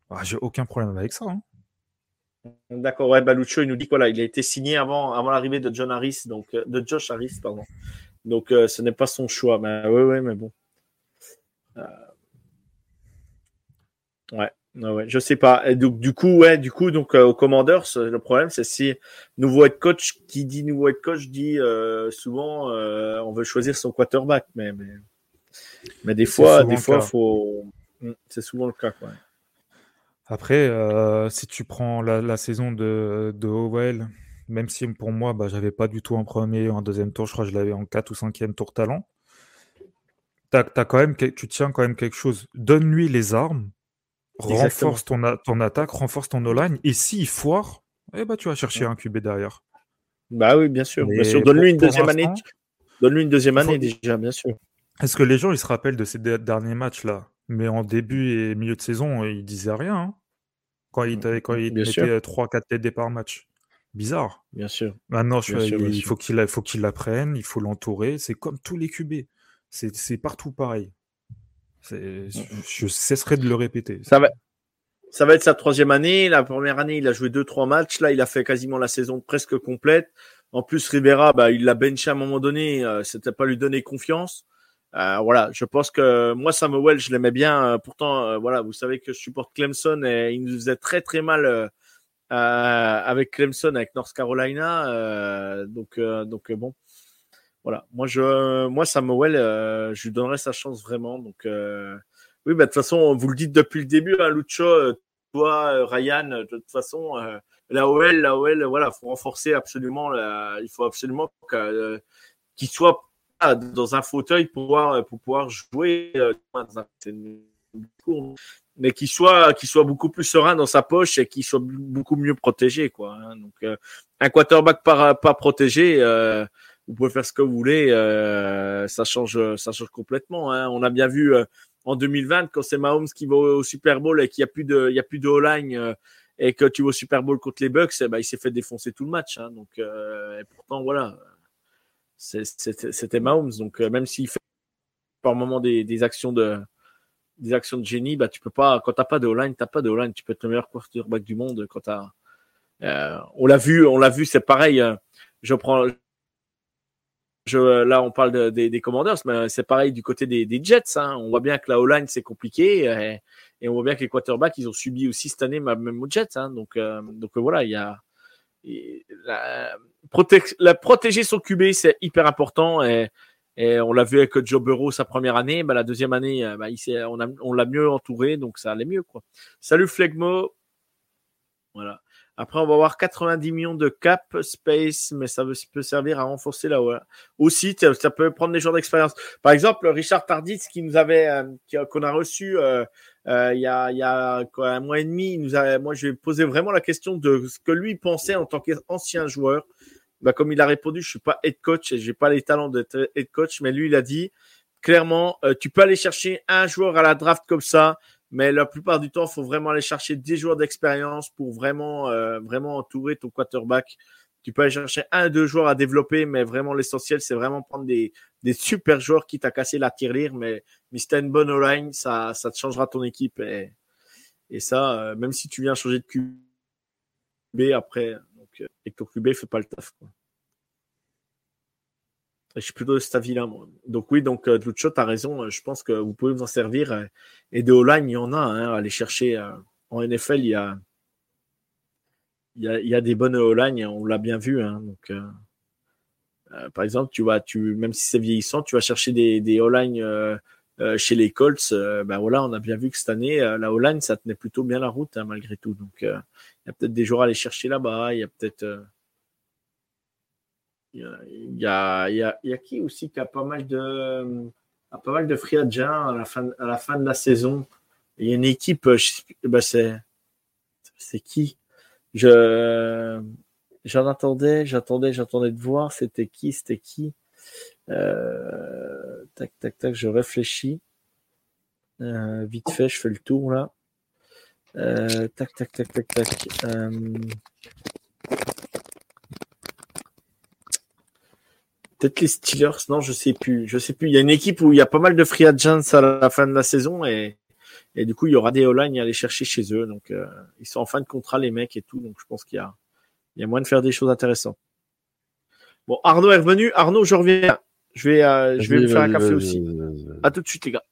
Ah, j'ai aucun problème avec ça. Hein. D'accord, ouais, Balucho, il nous dit qu'il il a été signé avant, l'arrivée de John Harris, donc euh, de Josh Harris, pardon. Donc ce n'est pas son choix. Mais ouais, ouais, mais bon. Ouais. Ouais, je sais pas. Et donc, du coup, ouais, du coup, donc, euh, au Commanders, le problème, c'est si nouveau head coach, qui dit nouveau head coach, dit euh, souvent, euh, on veut choisir son quarterback, mais, mais des fois, des fois, faut. Hmm, c'est souvent le cas, quoi. Après, si tu prends la, saison de, de Howell, même si pour moi, bah, j'avais pas du tout en premier ou en deuxième tour, je crois que je l'avais en 4 ou 5e tour talent. As, as quand même, tu tiens quand même quelque chose. Donne-lui les armes renforce ton, ton, attaque, renforce ton O-line, et s'il foire, eh ben, tu vas chercher un QB derrière. Bah oui, bien sûr. Donne-lui une, deuxième année. Donne-lui une deuxième année déjà, bien sûr. Est-ce que les gens ils se rappellent de ces derniers matchs là Mais en début et milieu de saison, ils disaient rien. Hein. quand il, quand il mettait 3-4 TD par match. Bizarre. Bien sûr. Maintenant, il, faut qu'il faut qu'il l'apprenne, il faut l'entourer. C'est comme tous les QB. C'est partout pareil. Je cesserai de le répéter. Ça va, ça va être sa troisième année. La première année, il a joué deux, trois matchs. Là, il a fait quasiment la saison presque complète. En plus, Rivera, bah, il l'a benché à un moment donné. Euh, C'était pas lui donner confiance. Euh, voilà, je pense que moi, Samuel, je l'aimais bien. Euh, pourtant, euh, voilà, vous savez que je supporte Clemson et il nous faisait très très mal avec Clemson, avec North Carolina. donc, donc bon, voilà, moi, je, moi Samuel, euh, je lui donnerais sa chance vraiment. Donc, euh, oui, bah, de toute façon, vous le dites depuis le début, hein, Lucho, euh, toi, Ryan, de toute façon, la OL, la OL, voilà, faut renforcer absolument. il faut absolument qu'il soit dans un fauteuil pour pouvoir, pour pouvoir jouer mais qu'il soit, qu'il soit beaucoup plus serein dans sa poche et qu'il soit beaucoup mieux protégé, quoi. Hein. Donc, un quarterback pas, pas protégé, vous pouvez faire ce que vous voulez, euh, ça change, ça change complètement. Hein. On a bien vu euh, en 2020 quand c'est Mahomes qui va au Super Bowl et qu'il n'y a plus de, il y a plus de line euh, et que tu vas au Super Bowl contre les Bucks, eh ben, il s'est fait défoncer tout le match. Hein. Donc, et pourtant voilà, c'était Mahomes. Donc même s'il fait par moment des, des, actions de des actions de génie, bah tu peux pas quand t'as pas de line, t'as pas de line. Tu peux être le meilleur quarterback du monde quand t'as. on l'a vu, on l'a vu, c'est pareil. je prends là, on parle des Commanders, mais c'est pareil du côté des, Jets. Hein. On voit bien que la O-line, c'est compliqué. Et, on voit bien que les quarterbacks, ils ont subi aussi cette année, même aux Jets. Hein. Donc, euh, donc voilà, il y a. La, la protéger son QB, c'est hyper important. Et, on l'a vu avec Joe Burrow sa première année. Bah, la deuxième année, euh, bah, on, l'a mieux entouré, donc ça allait mieux. Quoi. Salut Flegmo. Voilà. Après, on va avoir 90 millions de cap space, mais ça peut servir à renforcer là Aussi, ça peut prendre des jours d'expérience. Par exemple, Richard Tardis, qui nous avait, euh, qu'on a reçu euh, euh, il y a, il y a un mois et demi, il nous a, moi, je lui ai posé vraiment la question de ce que lui pensait en tant qu'ancien joueur. Bah, comme il a répondu, je suis pas head coach et j'ai pas les talents d'être head coach, mais lui, il a dit clairement, tu peux aller chercher un joueur à la draft comme ça mais la plupart du temps, faut vraiment aller chercher des joueurs d'expérience pour vraiment, euh, vraiment entourer ton quarterback. Tu peux aller chercher un, deux joueurs à développer, mais vraiment l'essentiel, c'est vraiment prendre des, des super joueurs qui t'a cassé la tirelire. Mais, mais si une bonne line ça, ça te changera ton équipe. Et, et ça, euh, même si tu viens changer de QB après, donc, euh, et que ton QB ne fait pas le taf. Quoi. Je suis plutôt de cet avis-là, moi. Donc oui, donc euh, tu as raison. Je pense que vous pouvez vous en servir. Et de O-line, il y en a. Hein, aller chercher en NFL, il y a, il y a des bonnes O-line. On l'a bien vu. Hein, donc, par exemple, tu vas, tu, même si c'est vieillissant, tu vas chercher des, O-line euh, chez les Colts, ben voilà, on a bien vu que cette année, la O-line, ça tenait plutôt bien la route hein, malgré tout. Donc, il y a peut-être des joueurs à aller chercher là-bas. Il y a peut-être. Il y a, y, y a, qui aussi qui a pas mal de, a free agents à la fin, de la saison? Il y a une équipe, ben c'est qui? Je, j'en attendais, j'attendais, j'attendais de voir. C'était qui C'était qui euh, Tac, tac, tac. Je réfléchis. Euh, vite fait, je fais le tour là. Euh, tac, tac, tac, tac, tac. Peut-être les Steelers, non, je sais plus. Je sais plus. Il y a une équipe où il y a pas mal de free agents à la fin de la saison et, et du coup, il y aura des O-line à aller chercher chez eux. Donc, ils sont en fin de contrat, les mecs et tout. Donc, je pense qu'il y a, il y a moyen de faire des choses intéressantes. Bon, Arnaud est revenu. Arnaud, je reviens. Je vais, euh, je vais me faire un café aussi. À tout de suite, les gars.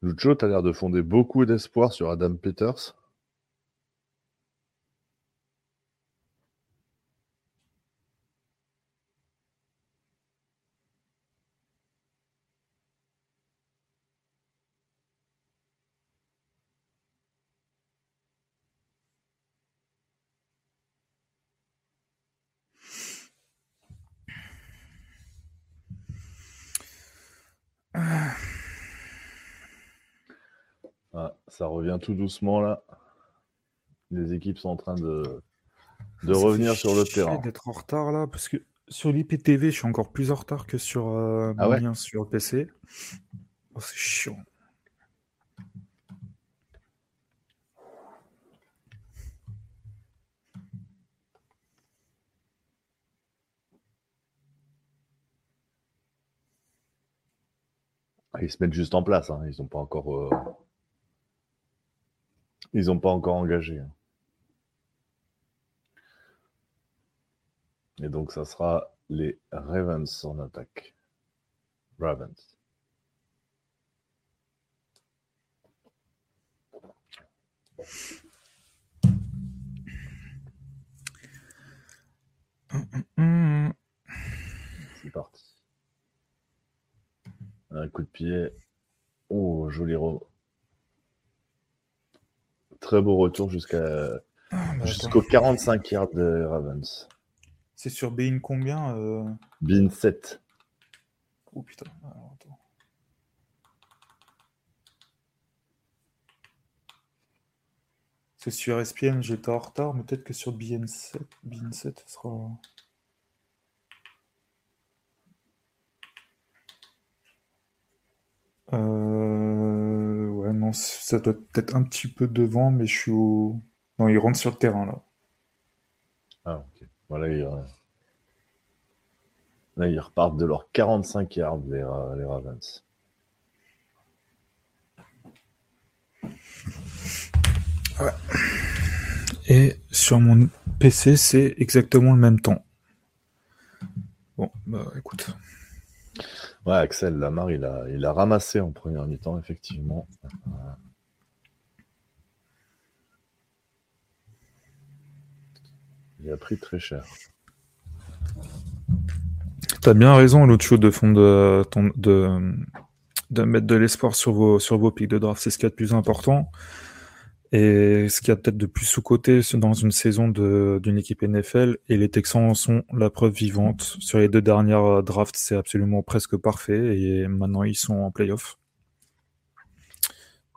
Lucho, tu as l'air de fonder beaucoup d'espoir sur Adam Peters. Ça revient tout doucement là. Les équipes sont en train de, de revenir sur le terrain. d'être en retard là, parce que sur l'IPTV, je suis encore plus en retard que sur euh, ah sur PC. Oh, c'est chiant. Ah, ils se mettent juste en place, hein. ils n'ont pas encore. Euh, ils n'ont pas encore engagé. Hein. Et donc, ça sera les Ravens en attaque. Ravens. C'est parti. Un coup de pied. Oh, joli ro très beau retour jusqu'à ah, bah, jusqu'au 45 yards de Ravens. C'est sur Bean combien euh... Bean 7. Oh putain. C'est sur SPN, j'étais en retard, mais peut-être que sur BN7, BN7, ça sera. Euh non, ça doit être un petit peu devant, mais je suis au. Non, ils rentrent sur le terrain là. Ah, ok. Voilà, ils, là, ils repartent de leurs 45 yards, les, Ravens. Ouais. Et sur mon PC, c'est exactement le même temps. Bon, bah écoute. Ouais, Axel Lamar, il a, il a ramassé en première mi-temps, effectivement. Il a pris très cher. T'as bien raison, l'autre de fond de, de, de mettre de l'espoir sur vos, sur vos pics de draft. C'est ce qui est le plus important. Et ce qu'il y a peut-être de plus sous-côté dans une saison d'une équipe NFL, et les Texans sont la preuve vivante. Sur les deux dernières euh, drafts, c'est absolument presque parfait, et maintenant ils sont en playoff.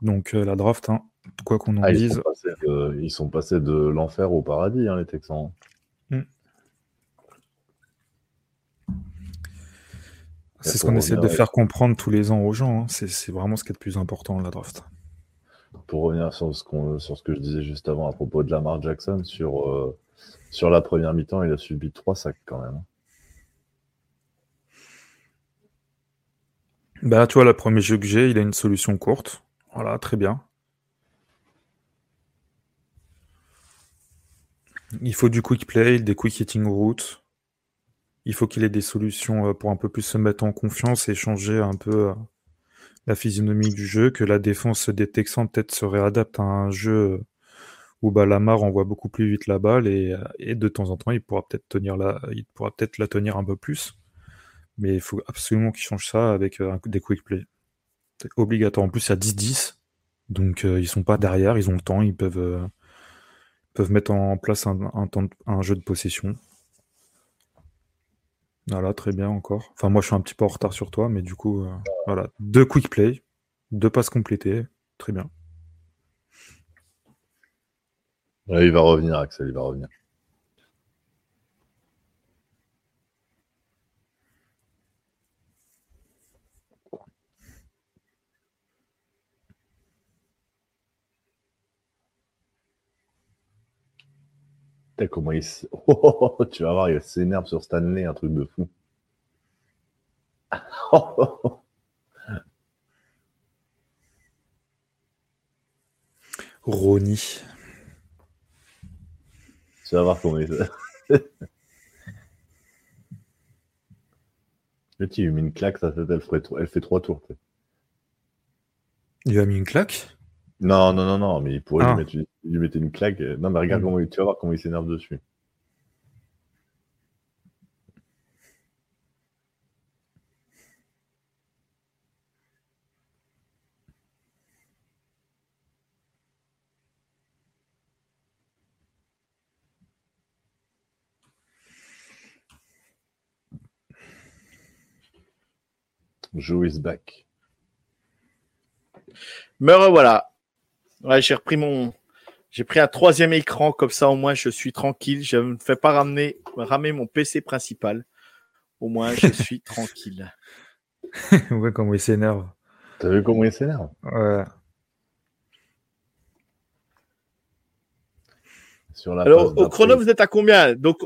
Donc euh, la draft, hein, quoi qu'on en ah, dise. ils sont passés de l'enfer au paradis, hein, les Texans. Hmm. C'est ce qu'on essaie de faire comprendre tous les ans aux gens. Hein. C'est vraiment ce qui est le plus important, la draft pour revenir sur ce, que je disais juste avant à propos de Lamar Jackson, sur, euh, sur la première mi-temps, il a subi trois sacs quand même. Bah, tu vois, le premier jeu que j'ai, il a une solution courte. Voilà, très bien. Il faut du quick play, des quick hitting routes. Il faut qu'il ait des solutions euh, pour un peu plus se mettre en confiance et changer un peu euh, la physionomie du jeu, que la défense des Texans peut-être se réadapte à un jeu où bah, Lamar envoie beaucoup plus vite la balle et, et de temps en temps il pourra peut-être tenir la, il pourra peut-être la tenir un peu plus. Mais il faut absolument qu'il change ça avec euh, des quick plays. C'est obligatoire. En plus, a 10-10. Donc euh, ils sont pas derrière, ils ont le temps, ils peuvent, euh, peuvent mettre en place un, un jeu de possession. Voilà, très bien encore. Enfin, moi, je suis un petit peu en retard sur toi, mais du coup, euh, voilà. Deux quick play, deux passes complétées, très bien. Il va revenir, Axel, il va revenir. Putain, comment il s- Oh, tu vas voir, il s'énerve sur Stanley, un truc de fou. Ronnie. Tu vas voir comment il Le petit, il lui met une claque, tête, elle, ferait tro- elle fait trois tours. tu sais. Il lui a mis une claque? Non, non, non, non, mais il pourrait Ah. lui, mettre, lui mettre une claque. Non, mais regarde Mm. comment il, tu vas voir comment il s'énerve dessus. Joe is back. Me revoilà. Ouais, j'ai repris mon. J'ai pris un troisième écran, comme ça au moins je suis tranquille. Je ne me fais pas ramener, ramener mon PC principal. Au moins je suis tranquille. Ouais, comment il s'énerve. T'as vu comment il s'énerve? Ouais. Sur la Alors au chrono, vous êtes à combien? Donc,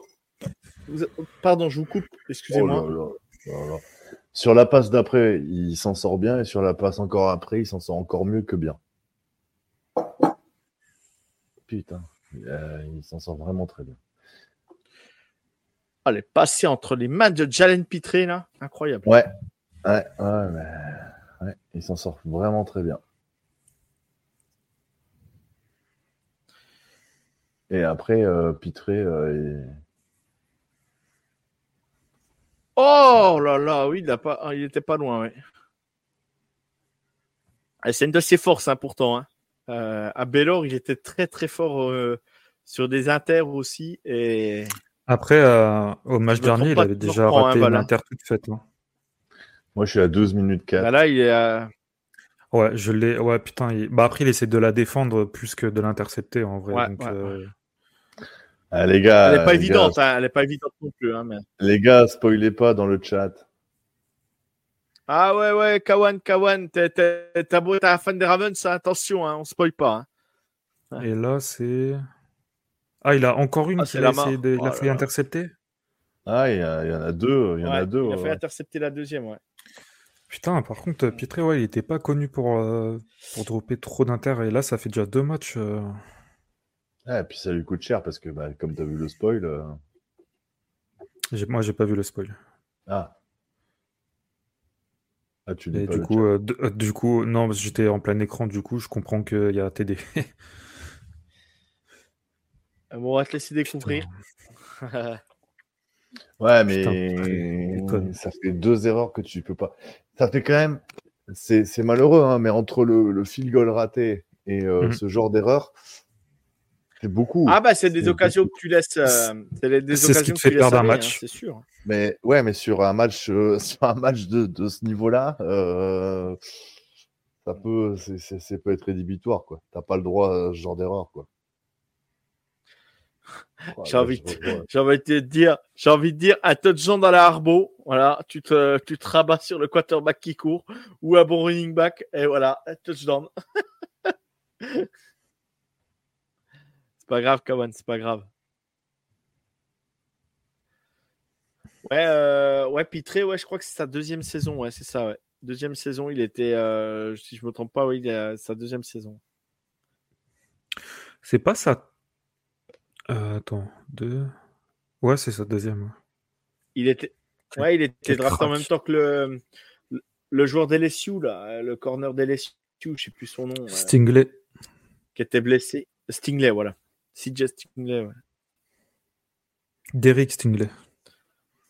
vous pardon, je vous coupe. Oh Excusez-moi. là là là. Sur la passe d'après, il s'en sort bien et sur la passe encore après, il s'en sort encore mieux que bien. Putain, euh, il s'en sort vraiment très bien. Elle est passée entre les mains de Jalen Pitré là, incroyable. Ouais, ouais, ouais, mais ouais, il s'en sort vraiment très bien. Et après, euh, Pitré, euh, il- Oh là là, oui, il a pas, ah, il était pas loin, ouais. Ah, C'est une de ses forces, hein, pourtant. hein. Euh, à Bellor, il était très très fort euh, sur des inters aussi. Et Après, euh, au match dernier, il avait déjà raté ballon. l'Inter toute faite. hein. moi je suis à 12 minutes 4. bah là, il est à- Ouais, je l'ai. Ouais, putain. il- Bah, après, il essaie de la défendre plus que de l'intercepter en vrai. Ouais, donc, ouais, euh, Ah, les gars, Elle est pas évidente, gars, hein, elle est pas évidente non plus. Hein, mais... les gars, spoilez pas dans le chat. Ah ouais, ouais, Kawan, Kawan, t'es- t'es- t'as beau être un fan des Ravens, hein, attention, hein, on spoil pas. hein. Et là, c'est. Ah, il a encore une Ah, qu'il a la essayé de. Il Oh a là fait là. intercepter. Ah, il y, a- il y en a deux, il y en a deux. il a fait ouais. intercepter la deuxième, ouais. Putain, par contre, Pietré, ouais, il était pas connu pour, euh, pour dropper trop d'inter. Et là, ça fait déjà deux matchs. euh, Ah, et puis ça lui coûte cher parce que, bah, comme tu as vu le spoil. euh, Moi, j'ai pas vu le spoil. Ah. Ah, tu pas du coup, euh, euh, du coup, non, parce que j'étais en plein écran. Du coup, je comprends qu'il y a TD. Bon, on va te laisser découvrir. Ouais, mais ça fait deux erreurs que tu peux pas. Ça fait quand même. C'est malheureux, hein, mais entre le, le field goal raté et euh, Mhm. ce genre d'erreur, c'est beaucoup. ah bah c'est des occasions beaucoup. que tu laisses. euh, c'est des- C'est ce qui occasions te fait perdre un aller, match. hein, c'est sûr. Mais ouais, mais sur un match, euh, sur un match de, de ce niveau-là, euh, ça peut, c'est, c'est- ça peut être rédhibitoire, quoi. T'as pas le droit à ce genre d'erreur, quoi. J'ai envie. J'ai envie de dire, j'ai envie de dire, un touchdown dans la harbo, voilà, tu te, tu te rabats sur le quarterback qui court ou un bon running back, et voilà, touchdown. Pas grave, Kawan, c'est pas grave. Ouais, euh, ouais, Pitré, ouais, je crois que c'est sa deuxième saison, ouais, c'est ça, ouais. Deuxième saison, il était, euh, si je me trompe pas, oui, il à sa deuxième saison. C'est pas ça. Euh, attends, deux. Ouais, c'est sa deuxième. Il était, ouais, il était drafté en même temps que le, le joueur d'LSU, là, le corner d'LSU, je sais plus son nom. Stingley. qui était blessé. Stingley, voilà. CJ Stingley, ouais. Derek Stingley.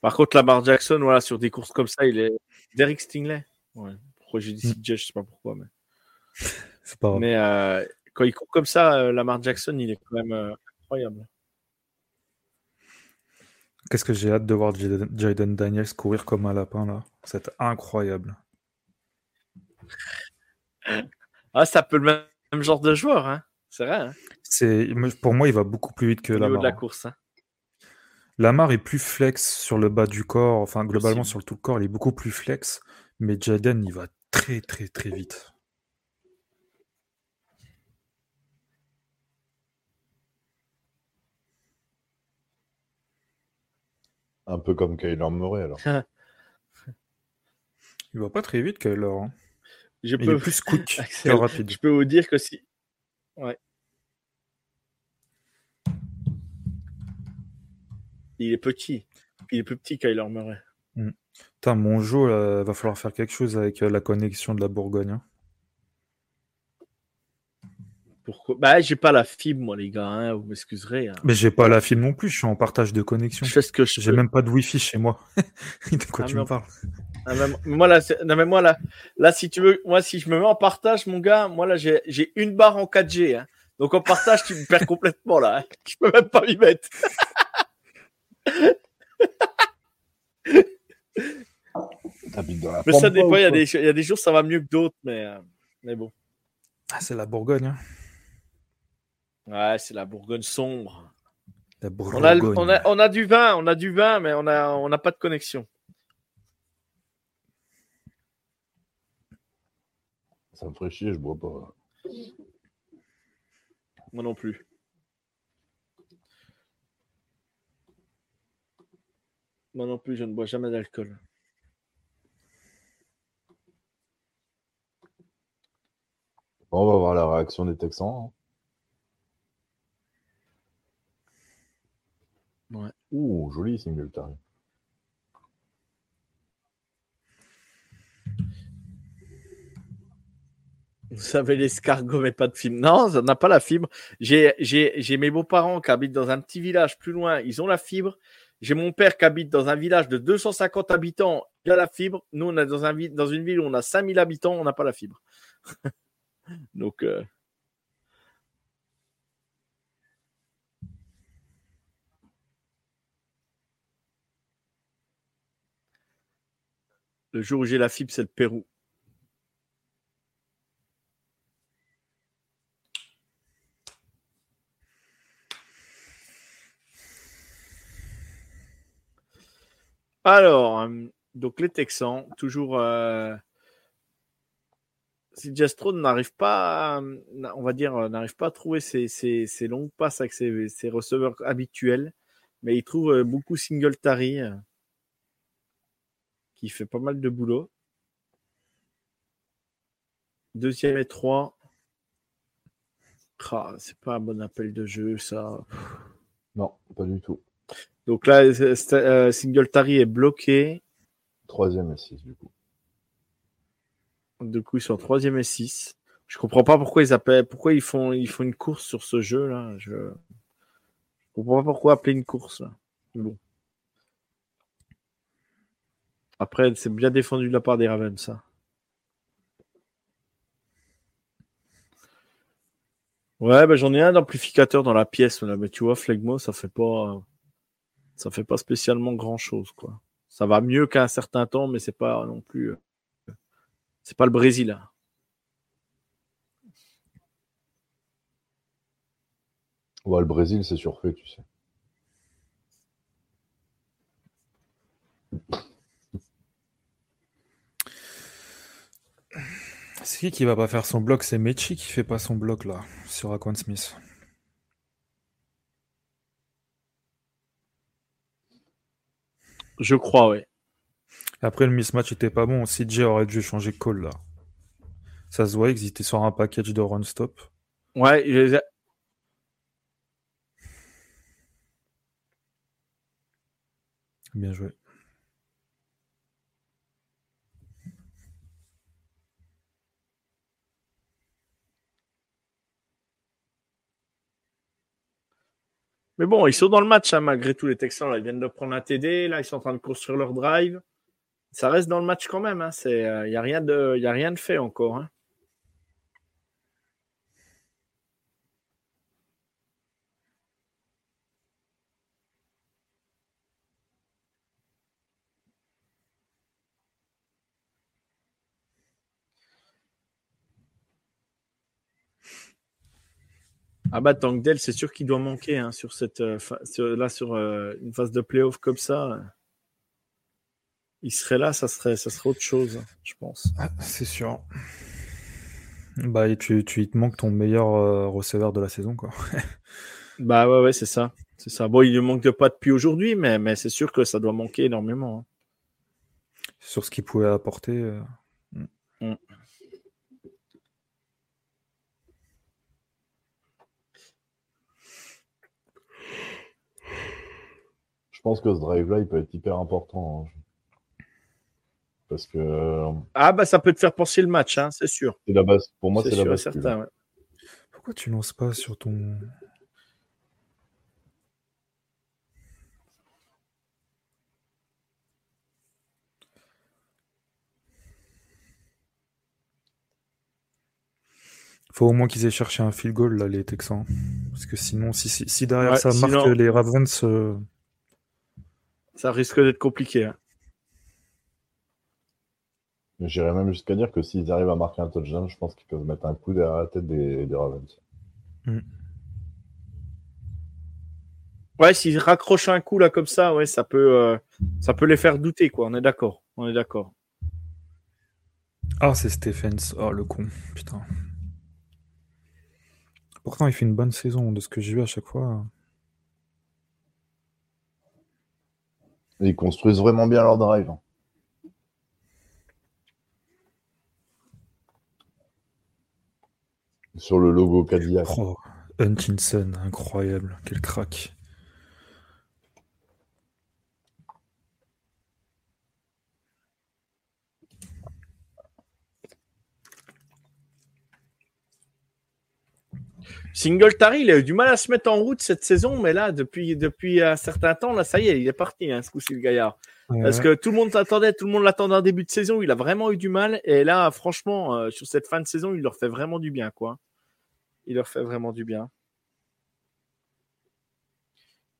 Par contre, Lamar Jackson, voilà, sur des courses comme ça, il est. Derek Stingley. Ouais. Pourquoi j'ai dit Mm. CJ, je sais pas pourquoi. Mais, C'est pas grave. mais euh, quand il court comme ça, euh, Lamar Jackson, il est quand même euh, incroyable. Qu'est-ce que j'ai hâte de voir Jaden Daniels courir comme un lapin là. C'est incroyable. Ah, c'est un peu le même, même genre de joueur, hein. C'est vrai, hein, C'est pour moi, il va beaucoup plus vite que au niveau de Lamar. la course. Hein. Lamar est plus flex sur le bas du corps, enfin globalement sur le tout le corps, il est beaucoup plus flex, mais Jaden il va très très très vite. Un peu comme Kyler Murray, alors. Il va pas très vite Kyler. hein. Je Il peux, est plus quick Axel, rapide. je peux vous dire que si. Ouais. Il est petit. Il est plus petit Kyler Murray. Putain, mon jeu, là, va falloir faire quelque chose avec euh, la connexion de la Bourgogne. hein. Pourquoi? Bah, j'ai pas la fibre, moi, les gars. hein, Vous m'excuserez. hein. Mais j'ai pas la file non plus, je suis en partage de connexion. Je fais ce que je J'ai même pas de wifi chez moi. de quoi Ah, tu mais me parles? Ah, mais moi, là, c'est- non, mais moi, là, là, si tu veux, moi, si je me mets en partage, mon gars, moi, là, j'ai j'ai une barre en 4G. hein. Donc, en partage, tu me perds complètement, là. hein. Je peux même pas m'y mettre. T'habites dans la Mais ça dépend. Il y, a quoi? des, il y a des jours, ça va mieux que d'autres. Mais, euh, mais bon. Ah, c'est la Bourgogne. hein. Ouais, c'est la Bourgogne sombre. La On a, Bourgogne. on, a, on a du vin, on a du vin, mais on n'a on a pas de connexion. Ça me ferait chier, je bois pas. Moi non plus. Moi non plus, je ne bois jamais d'alcool. Bon, on va voir la réaction des Texans. Ouais. Ouh, joli Singletary. Vous savez, l'escargot, mais pas de fibre. Non, ça n'a pas la fibre. J'ai mes beaux-parents qui habitent dans un petit village plus loin. Ils ont la fibre. J'ai mon père qui habite dans un village de 250 habitants. Il a la fibre. Nous, on est dans, un, dans une ville où on a 5000 habitants. On n'a pas la fibre. Donc, euh, le jour où j'ai la fibre, c'est le Pérou. Alors, euh, donc les Texans, toujours. Euh, si n'arrive pas, na- on va dire, euh, n'arrive pas à trouver ses, ses- ses longues passes avec ses, receveurs habituels, mais il trouve euh, beaucoup Singletary, euh, qui fait pas mal de boulot. Deuxième et trois. Ah, c'est pas un bon appel de jeu, ça. Non, pas du tout. Donc là, c'est- c'est- euh, Singletary est bloqué. Troisième et six, du coup. Du coup, ils sont troisième et 6. Je comprends pas pourquoi ils appellent, pourquoi ils font, ils font une course sur ce jeu-là. Je... je comprends pas pourquoi appeler une course. Là. Bon. Après, c'est bien défendu de la part des Ravens, ça. Ouais, bah, j'en ai un d'amplificateur dans la pièce, mais tu vois, Flegmo, ça fait pas, ça fait pas spécialement grand chose, quoi. Ça va mieux qu'à un certain temps, mais c'est pas non plus. euh, c'est pas le Brésil. hein. Ouais, le Brésil, c'est surfait, tu sais. C'est qui qui va pas faire son bloc C'est Mechi qui fait pas son bloc là, sur Aquan Smith. Je crois, ouais. Après, le mismatch était pas bon. CJ aurait dû changer call là. Ça se voyait qu'ils étaient sur un package de run stop. Ouais, il les a- Bien joué. Mais bon, ils sont dans le match, hein, malgré tout, les Texans. Ils viennent de prendre un TD. Là, ils sont en train de construire leur drive. Ça reste dans le match quand même. Il hein. n'y a, rien de, y a rien de fait encore. Hein. Ah bah Tankdale, c'est sûr qu'il doit manquer hein, sur cette euh, là sur euh, une phase de playoff comme ça. Il serait là, ça serait ça serait autre chose, je pense. Ah, c'est sûr. Bah et tu, tu il te manque ton meilleur euh, receveur de la saison quoi. bah ouais ouais c'est ça c'est ça. Bon il ne manque de pas depuis aujourd'hui, mais mais c'est sûr que ça doit manquer énormément. Hein. Sur ce qu'il pouvait apporter. Mm. Je pense que ce drive-là, il peut être hyper important. Hein. Parce que. Euh, ah, bah, ça peut te faire penser le match, hein, c'est sûr. C'est la base. Pour moi, c'est la base. Certain, Pourquoi tu lances pas sur ton. Faut au moins qu'ils aient cherché un field goal, là, les Texans. Parce que sinon, si, si, derrière ça marque les Ravens. Euh, ça risque d'être compliqué. Hein. J'irais même jusqu'à dire que s'ils arrivent à marquer un touchdown, je pense qu'ils peuvent mettre un coup derrière la tête des, Ravens. Mm. Ouais, s'ils raccrochent un coup là comme ça, ouais, ça peut, euh, ça peut les faire douter, quoi. On est d'accord. On est d'accord. Ah, c'est Stephens. Oh, le con. Putain. Pourtant, il fait une bonne saison de ce que j'ai vu à chaque fois. Ils construisent vraiment bien leur drive. Hein. Sur le logo Cadillac. Oh, Huntinson, incroyable, quel crack. Singletary, il a eu du mal à se mettre en route cette saison, mais là, depuis, depuis un certain temps, là, ça y est, il est parti, hein, ce coup-ci, le gaillard. Parce que tout le monde s'attendait, tout le monde l'attendait en début de saison, il a vraiment eu du mal. Et là, franchement, euh, sur cette fin de saison, il leur fait vraiment du bien, quoi. Il leur fait vraiment du bien.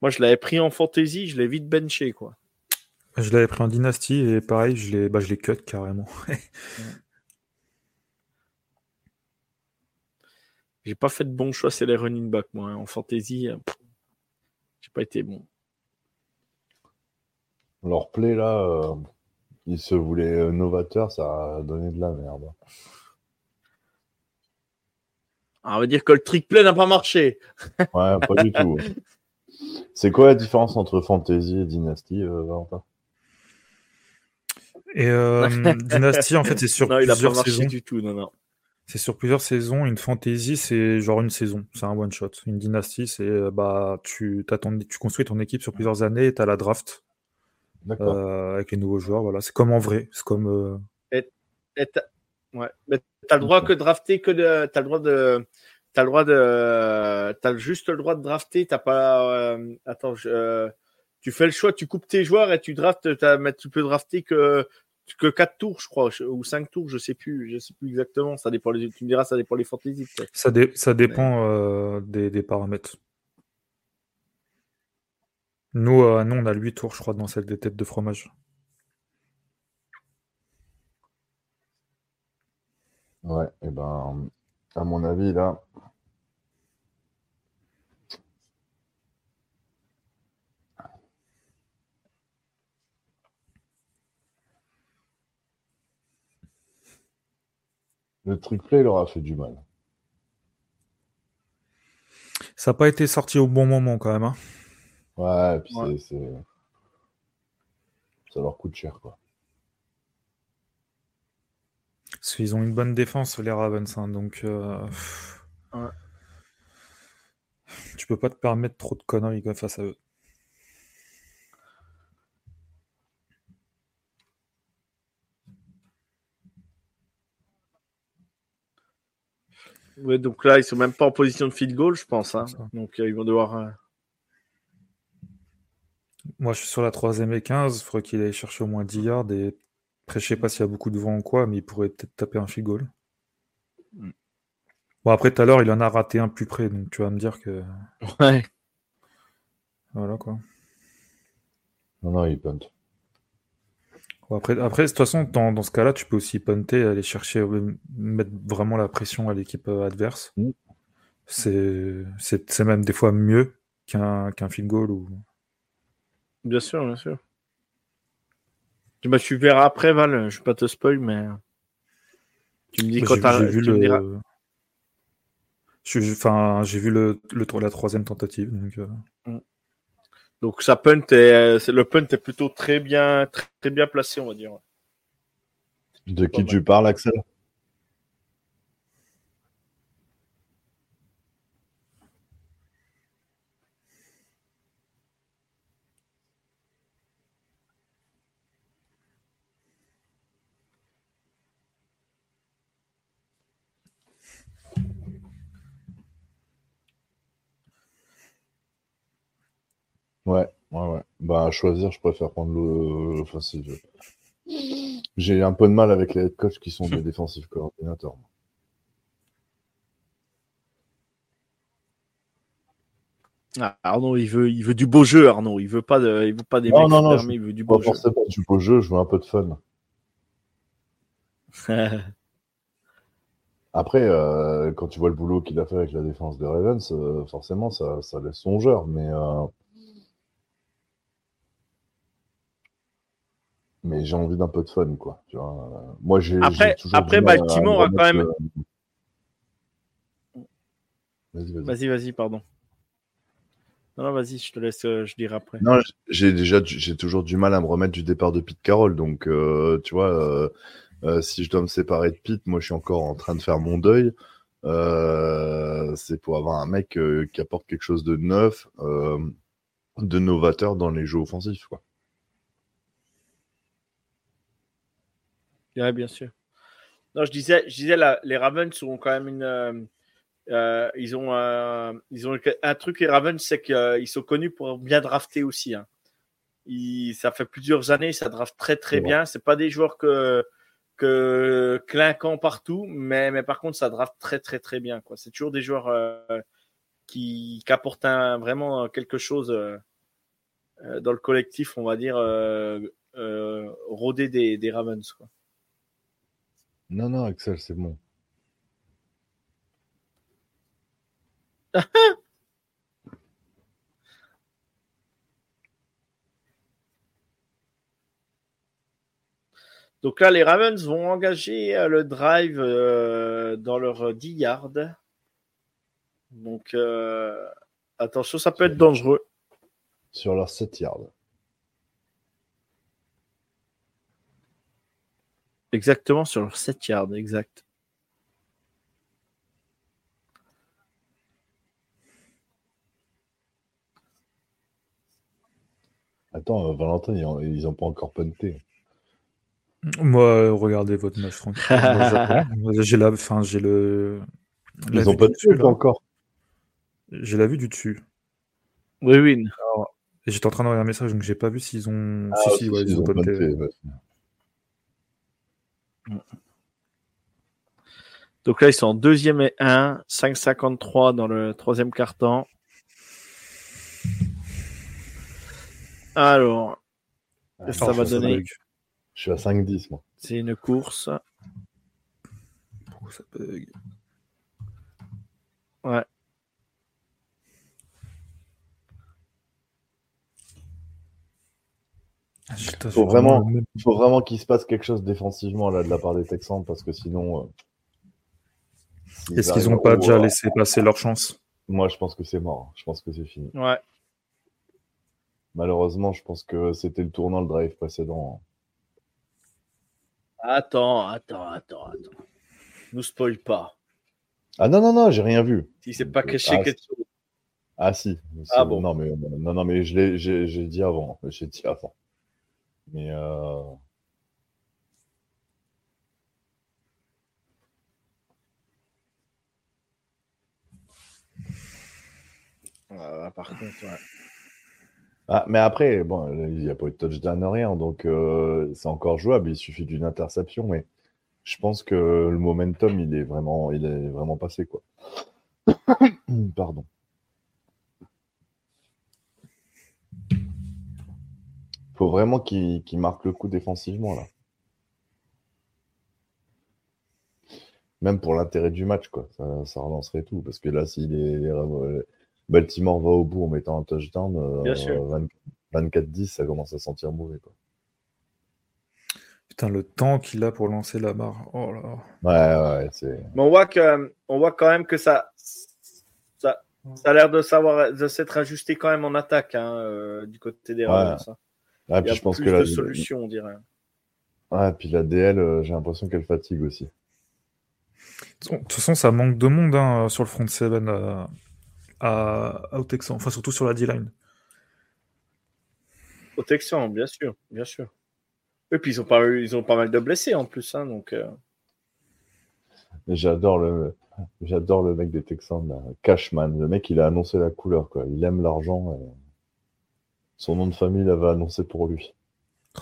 Moi, je l'avais pris en fantasy, je l'ai vite benché, quoi. Je l'avais pris en dynastie et pareil, je l'ai bah, cut carrément. J'ai pas fait de bons choix, c'est les running back, moi. Hein. En fantasy, euh, j'ai pas été bon. Leur play, là, euh, ils se voulaient euh, novateurs, ça a donné de la merde. Ah, on va dire que le trick play n'a pas marché. ouais, pas du tout. C'est quoi la différence entre fantasy et dynasty, Valentin? Et dynasty, en fait, c'est sur non, il a pas marché du tout, non, non. C'est sur plusieurs saisons. Une fantasy, c'est genre une saison. C'est un one shot. Une dynastie, c'est euh, bah tu tu construis ton équipe sur plusieurs années et tu as la draft euh, avec les nouveaux joueurs. Voilà, c'est comme en vrai. C'est comme. Euh, et, ouais. Mais t'as le droit que drafter que de. T'as le droit de. T'as le droit de. T'as juste le droit de drafter. T'as pas. Attends, tu fais le choix, tu coupes tes joueurs et tu draftes. Tu peux drafter que que 4 tours, je crois, ou 5 tours, je sais plus, je sais plus exactement. Ça dépend les, tu me diras, ça dépend les fantaisies. Ça, ça dépend euh, des, paramètres. Nous, euh, nous, on a 8 tours, je crois, dans celle des têtes de fromage. Ouais, et ben, à mon avis, là, Le trick play leur a fait du mal. Ça n'a pas été sorti au bon moment quand même. Hein. Ouais, et puis c'est. Ça leur coûte cher, quoi. Parce qu'ils ont une bonne défense, les Ravens. Hein, donc. Euh... Ouais. Tu peux pas te permettre trop de conneries face à eux. Donc là, ils sont même pas en position de field goal, je pense. Hein. Donc euh, ils vont devoir. Euh, Moi, je suis sur la troisième et 15. Il faudrait qu'il aille chercher au moins 10 yards. Et après, je sais pas s'il y a beaucoup de vent ou quoi, mais il pourrait peut-être taper un field goal. Mm. Bon, après, tout à l'heure, il en a raté un plus près. Donc, tu vas me dire que. Ouais. Voilà, quoi. Non, non, il punt. Après, après, de toute façon, dans, dans ce cas-là, tu peux aussi punter, aller chercher, euh, mettre vraiment la pression à l'équipe euh, adverse. Mm. C'est c'est- c'est même des fois mieux qu'un qu'un field goal. Ou... Bien sûr, bien sûr. Bah, tu verras après, Val. Je vais pas te spoil, mais. Tu me dis quand t'as. vu tu diras. le. Enfin, j'ai vu le, le, la troisième tentative. Donc, euh, Donc, ça punt est, c'est- le punt est plutôt très bien, très, très bien placé, on va dire. De qui tu parles, Axel? Ouais, ouais, ouais. Bah, à choisir, je préfère prendre le. Enfin, si je- J'ai un peu de mal avec les head coachs qui sont des défensifs coordinateurs. Ah, Arnaud, il veut, il veut du beau jeu, Arnaud. Il veut pas, de, il veut pas des Non, mecs non, non, fermés, il veut du Pas beau jeu. forcément du beau jeu, je veux un peu de fun. Après, euh, quand tu vois le boulot qu'il a fait avec la défense des Ravens, euh, forcément, ça, ça laisse songeur. Mais, euh, mais j'ai envie d'un peu de fun, quoi. Tu vois. Moi, j'ai Après- après, Baltimore a quand même- Vas-y, vas-y. Vas-y, vas-y, pardon. Non, non, vas-y, je te laisse, euh, je dirai après. Non, j'ai déjà, j'ai toujours du mal à me remettre du départ de Pete Carroll. Donc, euh, tu vois, euh, euh, si je dois me séparer de Pete, moi, je suis encore en train de faire mon deuil. Euh, c'est pour avoir un mec euh, qui apporte quelque chose de neuf, euh, de novateur dans les jeux offensifs. Quoi. Ouais, bien sûr. Non, je disais, je disais la- les Ravens sont quand même une. euh, euh, ils, ont, euh, ils ont un truc, les Ravens, c'est qu'ils sont connus pour bien drafter aussi. hein. Ils- ça fait plusieurs années, ça draft très très vrai. bien. C'est pas des joueurs que, que clinquant partout, mais, mais par contre, ça draft très très très bien. quoi. C'est toujours des joueurs euh, qui, qui apportent un- vraiment quelque chose dans le collectif, on va dire, rodé des, des Ravens. Quoi. Non, non, Axel, c'est bon. Donc là, les Ravens vont engager euh, le drive euh, dans leur 10 yards. Donc euh, attention, ça peut être dangereux. Sur leurs 7 yards. Exactement sur leur 7 yards, exact. Attends, euh, Valentin, ils ont, ils ont pas encore punté. Moi, euh, regardez votre match. Moi, j'ai la, enfin, j'ai le. la Ils ont vue pas dessus, là. encore. J'ai la vue du dessus. Oui, oui. J'étais en train d'envoyer un message, donc j'ai pas vu s'ils ont. Ah, si, si, ouais, ils ont punté. punté, ouais. Donc là, ils sont en deuxième et 1, 5,53 dans le troisième quart-temps. Alors, Ah, ça va je suis à donner. bug. Je suis à 5-10, moi. c'est une course. Pourquoi ça bug Ouais. Ah, Faut vraiment- Il faut vraiment qu'il se passe quelque chose défensivement là de la part des Texans parce que sinon. euh, Est-ce qu'ils n'ont pas déjà euh, laissé passer leur chance? Moi, je pense que c'est mort. Je pense que c'est fini. Ouais. Malheureusement, je pense que c'était le tournant le drive précédent. Attends, attends, attends, attends. Nous spoil pas. Ah non non non, j'ai rien vu. Si c'est pas caché Ah, quelque chose. Ah si. Ah bon. Non mais non non mais je l'ai j'ai dit avant. J'ai dit avant. Mais euh... Ah, par contre, ouais. Ah, mais après, bon, il n'y a pas eu de touchdown, rien, donc euh, c'est encore jouable. Il suffit d'une interception, mais je pense que le momentum, il est vraiment, il est vraiment passé, quoi. Pardon. Faut vraiment qu'il marque le coup défensivement, là. Même pour l'intérêt du match, quoi. Ça, ça relancerait tout. Parce que là, si les, les- Baltimore va au bout en mettant un touchdown, euh, Bien sûr. 20 24-10, ça commence à sentir mauvais, quoi. Putain, le temps qu'il a pour lancer la barre. Oh là là. Ouais, ouais, c'est. Mais on voit que, on voit quand même que ça, ça, ça a l'air de savoir, de s'être ajusté quand même en attaque hein, euh, du côté des Ouais. Ravens. hein. Ah, Il y puis a je pense plus que de la, solutions, on dirait. ouais, puis la DL, euh, j'ai l'impression qu'elle fatigue aussi. De toute façon, ça manque de monde hein, sur le front 7 à, à, à- au Texan. Enfin, surtout sur la D-line. Au Texan, bien sûr, bien sûr. Et puis ils ont pas, eu- ils ont pas mal de blessés en plus, hein, donc. euh, J'adore le, j'adore le mec des Texans, là, Cashman. Le mec, il a annoncé la couleur, quoi. Il aime l'argent. et Son nom de famille l'avait annoncé pour lui.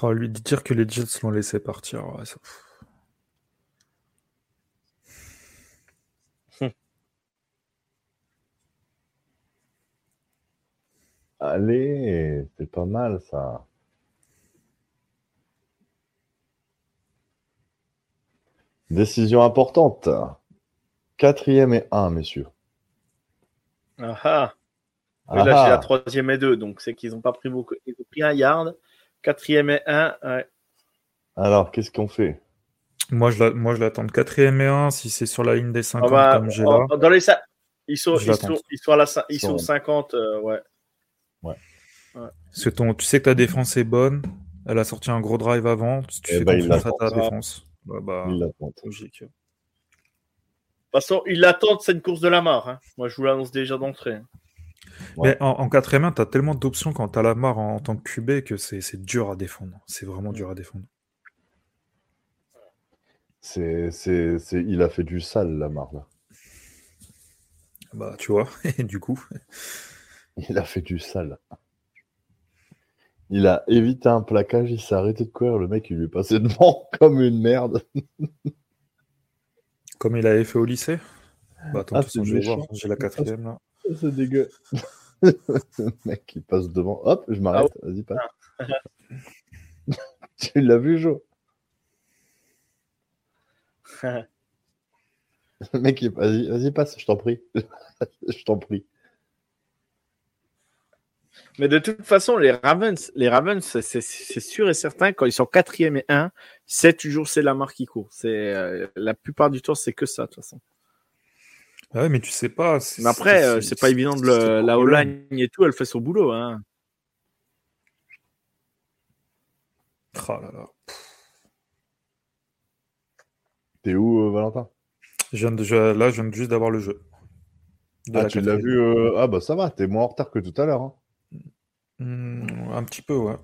Oh, lui dire que les Jets l'ont laissé partir. ouais, ça- Allez, c'est pas mal, ça. Décision importante. Quatrième et un, messieurs. Ah ah. Là, j'ai Ah la ah. troisième et deux, donc c'est qu'ils n'ont pas pris beaucoup. Ils ont pris un yard. Quatrième et un. ouais. Alors, qu'est-ce qu'on fait? Moi, je la- moi, je l'attends de 4ème et 1 si c'est sur la ligne des 50 Ah bah, comme j'ai là. dans les ils sont, Je ils sont, ils sont à la, ils sont- 50, euh, ouais. Parce que ton, tu sais que ta défense est bonne. Elle a sorti un gros drive avant. Tu Eh fais il confiance à ta défense. Bah, bah, Il l'attend. logique. De toute façon, ils l'attendent, c'est une course de la mort. hein. Moi, je vous l'annonce déjà d'entrée. Ouais. Mais en, en 4 main, tu as tellement d'options quand tu as la marre en, en tant que QB que c'est c'est dur à défendre. C'est vraiment dur à défendre. C'est, il a fait du sale, la marre, là. Bah, tu vois, et du coup. Il a fait du sale. Il a évité un plaquage, il s'est arrêté de courir. Le mec, il lui est passé devant comme une merde. Comme il avait fait au lycée. Bah, attends, Ah, façon, je vais méchant. voir. J'ai la quatrième là. C'est dégueu. le mec, il passe devant. Hop, je m'arrête. Ah Vas-y, passe. tu l'as vu, Jo Le mec, il... vas-y, vas-y, passe, je t'en prie. je t'en prie. Mais de toute façon, les Ravens, les Ravens, c'est- sûr et certain, quand ils sont quatrième et un, c'est toujours c'est la marque qui court. C'est euh, la plupart du temps, c'est que ça de toute façon. Ah ouais, mais tu sais pas. Mais après, euh, c'est pas évident de le, la. O-line et tout, elle fait son boulot. Hein. Oh là là. T'es où, euh, Valentin? Je viens de- je- là, je viens juste d'avoir le jeu. De Ah, la tu l'as vu euh, Ah, bah ça va, t'es moins en retard que tout à l'heure. hein. Hmm, un petit peu, ouais.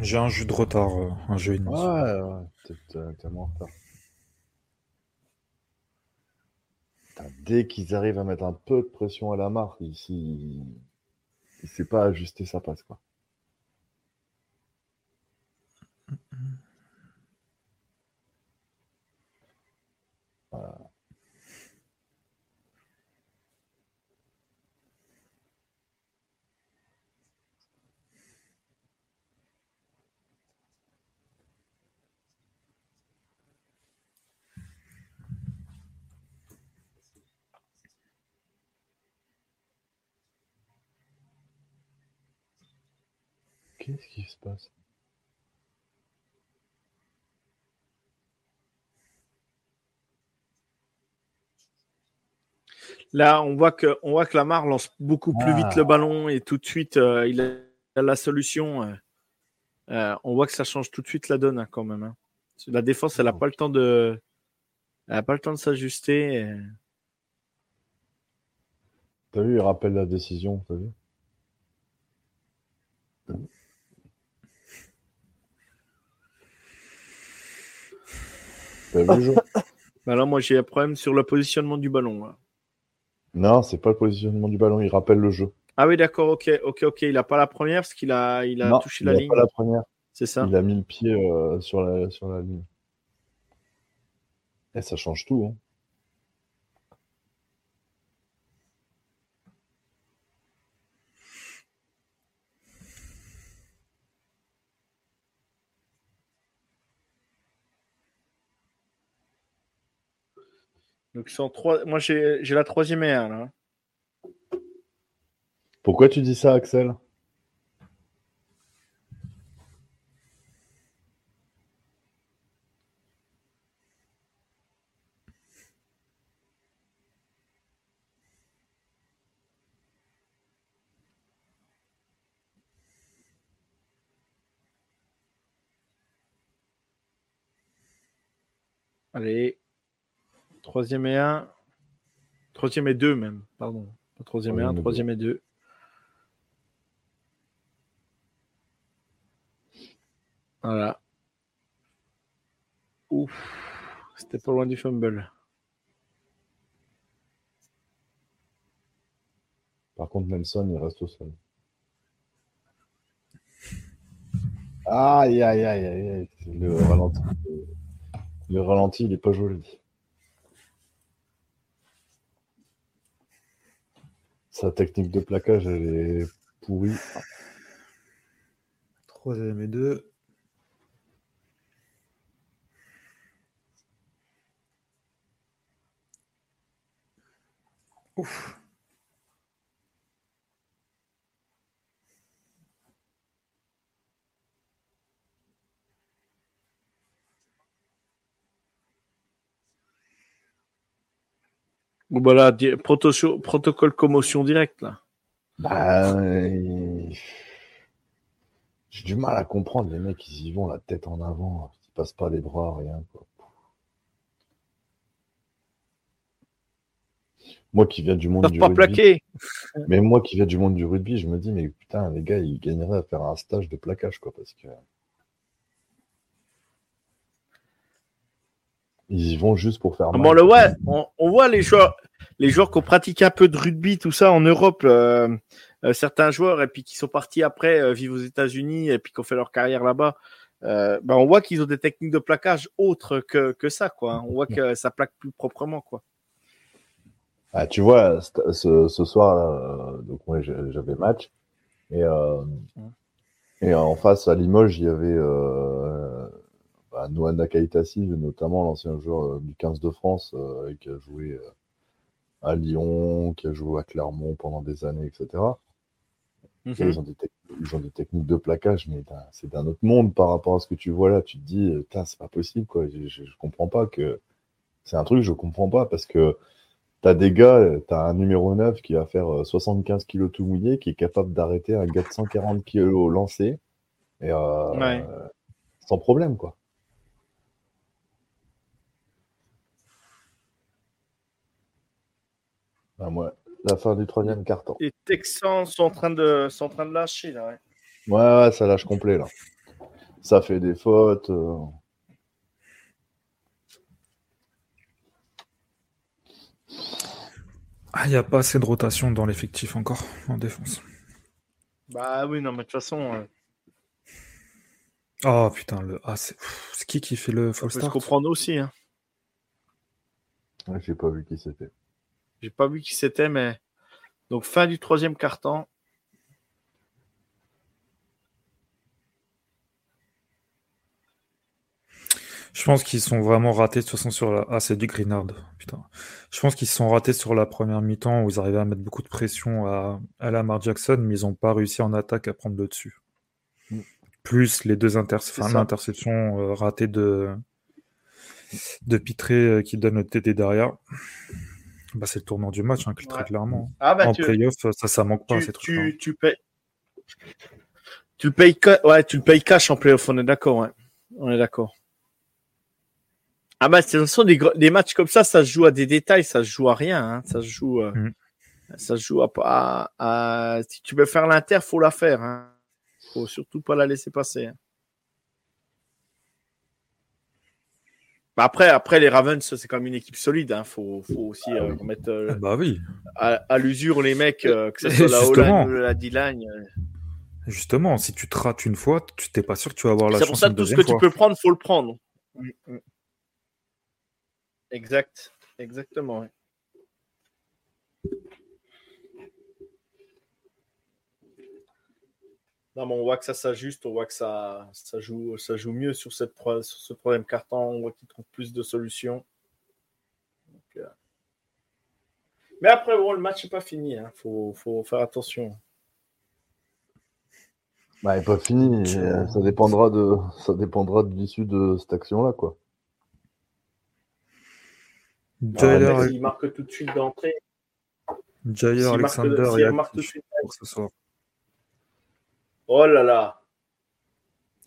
J'ai un jeu de retard, euh, un jeu et. Ouais, ouais, t'es- en retard. Dès qu'ils arrivent à mettre un peu de pression à la marque, ici, il ne sait pas ajuster sa passe. Quoi. Qu'est-ce qui se passe? Là, on voit que, on voit que Lamar lance beaucoup plus Ah. vite le ballon et tout de suite, euh, il a la solution. euh. Euh, on voit que ça change tout de suite la donne hein, quand même. hein. La défense, elle n'a pas le temps de, elle a pas le temps de s'ajuster. et- T'as vu, il rappelle la décision, t'as vu? Vu, Jo Bah là, moi, j'ai un problème sur le positionnement du ballon. là. Non, c'est pas le positionnement du ballon, il rappelle le jeu. Ah oui, d'accord, ok, ok, ok. Il n'a pas la première parce qu'il a, il a Non, touché il la a ligne. pas la première. C'est ça? Il a mis le pied euh, sur, la, sur la ligne. Et ça change tout. Hein. Donc, sont trois. Moi, j'ai j'ai la troisième et un, là. Pourquoi tu dis ça, Axel? Allez. Troisième et un. Troisième et deux, même. Pardon. Pas troisième et un, Troisième et deux. troisième et deux. Voilà. Ouf. C'était pas loin du fumble. Par contre, Nelson, il reste au sol. Aïe, aïe, aïe, aïe, aïe. Le ralenti, le ralenti, il est pas joli. Sa technique de plaquage, elle est pourrie. Troisième et deux. Ouf. Bon, bah proto- protocole commotion directe, là. Bah, euh, j'ai du mal à comprendre. Les mecs, ils y vont la tête en avant. Ils passent pas les bras, rien. Quoi. Moi qui viens du monde Ils du pas rugby, plaquer. mais moi qui viens du monde du rugby, je me dis, mais putain, les gars, ils gagneraient à faire un stage de plaquage, quoi, parce que ils y vont juste pour faire Ah, bon, le ouais, on, on voit les joueurs, les joueurs qui ont pratiqué un peu de rugby, tout ça en Europe, euh, euh, certains joueurs, et puis qui sont partis après euh, vivre aux États-Unis, et puis qui ont fait leur carrière là-bas. euh, ben, on voit qu'ils ont des techniques de plaquage autres que, que ça, quoi. On voit que ça plaque plus proprement, quoi. Ah, tu vois, ce, ce soir, donc j'avais match et euh, et en face à Limoges, il y avait euh, bah, Noah Nakaitasi, notamment l'ancien joueur euh, du 15 de France, euh, qui a joué euh, à Lyon, qui a joué à Clermont pendant des années, etc. Et Ils, ont des tec- ils ont des techniques de plaquage, mais c'est d'un autre monde par rapport à ce que tu vois là. Tu te dis, c'est pas possible, quoi. Je, je, je comprends pas que. C'est un truc je comprends pas parce que t'as des gars, euh, t'as un numéro 9 qui va faire euh, 75 kilos tout mouillé, qui est capable d'arrêter un gars de 140 kilos lancé, et euh, Ouais. sans problème, quoi. Ah, moi, la fin du troisième carton. Les Texans sont en train de, sont en train de lâcher, là, ouais. Ouais, ouais, ça lâche complet là. Ça fait des fautes. euh. Ah, il n'y a pas assez de rotation dans l'effectif encore en défense. Bah oui, non, mais de toute façon, euh, Oh putain, le ah, c'est qui qui fait le on full peut se start? comprendre aussi. Hein. Ouais, J'ai pas vu qui c'était. J'ai pas vu qui c'était, mais donc fin du troisième carton. Je pense qu'ils sont vraiment ratés de toute façon sur la. Ah, c'est du Greenard. Putain. Je pense qu'ils se sont ratés sur la première mi-temps où ils arrivaient à mettre beaucoup de pression à, à Lamar Jackson, mais ils n'ont pas réussi en attaque à prendre le dessus. Mm. Plus les deux inter... enfin, l'interception euh, ratée de de Pitré euh, qui donne le TD derrière. Bah, c'est le tournant du match, hein, très clairement. Ah bah en tu, playoff, ça, ça manque pas, tu, ces trucs-là. tu, tu payes. Tu le payes, ca- ouais, tu le payes cash en playoff, on est d'accord, ouais. On est d'accord. Ah bah, de toute façon, des, des matchs comme ça, ça se joue à des détails, ça se joue à rien, hein. Ça se joue, euh, Mhm. ça se joue à, à, à- si tu veux faire l'inter, faut la faire, hein. Faut surtout pas la laisser passer. hein. Bah, après, après, les Ravens, c'est quand même une équipe solide. Il hein. faut, faut, aussi euh, remettre euh, Ah bah oui. à, à l'usure les mecs, euh, que ce soit la Justement. O-line ou la D-line. euh. Justement, si tu te rates une fois, tu t'es pas sûr que tu vas avoir la C'est pour chance ça que tout ce que tu peux prendre, faut le prendre. Mm, mm. Exact. Exactement. ouais. Non, mais on voit que ça s'ajuste, on voit que ça, ça, joue, ça joue mieux sur, cette, sur ce troisième carton, on voit qu'ils trouvent plus de solutions. Donc, euh, Mais après, bon, le match n'est pas fini, il faut, faut faire attention. Bah, il est pas fini. Euh, Ça dépendra de, ça dépendra de l'issue de cette action-là, quoi. Jair, Ah, S'il marque tout de suite d'entrée, Jair Alexander est marque tout de suite. pour ce soir. Oh là là.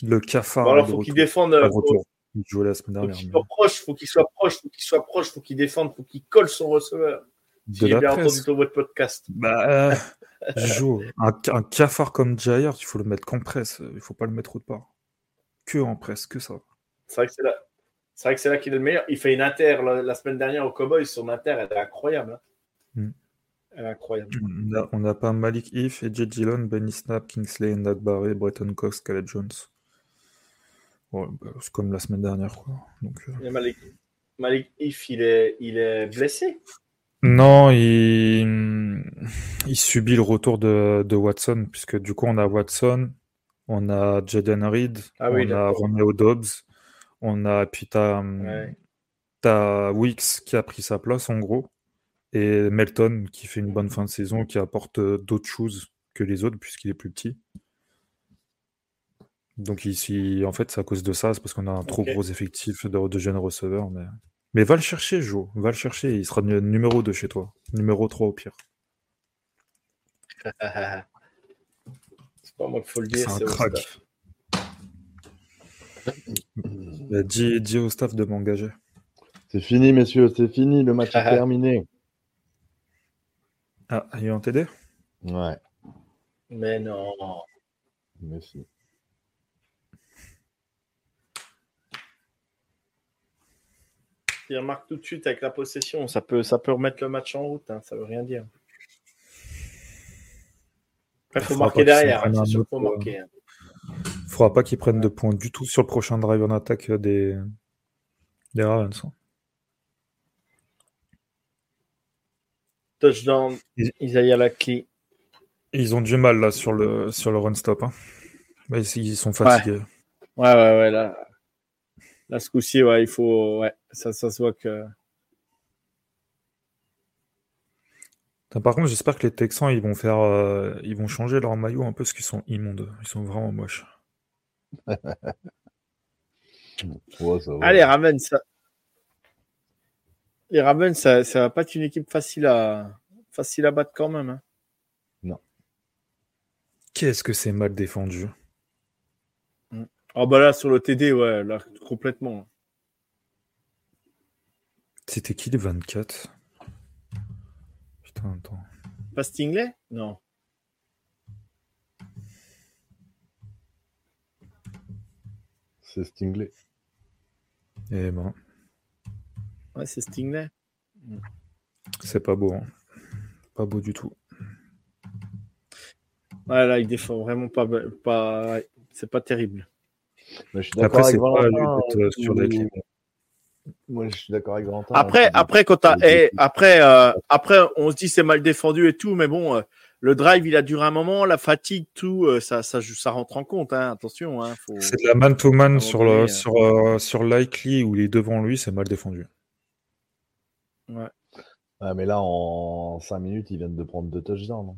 Le cafard Bon, alors, faut qu'il défende. Faut- retour. Il jouait la semaine Faut dernière. qu'il mais- soit proche, faut qu'il soit proche, faut qu'il soit proche, faut qu'il défende, faut qu'il colle son receveur. Si j'ai bien entendu ton votre podcast. Bah, euh, Joe, un, un cafard comme Jair, il faut le mettre qu'en presse. Il faut pas le mettre autre part. Que en presse, que ça. C'est vrai que c'est là. C'est vrai que c'est là qu'il est le meilleur. Il fait une inter la, la semaine dernière au Cowboys. Son inter, elle est incroyable. hein. Mm. Incroyable. On a- On pas Malik If, Edge Dillon, Benny Snap, Kingsley, Nagbaré, Bretton Cox, Caleb Jones. Ouais, bah, c'est comme la semaine dernière, quoi. Donc, euh, Et Malik, Malik If, il est, il est blessé? Non, il... il subit le retour de, de Watson, puisque du coup, on a Watson, on a Jaden Reed, Ah oui, on a. Romeo Dobbs, on a, puis t'as, Ouais. t'as Wicks qui a pris sa place, en gros, et Melton qui fait une bonne fin de saison, qui apporte euh, d'autres choses que les autres, puisqu'il est plus petit. Donc ici, en fait, c'est à cause de ça, c'est parce qu'on a un trop gros effectif de, de jeunes receveurs. Mais... mais va le chercher, Joe. Va le chercher. Il sera nu- numéro 2 chez toi. Numéro 3 au pire. c'est pas moi qu'il faut le dire. un c'est au crack. Bah, dis, dis au staff de m'engager. C'est fini, messieurs, c'est fini. Le match est terminé. Ah, il y a un TD Ouais, Mais non. mais si. Il remarque tout de suite avec la possession. Ça peut, ça peut remettre le match en route. Hein. Ça veut rien dire. Il faut faudra marquer derrière. prennent hein. un C'est sûr qu'il faut autre, marquer. hein. Faudra pas qu'ils prennent de points du tout sur le prochain drive en attaque euh, des, des Ravens. Touchdown. Ils- Isaiah Laki. Ils ont du mal là sur le, sur le run stop. hein. Ils, sont fatigués. Ouais, ouais, ouais. Là, là ce coup-ci, ouais, il faut. Ouais, ça, ça se voit que. Par contre, j'espère que les Texans ils vont faire, euh, ils vont changer leur maillot un peu parce qu'ils sont immondes. Ils sont vraiment moches. Ouais, ça va. Allez, Raven, ça. Les Ravens, ça, ça va pas être une équipe facile à, facile à battre quand même. hein. Qu'est-ce que c'est mal défendu Ah bah là, sur le TD, ouais, là, complètement. C'était qui les 24 Putain, attends. Pas Stingley? Non. C'est Stingley. Eh ben, Ouais, c'est Stingley. c'est pas beau. hein. Pas beau du tout. Ouais, là, il défend vraiment pas. pas... c'est pas terrible. Mais je suis d'accord Après, avec c'est pas lui euh, sur la clé. Moi, je suis d'accord avec Valentin. Après, hein, après, quand t'as, c'est- eh, après, euh, après, on se dit c'est mal défendu et tout, mais bon, euh, le drive, il a duré un moment, la fatigue, tout, euh, ça, ça, joue- ça rentre en compte, hein, attention, hein, faut... C'est de la man-to-man sur, le, sur, euh, sur Likely où il est devant lui, c'est mal défendu. Ouais. Ah, mais là, en 5 minutes, ils viennent de prendre deux touchdowns. hein.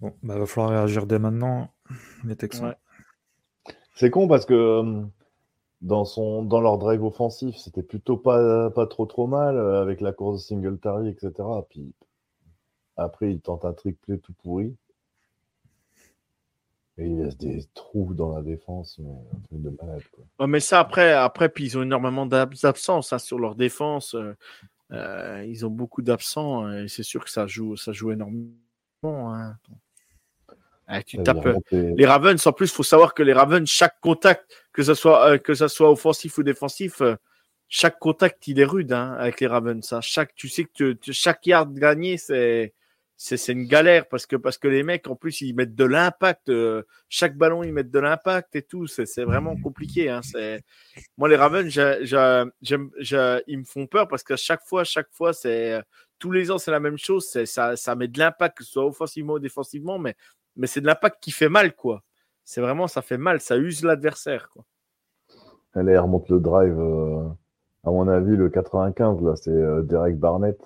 Bon, bah, va falloir réagir dès maintenant, les Texans. Ouais. C'est con parce que euh, dans, son, dans leur drive offensif, c'était plutôt pas, pas trop trop mal euh, avec la course de Singletary, etc. Puis après, ils tentent un triplé tout pourri. Et il laisse des trous dans la défense, mais un truc de malade. Quoi. Ouais, mais ça, après, après, puis ils ont énormément d'ab- d'absence hein, sur leur défense. euh, euh, ils ont beaucoup d'absents et c'est sûr que ça joue, ça joue énormément. hein. Ah, tu tapes. Les Ravens, en plus, faut savoir que les Ravens, chaque contact, que ce soit, euh, que ça soit offensif ou défensif, euh, chaque contact, il est rude hein, avec les Ravens. hein. Chaque, tu sais que tu- tu- chaque yard gagné, c'est c'est une galère parce que parce que les mecs, en plus, ils mettent de l'impact. euh, chaque ballon, ils mettent de l'impact et tout. C'est vraiment compliqué. Hein. C'est moi les Ravens, j'aime- ils me font peur parce que chaque fois, chaque fois, c'est tous les ans, c'est la même chose. C'est ça, ça met de l'impact, que ce soit offensivement ou défensivement, mais mais c'est de l'impact qui fait mal, quoi. C'est vraiment, ça fait mal, ça use l'adversaire, quoi. Allez, elle remonte le drive. euh, à mon avis, le 95, là, c'est euh, Derek Barnett.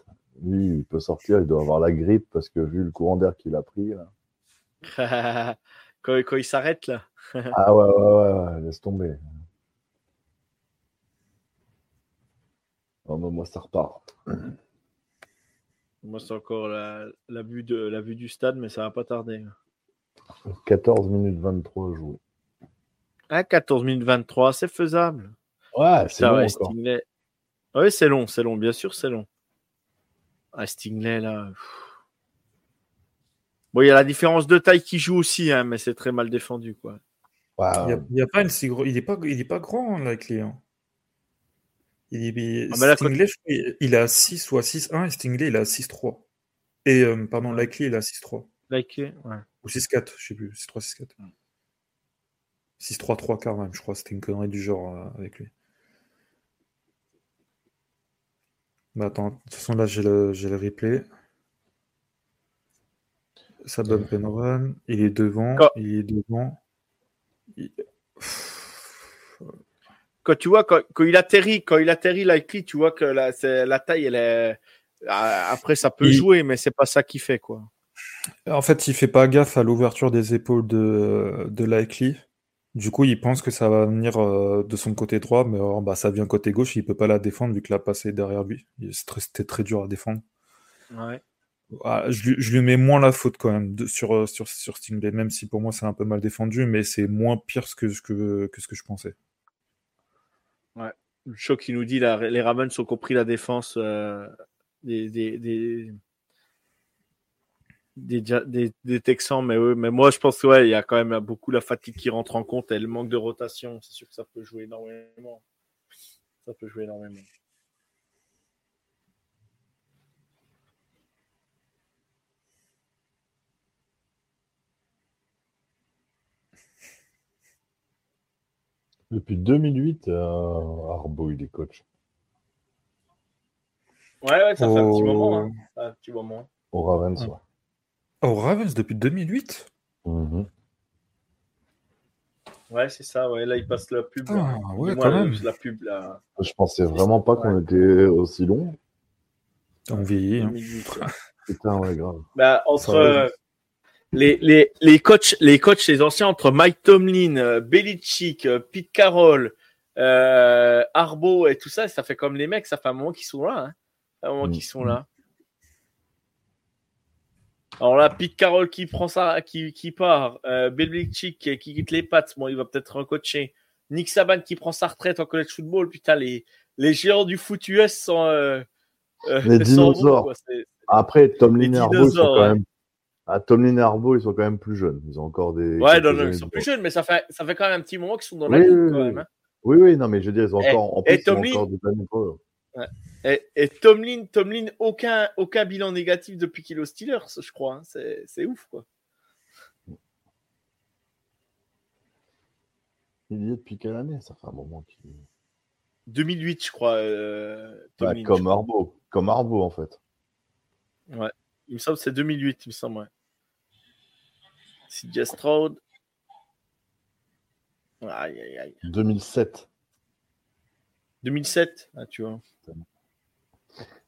Lui, il peut sortir, il doit avoir la grippe parce que vu le courant d'air qu'il a pris. Là. quand, quand il s'arrête, là. Ah ouais, ouais, ouais, ouais, laisse tomber. Mais moi, ça repart. Moi, c'est encore la, la, vue de, la vue du stade, mais ça va pas tarder. 14 minutes 23 jouées. Ah, 14 minutes 23, c'est faisable. Ouais, c'est bon ouais. Oui, c'est long, c'est long, bien sûr, c'est long. Ah, Stingley, là. pff. Bon, il y a la différence de taille qui joue aussi, hein, mais c'est très mal défendu, quoi. Il y a, a pas une si gros. Il est pas, il est pas grand, Likely. hein. Il, il- Ah, là, Stingley, il- à 6 ou à 6-1 et Stingley, il à 6-3. Et, euh, pardon, Likely, il à 6-3. Like, ouais. Ou 6-4, je sais plus. 6-3, 6-4. 6-3, 3 quarts même, je crois. C'était une connerie du genre euh, avec lui. Mais attends, de toute façon, là, j'ai le, j'ai le replay. Ça bump and run. Il est devant. Quand- Il est devant. Il- quand tu vois quand, quand il atterrit quand il atterrit likely tu vois que la, c'est- la taille elle est Ah, après ça peut Il- jouer mais c'est pas ça qui fait quoi En fait, il fait pas gaffe à l'ouverture des épaules de, de Likely. Du coup, il pense que ça va venir euh, de son côté droit, mais alors, bah, ça vient côté gauche, il peut pas la défendre vu que la passe est derrière lui. C'était très dur à défendre. ouais. Ah, je, lui- je lui mets moins la faute quand même de- sur, euh, sur, sur Stingley, même si pour moi c'est un peu mal défendu, mais c'est moins pire que, ce que, que ce que je pensais. le choc qui nous dit là, les Ravens ont compris la défense euh, des, des, des, des, des- des Texans mais, mais moi je pense que ouais, il y a quand même beaucoup la fatigue qui rentre en compte et le manque de rotation c'est sûr que ça peut jouer énormément ça peut jouer énormément Depuis 2008, euh, Arbo, il est coach. ouais ouais ça fait un petit moment hein. Un petit moment Au Ravens, ouais. Oh, Ravens depuis 2008 Mhm. ouais c'est ça ouais là il passe la pub Ah, ouais, quand la- même. la pub là Je pensais vraiment pas qu'on était aussi long. On vieillit. hein. 2008. Putain, ouais, grave. Bah, entre euh, les, les, les coachs, les coachs, les anciens, entre Mike Tomlin, euh, Belichick, euh, Pete Carroll, euh, Arbo et tout ça, ça fait comme les mecs, ça fait un moment qu'ils sont là. Hein. Un moment Mm. qu'ils sont là. Alors là, Pete Carroll qui prend ça, qui, qui part, euh, Belichick qui, qui quitte les pattes, bon, il va peut-être recoacher. Nick Saban qui prend sa retraite en college football, putain, les, les géants du foot US sont, euh, euh, Les bons, dinosaures. Après, et Arbo, ils sont quand ouais. même. Ah, Arbo, ils sont quand même plus jeunes. Ils ont encore des. Ouais, non, non, ils sont plus jeunes, mais ça fait, ça fait quand même un petit moment qu'ils sont dans Oui, la ligue, oui, quand oui. même. hein. Oui, oui, non, mais je veux dire, ils ont Eh, encore. En eh, plus, ils ont encore des années pour eux. Et, et Tomlin, Tomlin, aucun, aucun bilan négatif depuis qu'il est aux Steelers, je crois. hein. C'est, ouf, quoi. Il y est depuis quelle année Ça fait un moment qu'il. 2008, je crois. euh, Bah, je comme crois. Arbo. Comme Arbo, en fait. Il me semble que c'est 2008, il me semble, ouais. CJ Stroud. Aïe, aïe, aïe. 2007. 2007, ah, tu vois.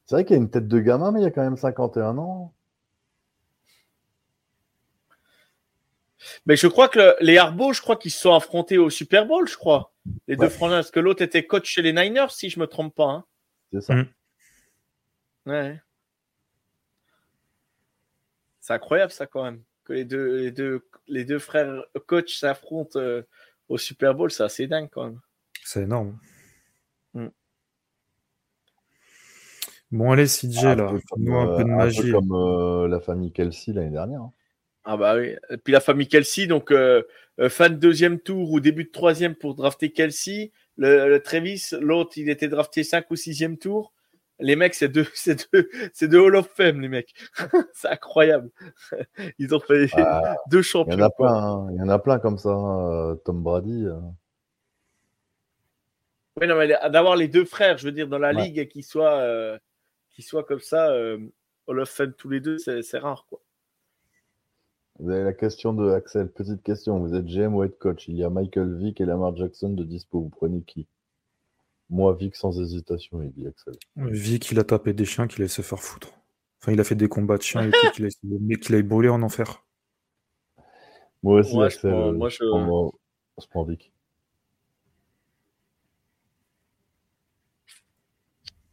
C'est vrai qu'il y a une tête de gamin, mais il y a quand même 51 ans. Mais je crois que le- les Arbo, je crois qu'ils se sont affrontés au Super Bowl, je crois. Les deux frangins, parce que l'autre était coach chez les Niners, si je me trompe pas. hein. C'est ça. Mm. Ouais. C'est incroyable ça quand même. Que les deux, les deux, les deux frères coachs s'affrontent euh, au Super Bowl, c'est assez dingue quand même. C'est énorme. Mm. Bon, allez, CJ, Un là, fais-nous un euh, peu de un peu magie. comme euh, la famille Kelsey l'année dernière. hein. Ah bah oui. Et puis la famille Kelsey, donc euh, euh, fin de deuxième tour ou début de troisième pour drafter Kelsey. Le, le Travis, l'autre, il était drafté 5 ou sixième tour. Les mecs, c'est deux, c'est deux, c'est deux Hall of Fame, les mecs. c'est incroyable. Ils ont fait Ah, deux Il y champions. en a plein, hein. il y en a plein comme ça. hein. Euh, Tom Brady. euh. Oui, non, mais d'avoir les deux frères, je veux dire, dans la Ouais. ligue, qui soient, euh, qui soient comme ça, euh, Hall of Fame tous les deux, c'est, c'est rare, quoi. Vous avez la question de Axel. Petite question. Vous êtes GM ou head coach? Il y a Michael Vick et Lamar Jackson de dispo. Vous prenez qui? Moi, Vick sans hésitation, il dit Axel. Vic, il a tapé des chiens qu'il allait se faire foutre. Enfin, il a fait des combats de chiens et tout, qu'il a essayé- mais qu'il aille brûler en enfer. Moi aussi, Moi, je Axel. prends- euh, moi, je je- prends, moi, je prends Vick.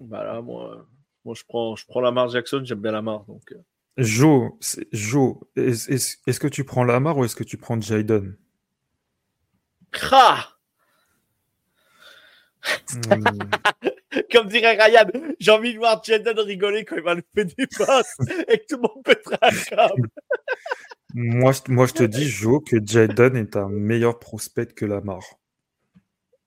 Bah là, moi, moi je prends, je prends Lamar Jackson, j'aime bien Lamar, donc. euh. Joe, est-ce que tu prends Lamar ou est-ce que tu prends Jaden Hmm, Comme dirait Ryan, j'ai envie de voir Jaden rigoler quand il va le faire du pass et que tout le monde pètera un câble. Moi, je- moi, je te dis, Joe, que Jaden est un meilleur prospect que Lamar.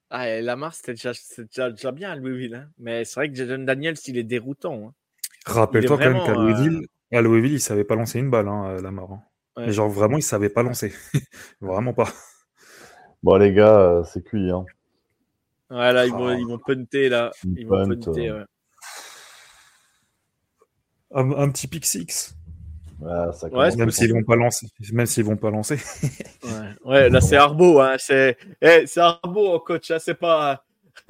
Ah, et Lamar, c'était déjà, c'était déjà, déjà bien à Louisville, hein. mais c'est vrai que Jaden Daniels, il est déroutant. hein. Rappelle-toi quand même qu'à vraiment, euh, Louisville, à Louisville, il savait pas lancer une balle, hein, Lamar. hein. Ouais. Mais genre, vraiment, il savait pas lancer. vraiment pas. Bon, les gars, euh, c'est cuit. Hein. Ouais, là, ils Ah. vont, ils vont punter, là. Ils Ils vont punter, euh. ouais. Un, un petit pick six. Ouais, ça Ouais, Même s'ils vont pas lancer. Même s'ils vont pas lancer. Ouais, ouais, là, c'est Arbo, hein. C'est, eh, c'est Arbo, oh, coach, là, c'est pas.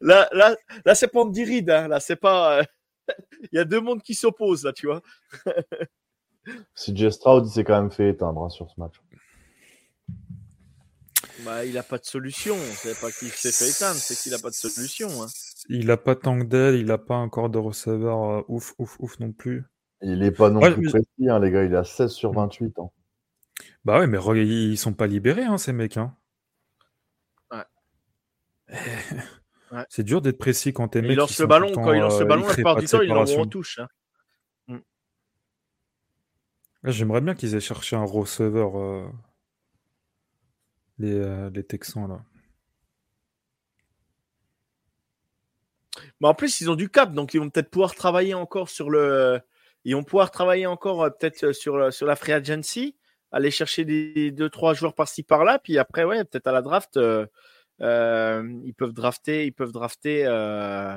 là, là, là, c'est pas Andy Reid, hein. Là, c'est pas. Il y a deux mondes qui s'opposent, là, tu vois. CJ Stroud, il s'est quand même fait éteindre hein, sur ce match. Bah, il a pas de solution. C'est pas qu'il s'est fait éteindre, c'est qu'il a pas de solution. Hein. Il a pas tant que d'aile, il a pas encore de receveur euh, ouf, ouf, ouf non plus. Il est pas non Ouais, plus mais- précis, hein, les gars. Il est à 16 sur 28. Hein. Bah ouais, mais re- ils sont pas libérés, hein, ces mecs. Hein. Ouais. Eh, Ouais. C'est dur d'être précis quand t'es Il mecs. lance le ballon, le quand il lance le euh, ballon, ils la plupart du temps, il en touche. Hein. Là, J'aimerais bien qu'ils aient cherché un receveur, euh, les, euh, les Texans, là. Mais en plus, ils ont du cap, donc ils vont peut-être pouvoir travailler encore sur le. Ils vont pouvoir travailler encore euh, peut-être euh, sur, le- sur la free agency, aller chercher des deux trois joueurs par-ci par-là, puis après ouais, peut-être à la draft, euh, euh, ils peuvent drafter, ils peuvent drafter, euh,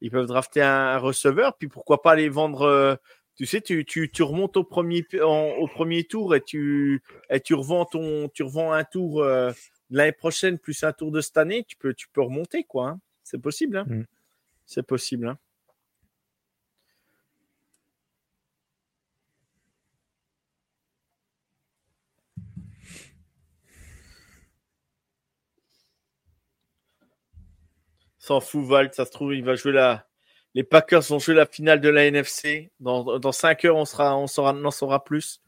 ils peuvent drafter un, un receveur, puis pourquoi pas aller vendre. euh, tu sais, tu, tu, tu remontes au premier en- au premier tour et tu et tu revends ton tu revends un tour euh, de l'année prochaine plus un tour de cette année, tu peux tu peux remonter quoi. hein. C'est possible. Hein. Mm. C'est possible. Hein. S'en fout. Ça se trouve, il va jouer la. Les Packers vont jouer la finale de la NFC. Dans, dans 5 heures, on, sera, on saura, en saura plus.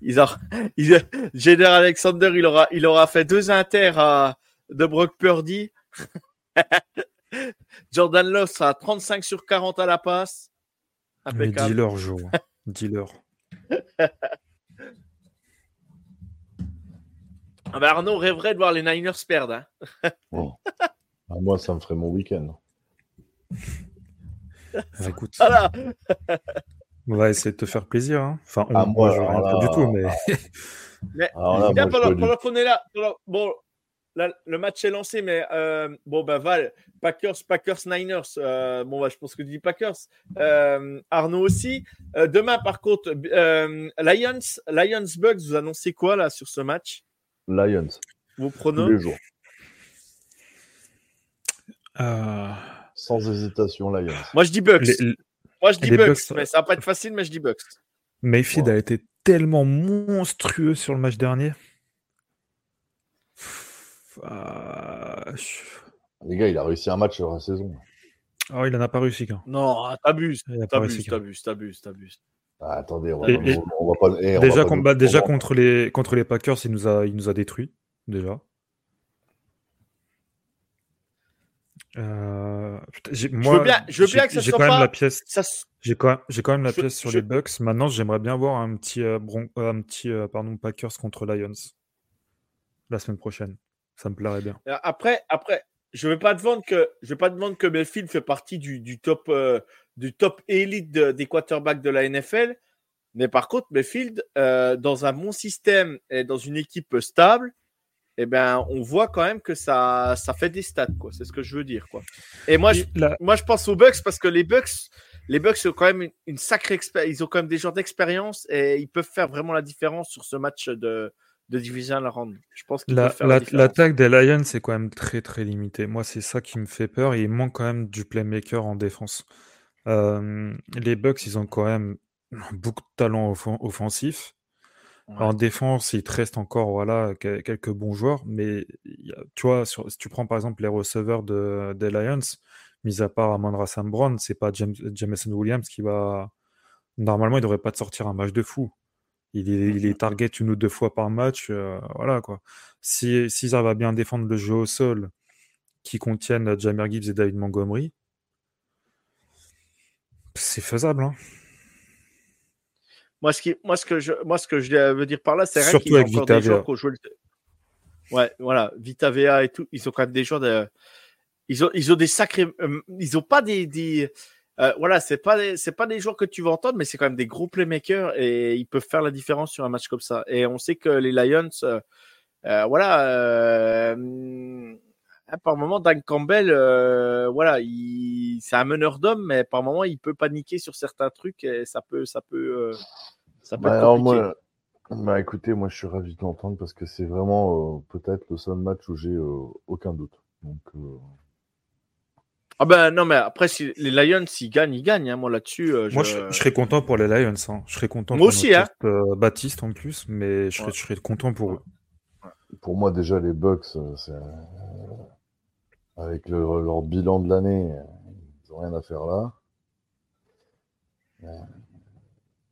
Ils ont, ils, Jader Alexander, il aura, il aura fait deux inters à, de Brock Purdy. Jordan Love sera à 35 sur 40 à la passe. Mais Impeccable. dis-leur, Joe. dis-leur. Ah bah, Arnaud rêverait de voir les Niners perdre. hein. Ah, moi, ça me ferait mon week-end. Ah, écoute, Voilà. on va essayer de te faire plaisir. hein. Enfin, on, Ah, moi, je rien faire du là- tout, mais là, moi, pendant, qu'on est là, pendant- bon, là, le match est lancé, mais euh, bon, ben Val, Packers, Packers, Niners. euh, bon, bah, je pense que tu dis Packers. Euh, Arnaud aussi. Euh, demain, par contre, euh, Lions, Lions Bugs, vous annoncez quoi là sur ce match? Lions, Vos tous pronos les jours. Euh, Sans hésitation, Lions. Moi, je dis Bucks. les- les- Moi, je dis les Bucks, Bucks, mais ça va pas être facile, mais je dis Bucks. Mayfield Ouais. a été tellement monstrueux sur le match dernier. Ah, Les gars, il a réussi un match sur la saison. Ah, il en a pas réussi qu'un. Non, t'abuses, Il en a pas réussi t'abuses, t'abuses, t'abuses, t'abuses. Ah, attendez, on va, Et- pas- et- on va pas. eh, on va Déjà, pas com- nous- bah, déjà contre les contre les Packers, il nous a il nous a détruit déjà. Euh, J'ai- je Moi, veux bien, je veux j'ai bien que ça j'ai soit quand même la pièce. Ça, J'ai quand, quand même la Je- pièce sur je- les Bucks. Maintenant, j'aimerais bien voir un petit, euh, Bron- euh, un petit euh, pardon, Packers contre Lions la semaine prochaine. Ça me plairait bien. Après, après, je vais pas te vendre que je vais pas te vendre que Mayfield fait partie du, du top du top élite de- des quarterbacks de la NFL. Mais par contre, Mayfield, dans un bon système et dans une équipe stable, eh ben, on voit quand même que ça, ça fait des stats, quoi. C'est ce que je veux dire, quoi. Et moi, je, moi, je pense aux Bucks parce que les Bucks, les Bucks ont quand même une, une sacrée expérience. Ils ont quand même des gens d'expérience et ils peuvent faire vraiment la différence sur ce match de, de. Je pense qu'ils La- peuvent faire la, la-. L'attaque des Lions est quand même très très limitée. Moi, c'est ça qui me fait peur. Et il manque quand même du playmaker en défense. Euh, les Bucks, ils ont quand même beaucoup de talent offen- offensif. En défense, il te reste encore voilà, que- quelques bons joueurs. Mais tu vois, si tu prends par exemple les receveurs de, des Lions, mis à part Amon Sam Brown, c'est pas James, Jameson Williams qui va. Normalement, il devrait pas te sortir un match de fou. Il est, target une ou deux fois par match. euh, voilà quoi. Si, s'ils arrivent bien défendre le jeu au sol qui contiennent Jamer Gibbs et David Montgomery, c'est faisable. Hein. Moi, ce, qui, moi, ce que je, moi, ce que je veux dire par là, c'est vrai Surtout qu'il y a encore des Vita joueurs qui ont joué le... Ouais, voilà, Vita Vea et tout, ils ont quand même des joueurs de... Ils ont, ils ont des sacrés... euh, ils ont pas des... des... euh, voilà, c'est pas, des- c'est pas des joueurs que tu vas entendre, mais c'est quand même des gros playmakers et ils peuvent faire la différence sur un match comme ça. Et on sait que les Lions, euh, voilà, euh, par moment, Dan Campbell, euh, voilà, il, c'est un meneur d'hommes, mais par moment, il peut paniquer sur certains trucs et ça peut, ça peut, euh, ça peut Bah, être alors moi, bah écoutez, moi je suis ravi de l'entendre parce que c'est vraiment euh, peut-être le seul match où j'ai euh, aucun doute. Donc euh, Ah ben non, mais après, si les Lions, s'ils gagnent, ils gagnent. hein. Moi, là-dessus, euh, Moi, je... je, je serais content pour les Lions. hein. Je serais content Moi pour aussi, hein. euh, Baptiste en plus, mais je serais, Ouais. je serais content pour eux. pour moi déjà les Bucks, c'est, avec le- leur bilan de l'année, ils ont rien à faire là. Non,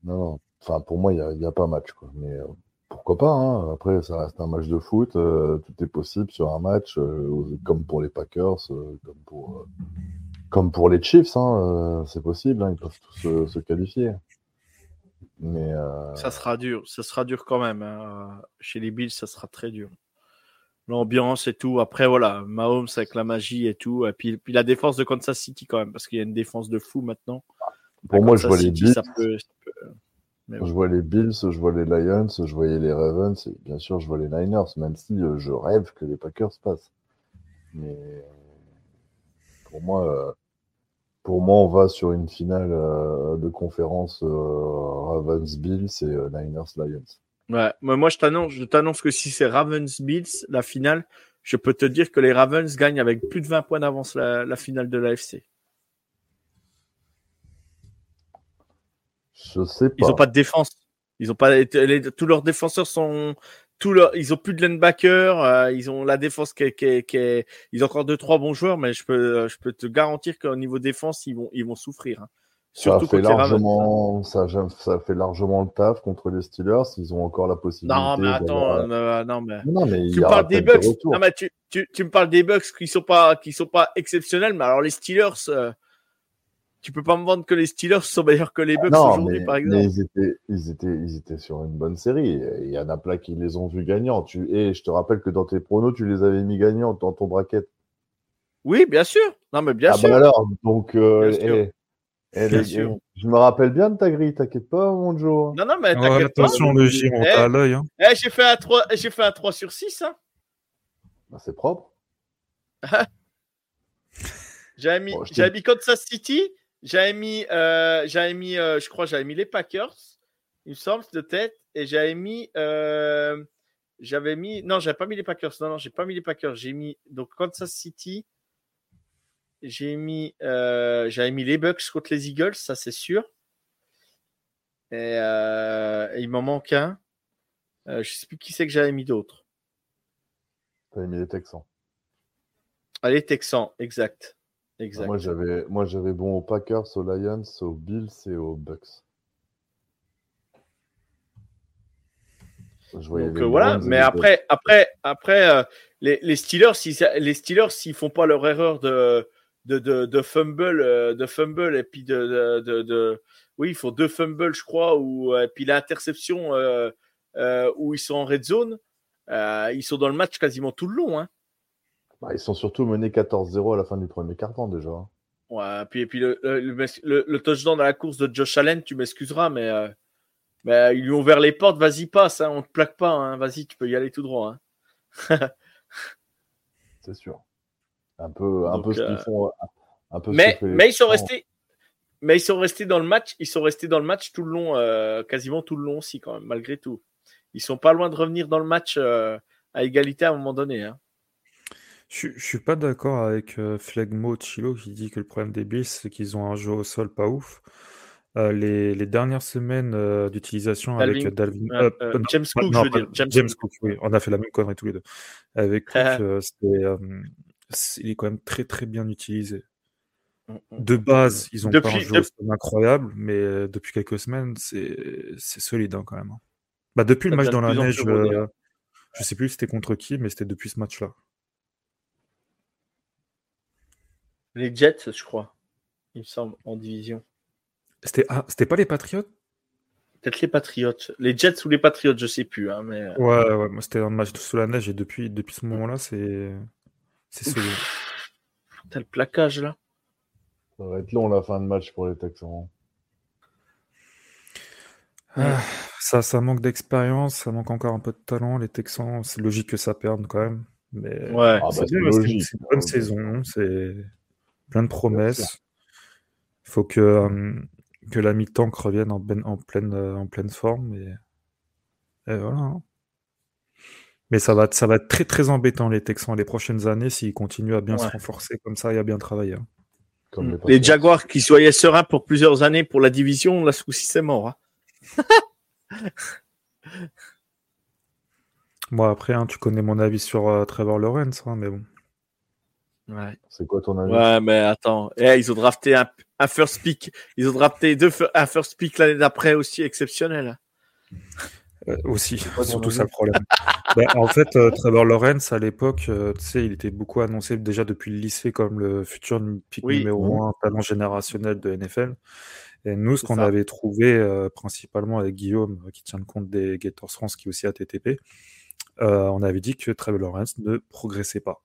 non. Enfin, pour moi, il n'y a, a pas match. Quoi. Mais euh, pourquoi pas hein. Après, ça reste un match de foot. euh, tout est possible sur un match, euh, comme pour les Packers, comme, pour, comme pour les Chiefs. Hein, c'est possible. hein, ils peuvent tous se, se qualifier. Mais ça sera dur. Ça sera dur quand même. Chez les Bills, ça sera très dur. L'ambiance et tout. Après, voilà, Mahomes avec la magie et tout. Et puis, puis la défense de Kansas City quand même, parce qu'il y a une défense de fou maintenant. pour À moi, je vois les Bills. ça peut- ça peut- mais bon. Je vois les Bills, je vois les Lions, je voyais les Ravens, et bien sûr, je vois les Niners, même si euh, je rêve que les Packers passent. Mais pour moi, euh, pour moi, on va sur une finale euh, de conférence euh, Ravens Bills et euh, Niners Lions. Ouais, mais moi je t'annonce, je t'annonce que si c'est Ravens Bills la finale, je peux te dire que les Ravens gagnent avec plus de 20 points d'avance la, la finale de l'AFC. Je sais pas. Ils ont pas de défense. Ils ont pas les- tous leurs défenseurs sont tous leurs, ils ont plus de linebacker, euh, ils ont la défense qui est, qui est- qui est- ils ont encore deux trois bons joueurs, mais je peux je peux te garantir qu'au niveau défense ils vont ils vont souffrir. hein. Ça Surtout fait les Ravens. largement, ça, ça fait largement le taf contre les Steelers. Ils ont encore la possibilité. Non mais attends, d'avoir- euh, non mais Non, mais tu me parles des Bucks. Non, mais tu, tu, tu me parles des Bucks qui sont pas qui sont pas exceptionnels, mais alors les Steelers, euh, tu peux pas me vendre que les Steelers sont meilleurs que les Bucks Non, aujourd'hui, mais, par mais exemple. ils, étaient, ils, étaient, ils étaient sur une bonne série. Il y en a plein qui les ont vus gagnants. Tu, et je te rappelle que dans tes pronos, tu les avais mis gagnants dans ton bracket. Oui, bien sûr. Non, mais bien ah sûr. bah alors, donc, euh, Bien sûr. eh, eh, Bien les- sûr. je me rappelle bien de ta grille, t'inquiète pas, mon Joe. Non, non, mais Ouais, pas. attention, le J, on Eh. à l'œil. hein. Eh, j'ai fait un 3, j'ai fait un 3 sur 6, hein. Bah, c'est propre. J'avais mis, Bon, j'avais mis Kansas City, j'avais mis, euh, j'avais mis, euh, je crois, j'avais mis les Packers, il me semble, de tête, et j'avais mis, euh, j'avais mis, non, j'avais pas mis les Packers, non, non, j'ai pas mis les Packers, j'ai mis donc Kansas City, j'ai mis, euh, j'avais mis les Bucks contre les Eagles, ça c'est sûr, et, euh, il m'en manque un, Euh, je sais plus qui c'est que j'avais mis d'autres. T'avais mis les Texans. Allez, Texans, exact, Ah, exact. Moi, j'avais, moi, j'avais bon aux Packers, aux Lions, aux Bills et aux Bucks. Je Donc les euh, voilà, mais les après, après, après, euh, les, les Steelers, s'ils, les Steelers, s'ils font pas leur erreur de, de, de, de fumble, euh, de fumble et puis de, de, de, oui, il faut deux fumbles, je crois, ou et puis l'interception euh, euh, où ils sont en red zone, euh, ils sont dans le match quasiment tout le long. Hein. Bah, ils sont surtout menés 14-0 à la fin du premier quart-temps déjà. hein. Ouais, puis, et puis le, le, le, le touchdown dans la course de Josh Allen, tu m'excuseras, mais, euh, mais ils lui ont ouvert les portes, vas-y, passe, hein, on te plaque pas, hein, vas-y, tu peux y aller tout droit. Hein. C'est sûr. Un peu, un Donc, peu ce qu'ils euh, font. Un peu ce mais, que fait les mais ils sont restés. Mais ils sont restés dans le match. Ils sont restés dans le match tout le long, euh, quasiment tout le long aussi, quand même, malgré tout. Ils sont pas loin de revenir dans le match euh, à égalité à un moment donné. Hein. Je, je suis pas d'accord avec euh, Flegmo Chilo qui dit que le problème des Bills, c'est qu'ils ont un jeu au sol pas ouf. Euh, les, les dernières semaines euh, d'utilisation avec Dalvin- euh, Euh, euh, euh, non, James Cook, non, je veux dire. James, James Cook. Cook, oui, on a fait la même connerie tous les deux. Avec Cook, Il est quand même très très bien utilisé. Mm, mm. De base, ils ont pas un jeu incroyable, mais euh, depuis quelques semaines, c'est solide hein, quand même. Bah, depuis le match dans la neige, euh, je sais plus c'était contre qui, mais c'était depuis ce match-là. Les Jets, je crois. Il me semble, en division. C'était ah, pas les Patriots? Peut-être les Patriots. Les Jets ou les Patriots, je sais plus. Hein, mais... euh, Ouais, ouais, moi c'était un match sous la neige et depuis, depuis ce moment-là, c'est c'est solide. T'as le plaquage là. Ça va être long la fin de match pour les Texans. Ah, ça, ça manque d'expérience, ça manque encore un peu de talent. Les Texans, c'est logique que ça perde quand même. Mais Ouais. Ah, c'est bah, c'est bien, c'est une- logique. c'est une bonne Ouais, saison, c'est plein de promesses. Il faut que, euh, que la mi-tank revienne en, ben- en, pleine, euh, en pleine forme. Et, et voilà. Mais ça va, ça va être très très embêtant les Texans les prochaines années s'ils continuent à bien se renforcer comme ça et à bien travailler. hein. Comme les. Jaguars qui soyaient sereins pour plusieurs années pour la division, là, ce coup-ci, c'est mort. hein. Moi après, hein, tu connais mon avis sur euh, Trevor Lawrence, hein, mais bon. Ouais. C'est quoi ton avis? Ouais, mais attends. Eh, ils ont drafté un, un first pick. Ils ont drafté deux, un first pick l'année d'après aussi exceptionnel. Euh, aussi, surtout ça le problème. Ben, en fait, euh, Trevor Lawrence, à l'époque, euh, tu sais, il était beaucoup annoncé déjà depuis le lycée comme le futur pick Oui. numéro Mhm. un, talent générationnel de NFL. Et nous, ce qu'on avait trouvé, euh, principalement avec Guillaume, euh, qui tient le compte des Gators France, qui est aussi à TTP, euh, on avait dit que Trevor Lawrence ne progressait pas.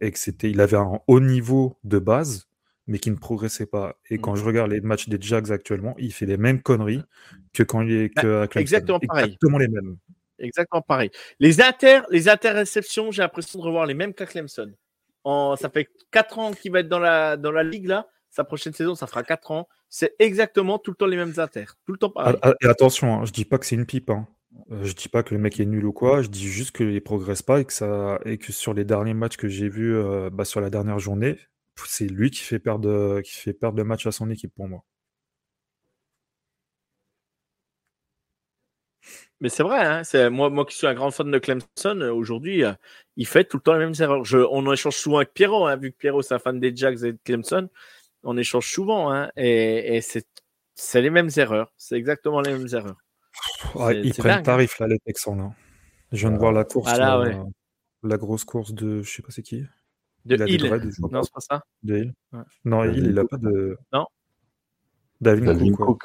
Et que c'était, il avait un haut niveau de base, mais qui ne progressait pas. Et quand Mhm. je regarde les matchs des Jags actuellement, il fait les mêmes conneries que quand il est que à Clemson. exactement pareil. Exactement les mêmes. Exactement pareil. Les inter, les interceptions, j'ai l'impression de revoir les mêmes qu'à Clemson. En, ça fait 4 ans qu'il va être dans la, dans la ligue là. Sa prochaine saison, ça fera 4 ans. C'est exactement tout le temps les mêmes inter. Tout le temps pareil. Ah, ah, Et attention, hein, je dis pas que c'est une pipe. Hein. Euh, je dis pas que le mec est nul ou quoi. Je dis juste qu'il progresse pas et que ça et que sur les derniers matchs que j'ai vus euh, bah, sur la dernière journée, c'est lui qui fait perdre euh, qui fait perdre le match à son équipe pour moi. Mais c'est vrai, hein, c'est moi, moi qui suis un grand fan de Clemson, euh, aujourd'hui, euh, il fait tout le temps les mêmes erreurs. Je, on en échange souvent avec Pierrot, hein, vu que Pierrot c'est un fan des Jacks et de Clemson, on échange souvent, hein, et, et c'est, c'est les mêmes erreurs. C'est exactement les mêmes erreurs. Ouais, C'est- ils prennent dingue. tarif là les Texans là. Je viens de Ah. voir la course, Ah là, ouais. la grosse course de je sais pas c'est qui. De Il a Hill. Non, c'est pas ça. De Hill. Ouais. Non, Hill, il a Cook. pas de. Non. Dalvin, Dalvin Cook.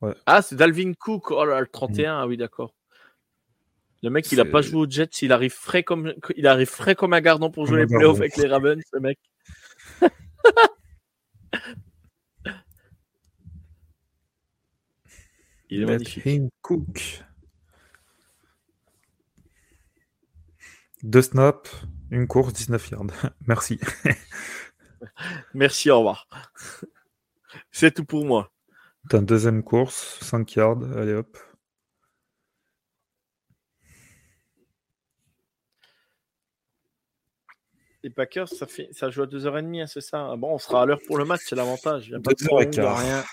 ouais. Ah, c'est Dalvin Cook. Oh là, le 31. Ah oui, d'accord. Le mec, il a C'est- pas joué aux Jets. Il arrive frais comme, il arrive frais comme un gardon pour jouer les playoffs avec les Ravens, ce mec. il est Let magnifique. him cook. Deux snaps, une course, 19 yards. Merci. Merci, au revoir. C'est tout pour moi. T'as une deuxième course, 5 yards, allez hop. Les Packers, ça, fait, ça joue à 2h30, hein, c'est ça Ah Bon, on sera à l'heure pour le match, c'est l'avantage. Il y a pas de rien.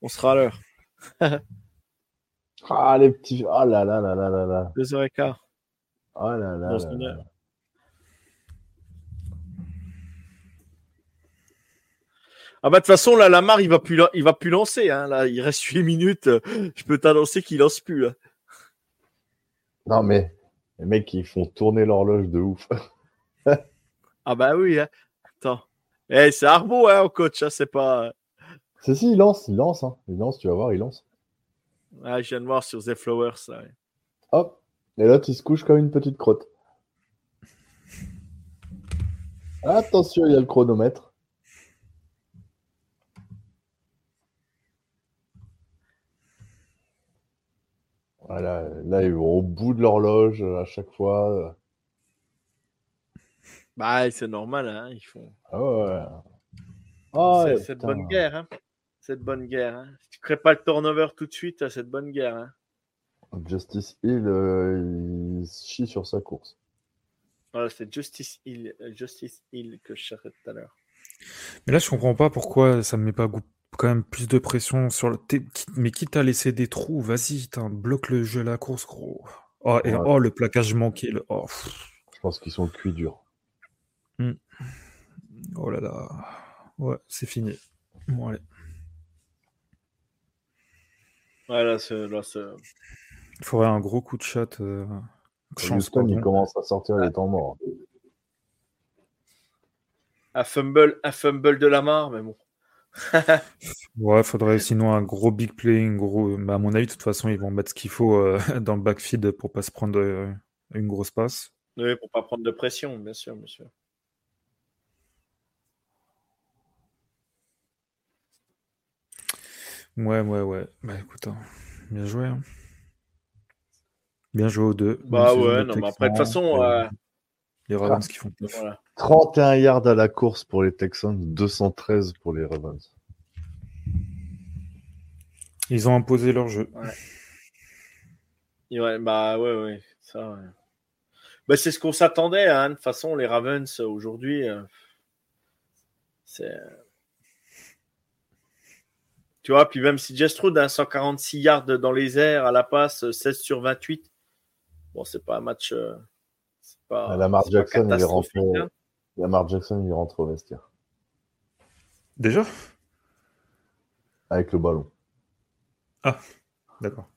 On sera à l'heure. Ah, les petits. Ah là là là là là là. 2h15. Ah là là. Dans là une là. Ah bah de toute façon là Lamar il va plus la- il va plus lancer hein. là il reste 8 minutes je peux t'annoncer qu'il lance plus là. Non, mais les mecs, ils font tourner l'horloge de ouf. Ah bah oui hein. attends Eh, c'est Arbo, hein, au coach, hein, c'est pas. Si, si, il lance, il lance, hein. il lance, tu vas voir, il lance. Ah, je viens de voir sur The Flowers. Là, ouais. Hop, et l'autre, il se couche comme une petite crotte. Attention, il y a le chronomètre. Voilà, là, ils vont au bout de l'horloge à chaque fois. Bah, c'est normal, hein, ils font. Ah ouais. Ah, c'est cette putain. bonne guerre, hein. Cette bonne guerre. Hein. Si tu crées pas le turnover tout de suite, t'as cette bonne guerre. Hein. Justice Hill, euh, il chie sur sa course. Voilà, c'est Justice Hill, euh, Justice Hill que je cherchais tout à l'heure. Mais là, je comprends pas pourquoi ça me met pas goût- quand même plus de pression sur le. Mais quitte à laisser des trous, vas-y, t'as- bloque le jeu à la course, gros. Oh, et, Ouais. oh le plaquage manqué. le- Oh. Je pense qu'ils sont cuits durs. Oh là là. Ouais, c'est fini. Bon, allez. Voilà, c'est- là, c'est- Il faudrait un gros coup de chat. euh, chance, Houston, il commence à sortir les temps morts. un fumble, un fumble de la mare, mais bon. Ouais, faudrait sinon un gros big play, une gros. Bah, à mon avis, de toute façon, ils vont mettre ce qu'il faut euh, dans le backfield pour pas se prendre euh, une grosse passe. Oui, pour pas prendre de pression, bien sûr, bien sûr. Ouais, ouais, ouais. Bah écoute, hein, bien joué. hein. Bien joué aux deux. Bah ouais, non, mais après, de toute façon, euh, les Ravens qui font voilà. 31 yards à la course pour les Texans, 213 pour les Ravens. Ils ont imposé leur jeu. Et ouais, bah ouais, ouais, ça. ouais. Bah, c'est ce qu'on s'attendait. Hein. De toute façon, les Ravens aujourd'hui, euh, c'est. Tu vois, puis même si Jestrud a 146 yards dans les airs à la passe, euh, 16 sur 28. Bon, c'est pas un match. euh, c'est pas, Lamar c'est pas Jackson, il est rentré. hein. Lamar Jackson, il rentre au vestiaire Déjà? Avec le ballon. D'accord.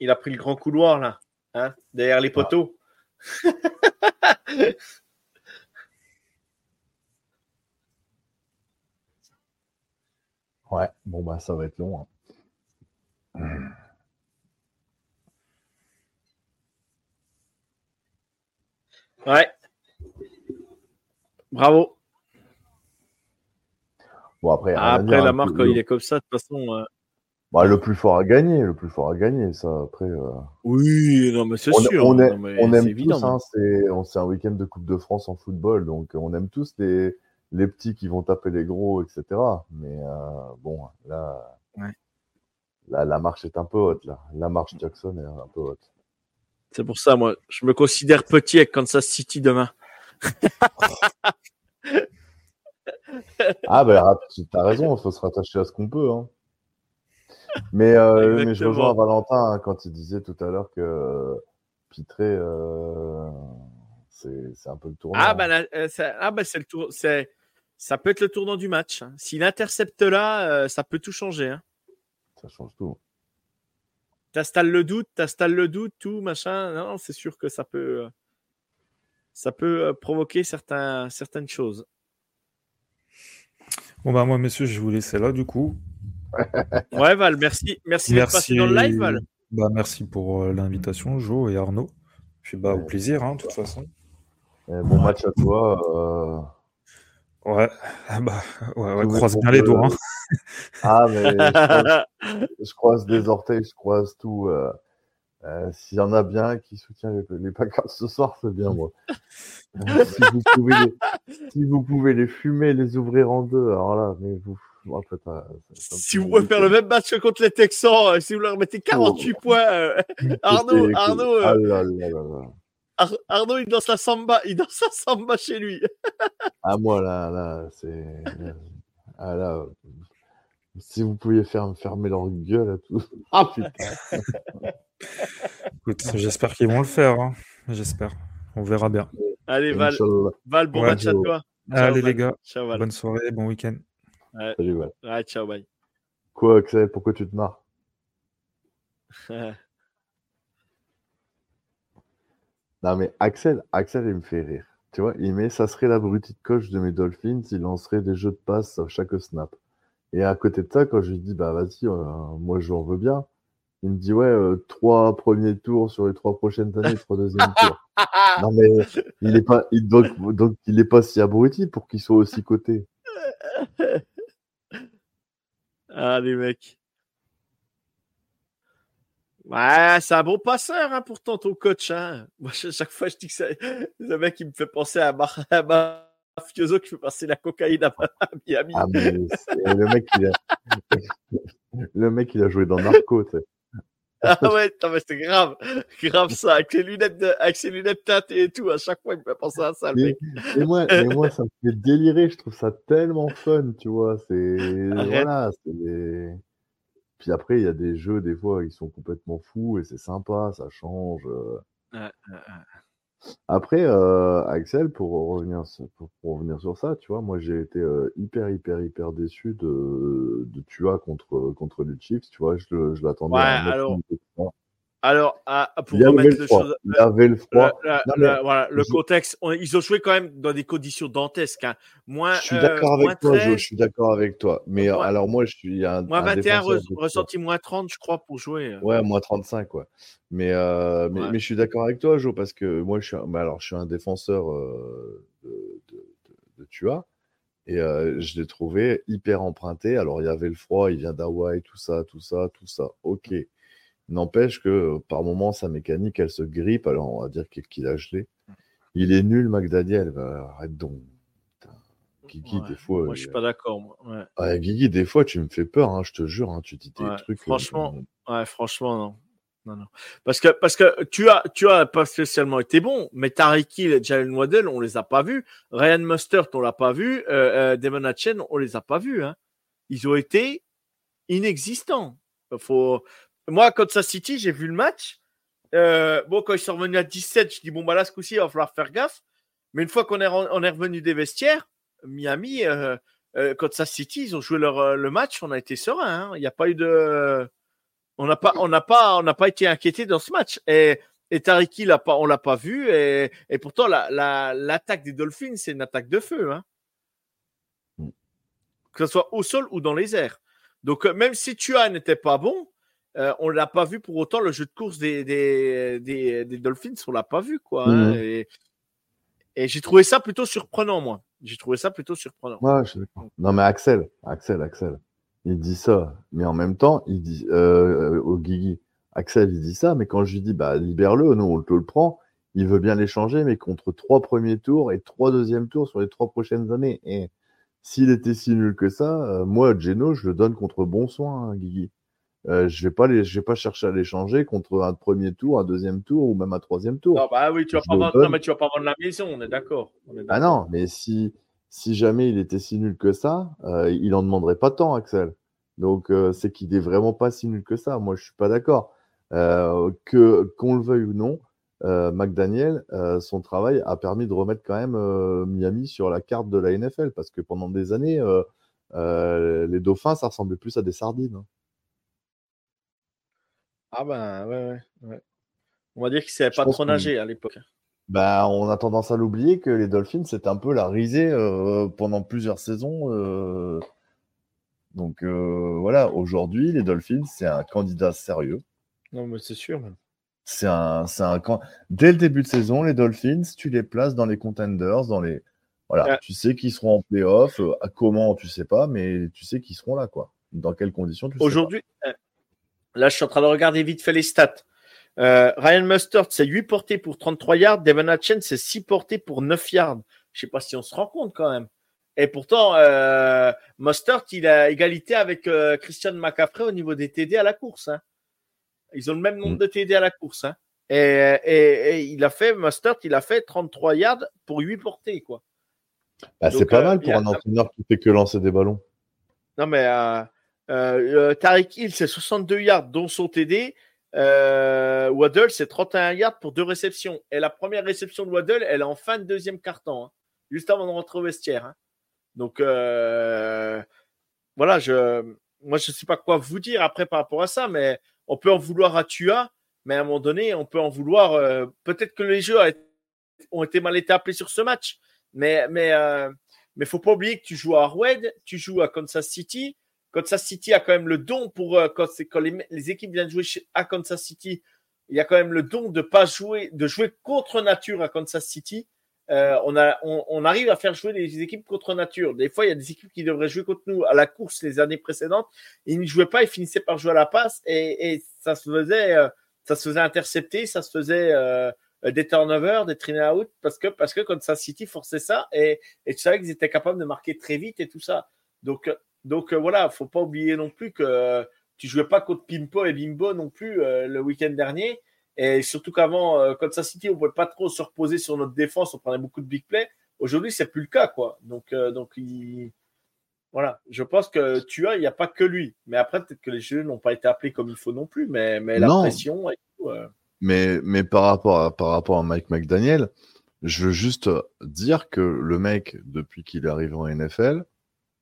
Il a pris le grand couloir là, hein, derrière les poteaux. Ouais, bon, bah, ça va être long. hein. Ouais. Bravo. Bon, après, Après, la hein. marque, quand le, il est comme ça, de toute façon. euh, bah, le plus fort à gagner, le plus fort à gagner, ça. Après, euh, Oui, non, mais c'est on, sûr. on, non, est- mais on c'est aime évident. tous, hein, c'est on- c'est un week-end de Coupe de France en football, donc on aime tous les, les petits qui vont taper les gros, etc. Mais euh, bon, là, Ouais. là, la marche est un peu haute. Là. La marche Jackson est un peu haute. C'est pour ça, moi, je me considère petit avec Kansas City demain. Ah, bah, tu as raison, il faut se rattacher à ce qu'on peut. Hein. Mais, euh, mais je rejoins Valentin hein, quand il disait tout à l'heure que euh, Pitré, euh, c'est un peu le tournant. Ah, bah, euh, ça- ah, bah, c'est le tour. C'est, ça peut être le tournant du match. hein. S'il intercepte là, ça peut tout changer. Hein. Ça change tout. T'installes le doute, t'installes le doute, tout, machin. Non, c'est sûr que ça peut, euh, ça peut euh, provoquer certains, certaines choses. Bon, bah, moi, messieurs, je vais vous laisser là, du coup. Ouais, Val, merci. Merci d'être passé dans le live, Val. Bah, merci pour euh, l'invitation, Jo et Arnaud. Puis, bah, au plaisir, hein, de toute façon. Et bon match à toi. euh, Ouais, ah bah, ouais, ouais, croise bien les doigts. euh, hein. Ah, mais je croise, je croise des orteils, je croise tout. euh, euh, S'il y en a bien qui soutient les, les Packers ce soir, c'est bien moi. Euh, si, vous pouvez les, si vous pouvez les fumer, les ouvrir en deux, alors là, mais vous. En fait, euh, Si vous pouvez faire le même match que contre les Texans, euh, si vous leur mettez Oh. 48 points, euh, Arnaud, Arnaud, euh, Ah là là là là. Ar- Arnaud, il danse la samba, il danse la samba chez lui. Ah, moi, là, là, c'est. Ah là. euh, Si vous pouviez faire fermer leur gueule à tous. Ah putain. Écoute, j'espère qu'ils vont le faire. hein. J'espère. On verra bien. Allez, Val. Val bon Ouais, match à toi. Ciao, Allez, Val. les gars, Ciao, Val. bonne soirée, bon week-end. Salut, Val. Ouais, ciao, bye. Quoi, Axel Pourquoi tu te marres? 啊 Euh, Non, mais Axel, Axel, il me fait rire. Tu vois, il met ça serait l'abruti de coach de mes Dolphins, il lancerait des jeux de passe à chaque snap. Et à côté de ça, quand je lui dis, bah vas-y, euh, moi j'en veux bien, il me dit, ouais, euh, trois premiers tours sur les trois prochaines années, trois deuxièmes tours. non, mais il est pas, il, donc, donc il est pas si abruti pour qu'il soit aussi coté. ah, les mecs. Ouais, c'est un bon passeur, hein, pourtant, ton coach. Hein. Moi, chaque fois, je dis que c'est le mec qui me fait penser à, Mar à mafioso qui fait passer la cocaïne à Miami. Ah, mais le mec, il a... le mec, il a joué dans Narco, tu sais. Ah ouais, c'est grave, grave ça, avec ses lunettes, de, avec ses lunettes teintées et tout, à chaque fois il me fait penser à ça, le mec. Et moi, et moi, ça me fait délirer, je trouve ça tellement fun, tu vois, c'est, voilà, c'est puis après, il y a des jeux, des fois, ils sont complètement fous et c'est sympa, ça change. Euh. Après, euh, Axel, pour revenir, pour, revenir sur ça, tu vois, moi j'ai été euh, hyper, hyper, hyper déçu de, de Tua contre, contre les Chiefs, tu vois, je, je l'attendais ouais, à alors, pour il remettre le chose, il avait le froid. Le, voilà, le contexte, ils ont joué quand même dans des conditions dantesques. Hein. Moins, je suis d'accord avec toi, je suis d'accord avec toi. Mais alors, moi, je suis un. Moins 21, ressenti moins 30, je crois, pour jouer. Euh. Ouais, moins 35, ouais. Mais, euh, mais, mais, je suis d'accord avec toi, Jo, parce que moi, je suis un, alors, je suis un défenseur euh, de, de, de, de, Tua. Et euh, je l'ai trouvé hyper emprunté. Alors, il y avait le froid, il vient d'Hawaï, tout ça, tout ça, tout ça. Ok. N'empêche que euh, par moments, sa mécanique, elle se grippe. Alors, on va dire qu'il a gelé. Il est nul, McDaniel. Bah, arrête donc. Guigui, des fois. Moi, je suis pas d'accord. Ouais. Guigui, des fois, tu me fais peur, hein, je te jure. Hein, tu dis des trucs. Euh, franchement, ouais, franchement, non. Non, non. Parce que, parce que tu as, tu as pas spécialement été bon, mais Tariki et Jalen Waddell, on les a pas vus. Ryan Mustard, on l'a pas vu. Euh, euh, Devon Hatchen, on les a pas vus. Hein. Ils ont été inexistants. Faut, moi, Kansas City, j'ai vu le match. Euh, bon, quand ils sont revenus à 17, je dis bon, bah là, ce coup-ci, il va falloir faire gaffe. Mais une fois qu'on est, revenu des vestiaires, Miami, euh, euh, Kansas City, ils ont joué leur, euh, le match, on a été serein. Hein. Il n'y a pas eu de. On n'a pas, pas, pas été inquiété dans ce match. Et, et Tariki, l'a pas, on l'a pas vu. Et, et pourtant, la, la, l'attaque des Dolphins, c'est une attaque de feu. Hein. Que ce soit au sol ou dans les airs. Donc, même si Tua n'était pas bon, euh, on l'a pas vu pour autant le jeu de course des, des, des, Dolphins, on l'a pas vu quoi. Hein, et, j'ai trouvé ça plutôt surprenant moi. J'ai trouvé ça plutôt surprenant. Ouais, je non mais Axel, Axel, Axel, il dit ça, mais en même temps il dit euh, au Guigui, Axel il dit ça, mais quand je lui dis bah libère-le, nous on te le prend, il veut bien l'échanger, mais contre trois premiers tours et trois deuxièmes tours sur les trois prochaines années. Et s'il était si nul que ça, euh, moi Geno je le donne contre bon soin, hein, Guigui. Euh, je vais pas les, je vais pas chercher à l'échanger contre un premier tour, un deuxième tour ou même un troisième tour. Non, bah oui, tu vas pas vendre, mais tu vas pas vendre la maison, on est d'accord. Ah non, mais si, si jamais il était si nul que ça, euh, il en demanderait pas tant, Axel. Donc euh, c'est qu'il est vraiment pas si nul que ça. Moi, je suis pas d'accord. Que qu'on le veuille ou non, McDaniel, son travail a permis de remettre quand même Miami sur la carte de la NFL parce que pendant des années, les Dauphins, ça ressemblait plus à des sardines. Hein. Ah ben, ouais, ouais. On va dire qu'il ne savait pas trop nager à l'époque. Bah, on a tendance à l'oublier que les Dolphins, c'est un peu la risée euh, pendant plusieurs saisons. Euh. Donc euh, voilà, aujourd'hui, les Dolphins, c'est un candidat sérieux. Non, mais c'est sûr. C'est un, c'est un Dès le début de saison, les Dolphins, tu les places dans les contenders, dans les. Voilà, tu sais qu'ils seront en playoff. à comment, tu sais pas, mais tu sais qu'ils seront là, quoi. Dans quelles conditions tu Aujourd'hui, Là, je suis en train de regarder vite fait les stats. Euh, Ryan Mustard, c'est 8 portées pour 33 yards. Devon Hatchen, c'est 6 portées pour 9 yards. Je sais pas si on se rend compte quand même. Et pourtant, euh, Mustard, il a égalité avec euh, Christian McCaffrey au niveau des TD à la course. Hein. Ils ont le même nombre mm. de TD à la course. Hein. Et, et, il a fait, Mustard, il a fait 33 yards pour 8 portées. quoi. Bah, c'est pas mal pour un entraîneur qui fait que lancer des ballons. Non, mais euh, euh, Tariq Hill, c'est 62 yards, dont son TD. Euh, Waddle, c'est 31 yards pour deux réceptions. Et la première réception de Waddle, elle est en fin de deuxième quart-temps, hein, juste avant de rentrer au vestiaire. Hein. Donc, euh, voilà, je, moi, je ne sais pas quoi vous dire après par rapport à ça, mais on peut en vouloir à Tua, mais à un moment donné, on peut en vouloir. Peut-être que les jeux ont été mal été appelés sur ce match, mais mais mais faut pas oublier que tu joues à Arwed, tu joues à Kansas City. Kansas City a quand même le don pour euh, quand, les, équipes viennent jouer à Kansas City, il y a quand même le don de pas jouer, de jouer contre nature à Kansas City. Euh, on, arrive à faire jouer les équipes contre nature. Des fois, il y a des équipes qui devraient jouer contre nous à la course les années précédentes. Ils ne jouaient pas, ils finissaient par jouer à la passe et, ça se faisait, euh, ça se faisait intercepter, ça se faisait des turnovers, des train out parce que parce que Kansas City forçait ça et, et tu savais qu'ils étaient capables de marquer très vite et tout ça. Donc donc euh, voilà, faut pas oublier non plus que euh, tu jouais pas contre Pimpo et Bimbo non plus euh, le week-end dernier. Et surtout qu'avant, Kansas City, on pouvait pas trop se reposer sur notre défense, on prenait beaucoup de big play. Aujourd'hui, c'est plus le cas, quoi. Donc, donc voilà, je pense que tu as, il n'y a pas que lui. Mais après, peut-être que les jeux n'ont pas été appelés comme il faut non plus, mais, mais la pression Mais, mais par, rapport à, par rapport à Mike McDaniel, je veux juste dire que le mec, depuis qu'il est arrivé en NFL,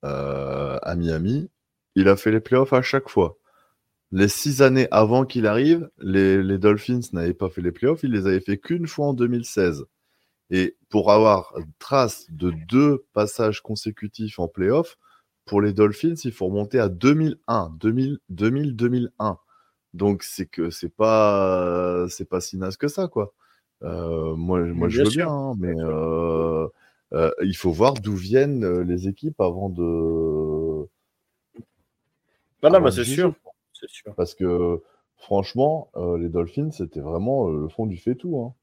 euh, à Miami, il a fait les playoffs à chaque fois. Les six années avant qu'il arrive, les, Dolphins n'avaient pas fait les playoffs, il les avait fait qu'une fois en 2016. Et pour avoir trace de deux passages consécutifs en playoffs, pour les Dolphins, il faut remonter à 2001, 2000, 2000 2001. Donc c'est que c'est pas c'est pas si naze que ça quoi. Euh, moi moi je veux bien, hein, mais euh, euh, il faut voir d'où viennent euh, les équipes avant de. Non, non, c'est sûr. sûr. Parce que franchement, euh, les Dolphins, c'était vraiment le fond du fait tout. Hein.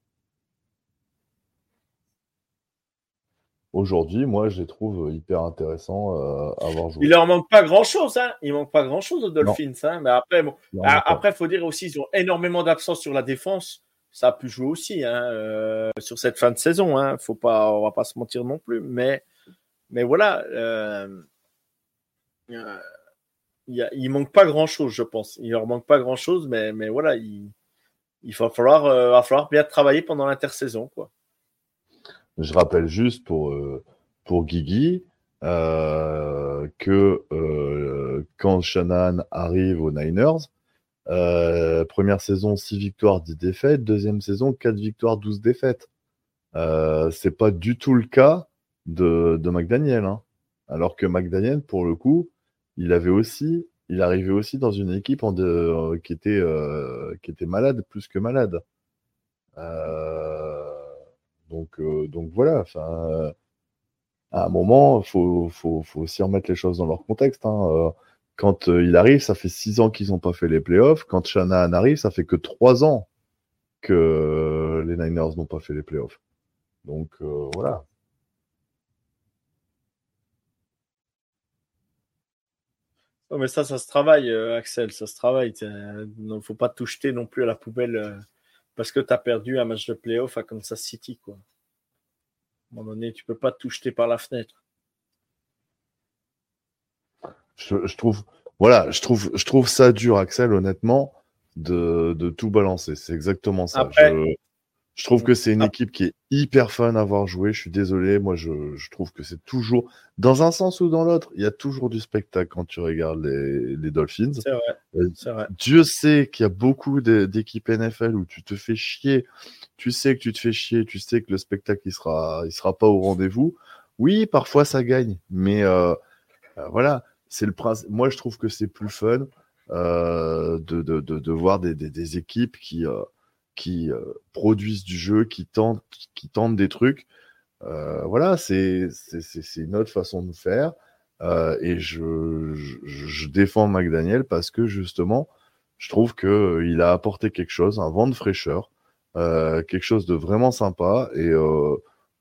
Aujourd'hui, moi, je les trouve hyper intéressants à avoir joué. Il leur manque pas grand chose, hein. Il manque pas grand chose aux Dolphins, hein. Mais après, bon, après, faut dire aussi, ils ont énormément d'absence sur la défense ça a pu jouer aussi hein, euh, sur cette fin de saison. Hein. Faut pas, on va pas se mentir non plus. Mais, voilà, euh, euh manque pas grand chose, je pense. Il leur manque pas grand chose, mais, voilà, il, il va falloir, euh, va falloir bien travailler pendant l'intersaison, quoi. Je rappelle juste pour pour Guigui que quand Shannon arrive aux Niners, euh, première saison, 6 victoires, 10 défaites. Deuxième saison, 4 victoires, 12 défaites. Euh, c'est pas du tout le cas de, McDaniel. Hein. Alors que McDaniel, pour le coup, il avait aussi, il arrivait aussi dans une équipe euh, qui, était, euh, qui était malade, plus que malade. donc, donc voilà. À un moment, il faut, faut, faut, aussi remettre les choses dans leur contexte. Hein. Quand euh, il arrive, ça fait six ans qu'ils n'ont pas fait les playoffs. Quand Shanahan arrive, ça fait que trois ans que les Niners n'ont pas fait les playoffs. Donc euh, voilà. Mais ça, ça se travaille, euh, Axel, ça se travaille. Il ne faut pas tout jeter non plus à la poubelle parce que tu as perdu un match de playoff à Kansas City. Quoi. À un moment donné, tu peux pas tout jeter par la fenêtre je, trouve, voilà, je trouve, je trouve ça dur, Axel, honnêtement, de, de tout balancer. C'est exactement ça. je, je, trouve que c'est une ah. équipe qui est hyper fun à voir jouer. Je suis désolé, moi, je, je trouve que c'est toujours, dans un sens ou dans l'autre, il y a toujours du spectacle quand tu regardes les, les Dolphins. C'est vrai. Euh, vrai. Dieu sait qu'il y a beaucoup d'équipes NFL où tu te fais chier. Tu sais que tu te fais chier. Tu sais que le spectacle, il sera, il sera pas au rendez-vous. Oui, parfois ça gagne, mais euh, euh voilà c'est le principe. Moi, je trouve que c'est plus fun euh, de, de, de, voir des, des, équipes qui, euh, qui euh, produisent du jeu, qui tentent, qui tentent des trucs. Voilà, c'est une autre façon de faire. Et je, je, je, défends McDaniel parce que justement, je trouve que il a apporté quelque chose, un vent de fraîcheur, quelque chose de vraiment sympa. Et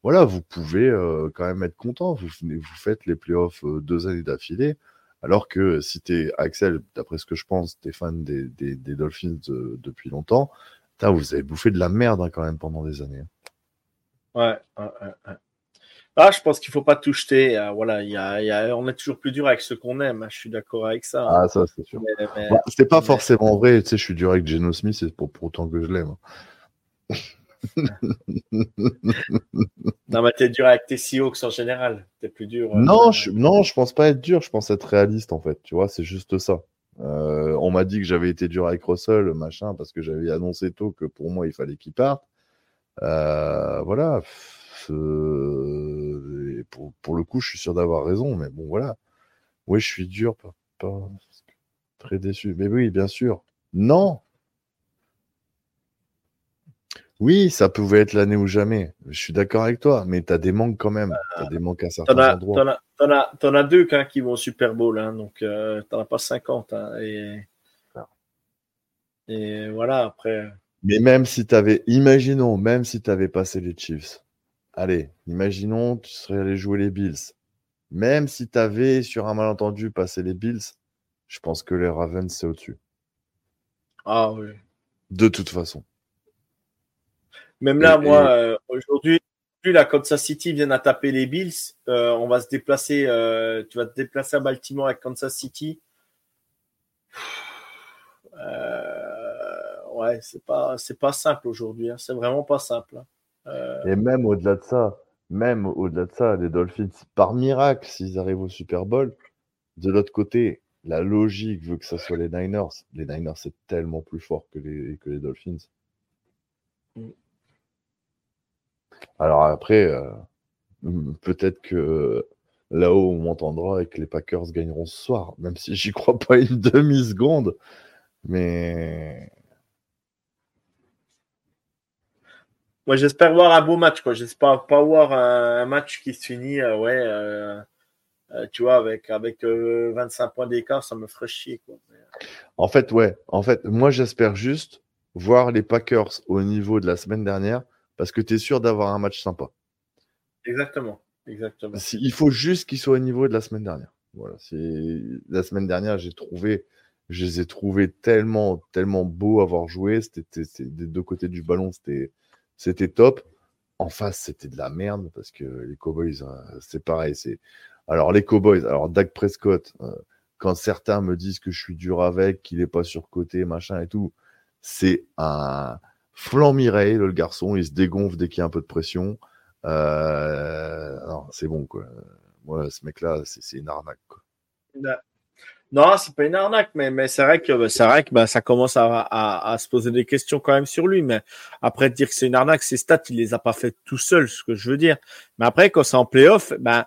voilà, vous pouvez quand même être content. Vous, vous faites les playoffs deux années d'affilée. Alors que si tu es Axel, d'après ce que je pense, tu es fan des, Dolphins depuis longtemps, vous avez bouffé de la merde hein, quand même pendant des années. Hein. Ouais, ouais, ouais. Ah, je pense qu'il faut pas tout jeter. Euh, voilà, y a, on est toujours plus dur avec ce qu'on aime. Hein, je suis d'accord avec ça. Ah, ça, c'est sûr. Bah, c'est pas forcément vrai. Tu sais, je suis dur avec Geno Smith, c'est pour, pour autant que je l'aime non, mais t'es dur avec tes Seahawks en général. T'es plus dur. Euh, non, je, non, je pense pas être dur. Je pense être réaliste en fait. Tu vois, c'est juste ça. Euh, on m'a dit que j'avais été dur avec Russell, machin, parce que j'avais annoncé tôt que pour moi, il fallait qu'il parte. Euh, voilà. Pour, pour, le coup, je suis sûr d'avoir raison, mais bon, voilà. Oui, je suis dur, pas, pas très déçu. Mais oui, bien sûr. Non, oui, ça pouvait être l'année ou jamais. Je suis d'accord avec toi, mais tu as des manques quand même. Tu as des manques à certains as, endroits. T'en as, en as, deux hein, qui vont au Super Bowl, hein, donc euh, t'en as pas 50. Hein, et... et voilà, après. Mais même si tu avais, imaginons, même si tu avais passé les Chiefs, allez, imaginons, tu serais allé jouer les Bills. Même si tu avais, sur un malentendu, passé les Bills, je pense que les Ravens, c'est au-dessus. Ah oui. De toute façon. Même là, moi, euh, aujourd'hui, la Kansas City vient à taper les Bills. Euh, on va se déplacer. Euh, tu vas te déplacer à Baltimore avec Kansas City. ouais, c'est pas, c'est pas simple aujourd'hui. Hein. C'est vraiment pas simple. Hein. Et même au-delà de ça, même au-delà de ça, les Dolphins, par miracle, s'ils arrivent au Super Bowl, de l'autre côté, la logique veut que ce soit les Niners. Les Niners, c'est tellement plus fort que les, que les Dolphins. Mm. Alors après, euh, peut-être que là-haut, on m'entendra et que les Packers gagneront ce soir, même si j'y crois pas une demi-seconde. Mais. Moi, j'espère voir un beau match. J'espère pas voir un, match qui se finit, euh, ouais, euh, tu vois, avec, avec 25 points d'écart, ça me ferait chier. En fait, ouais. En fait, moi, j'espère juste voir les Packers au niveau de la semaine dernière parce que tu es sûr d'avoir un match sympa. Exactement. Exactement. Il faut juste qu'ils soient au niveau de la semaine dernière. Voilà, la semaine dernière, j'ai trouvé, je les ai trouvés tellement, tellement beaux à avoir joué. C'était des deux côtés du ballon, c'était, c'était top. En face, c'était de la merde parce que les Cowboys, hein, c'est pareil. C'est alors les Cowboys, alors Dak Prescott. Euh, quand certains me disent que je suis dur avec, qu'il n'est pas surcoté, machin et tout, c'est un, Flan Mireille, le garçon, il se dégonfle dès qu'il y a un peu de pression. Euh, c'est bon, quoi. Moi, ce mec-là, c'est une arnaque, quoi. Non, c'est pas une arnaque, mais, mais c'est vrai que, c'est vrai que bah, ça commence à, à, se poser des questions quand même sur lui. Mais après, dire que c'est une arnaque, ses stats, il les a pas fait tout seul, ce que je veux dire. Mais après, quand c'est en playoff, ben,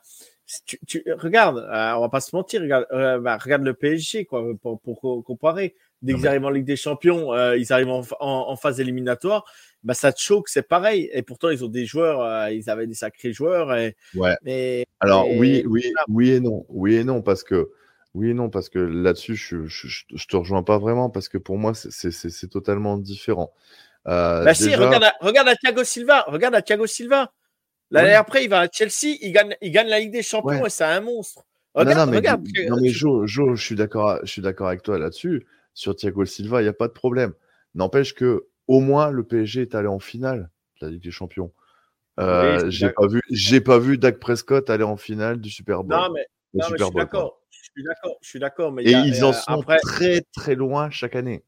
tu, tu, regarde, euh, on va pas se mentir, regarde, euh, bah, regarde le PSG, quoi, pour, pour comparer dès qu'ils arrivent en Ligue des Champions, euh, ils arrivent en, phase éliminatoire, bah ça te choque, c'est pareil. Et pourtant, ils ont des joueurs, euh, ils avaient des sacrés joueurs. Et, ouais. Alors oui, oui, oui et non, oui et non, parce que oui et non, parce que là-dessus, je, je, te rejoins pas vraiment, parce que pour moi, c'est totalement différent. Euh, bah si, regarde à, regarde à Thiago Silva, regarde à Thiago Silva. L'année après, il va à Chelsea, il gagne, il gagne la Ligue des Champions et c'est un monstre. Regarde, non, non, mais, regarde, non, mais Jo, jo, je je suis d'accord avec toi là-dessus sur Thiago Silva, il n'y a pas de problème. N'empêche que au moins le PSG est allé en finale de la Ligue des Champions. Euh, j'ai pas vu, j'ai pas vu Dak Prescott aller en finale du Super Bowl. Non mais, je suis d'accord, je suis d'accord, je suis d'accord. Mais et ils en sont très très loin chaque année.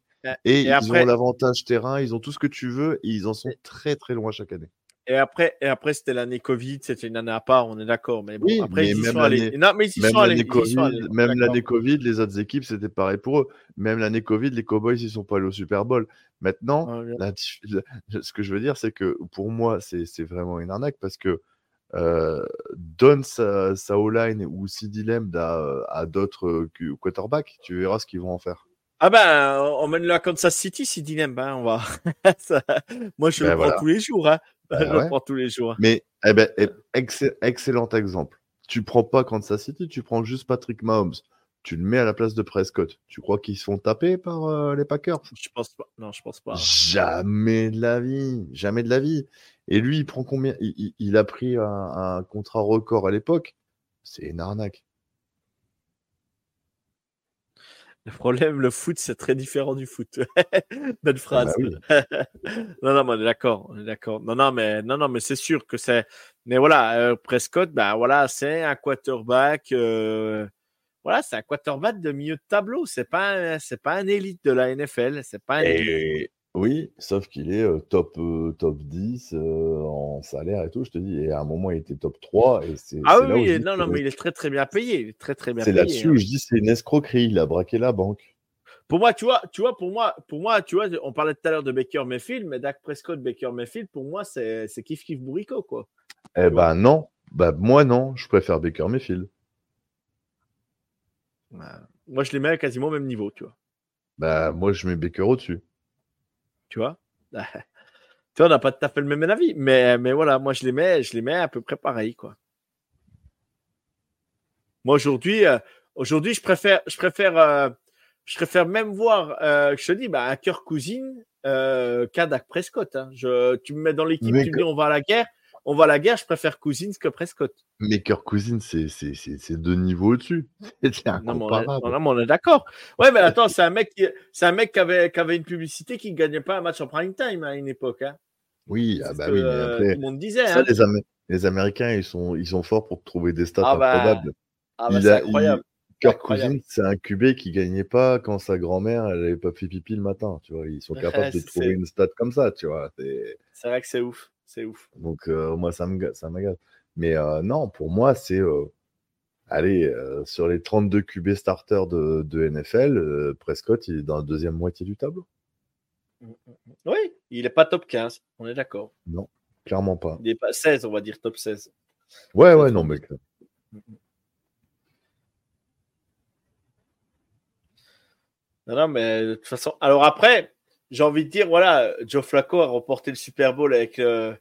Et, ils ont l'avantage terrain, ils ont tout ce que tu veux, et ils en sont très très loin chaque année. Et après, et après c'était l'année Covid, c'était une année à part, on est d'accord. Mais bon, après, ils sont allés. Non, mais ils même l'année COVID, même l'année Covid, les autres équipes, c'était pareil pour eux. Même l'année Covid, les Cowboys, ils sont pas allés au Super Bowl. Maintenant, ce que je veux dire, c'est que pour moi, c'est vraiment une arnaque parce que euh, donne sa, sa O-line ou CD Lamb à, à d'autres euh, quarterbacks, tu verras ce qu'ils vont en faire. Ah ben, on mène la Kansas City, CD Lamb, hein, on va. Moi, je ben le prends tous les jours. Hein. Bah je tous les jours. Mais eh ben, eh, excellent exemple. Tu prends pas Kansas City, tu prends juste Patrick Mahomes. Tu le mets à la place de Prescott. Tu crois qu'ils se font taper par euh, les Packers? Je pense pas. Non, je pense pas. Jamais de la vie. Jamais de la vie. Et lui, il prend combien? Il, a pris un, un contrat record à l'époque? C'est une arnaque. Le problème, le foot, c'est très différent du foot. Belle ah phrase. Bah non, non, mais on est d'accord, on est d'accord. Non, non, mais non, non, mais c'est sûr que c'est. Mais voilà, euh, Prescott, ben voilà, c'est un quarterback. Euh, voilà, c'est un quarterback de milieu de tableau. C'est pas, c'est pas un élite de la NFL. C'est pas un élite. Oui, sauf qu'il est top, top 10 en salaire et tout, je te dis. Et à un moment, il était top 3. Et c'est, ah oui, non, non, mais il est très très bien payé. très très bien C'est là-dessus hein. où je dis c'est une escroquerie. Il a braqué la banque. Pour moi, tu vois, tu vois, pour moi, pour moi, tu vois, on parlait tout à l'heure de Baker Mayfield, mais Dak Prescott, Baker Mayfield, pour moi, c'est c'est kiff kiff bourrico, quoi. Eh ben non. Bah moi non, je préfère Baker Mayfield. Moi, je les mets à quasiment au même niveau, tu vois. Bah moi je mets Baker au-dessus. Tu vois? Tu vois, on n'a pas tout à fait le même avis, mais, mais voilà, moi, je les mets, je les mets à peu près pareil, quoi. Moi, aujourd'hui, euh, aujourd'hui, je préfère, je préfère, euh, je préfère même voir, euh, je te dis, bah, un cœur cousine euh, qu'un Dak Prescott. Hein. Je, tu me mets dans l'équipe, tu me dis, on va à la guerre, on va à la guerre, je préfère Cousins que Prescott. Mais Kirk Cousins, c'est c'est- c'est- c'est deux niveaux au-dessus. C'est Non, mais on est, incomparable. non, mais on est d'accord. Ouais, mais attends, c'est un mec qui, c'est un mec qui avait, qui avait une publicité qui ne gagnait pas un match en prime time à une époque. Hein. Oui, C'est ah bah oui, mais après, tout le monde disait. ça, hein. les, Amé- les Américains, ils sont, ils sont forts pour trouver des stats Ah bah, improbables. Ah, bah, il c'est a- incroyable. Kirk incroyable. Cousins, c'est un QB qui gagnait pas quand sa grand-mère, elle avait pas fait pipi le matin. Tu vois, ils sont capables de C'est- trouver une stat comme ça, tu vois. c'est- C'est vrai que c'est ouf. C'est ouf. Donc euh, moi, ça me, ça m'agace. Mais euh, non, pour moi, c'est, euh, allez, sur les 32 QB starters de, de NFL, Prescott, il est dans la deuxième moitié du tableau. Oui, il n'est pas top 15. On est d'accord. Clairement pas. Il n'est pas 16, on va dire top 16. Ouais, ouais, non, mais Non, non, mais de toute façon. Alors après, j'ai envie de dire, voilà, Joe Flacco a remporté le Super Bowl avec, euh,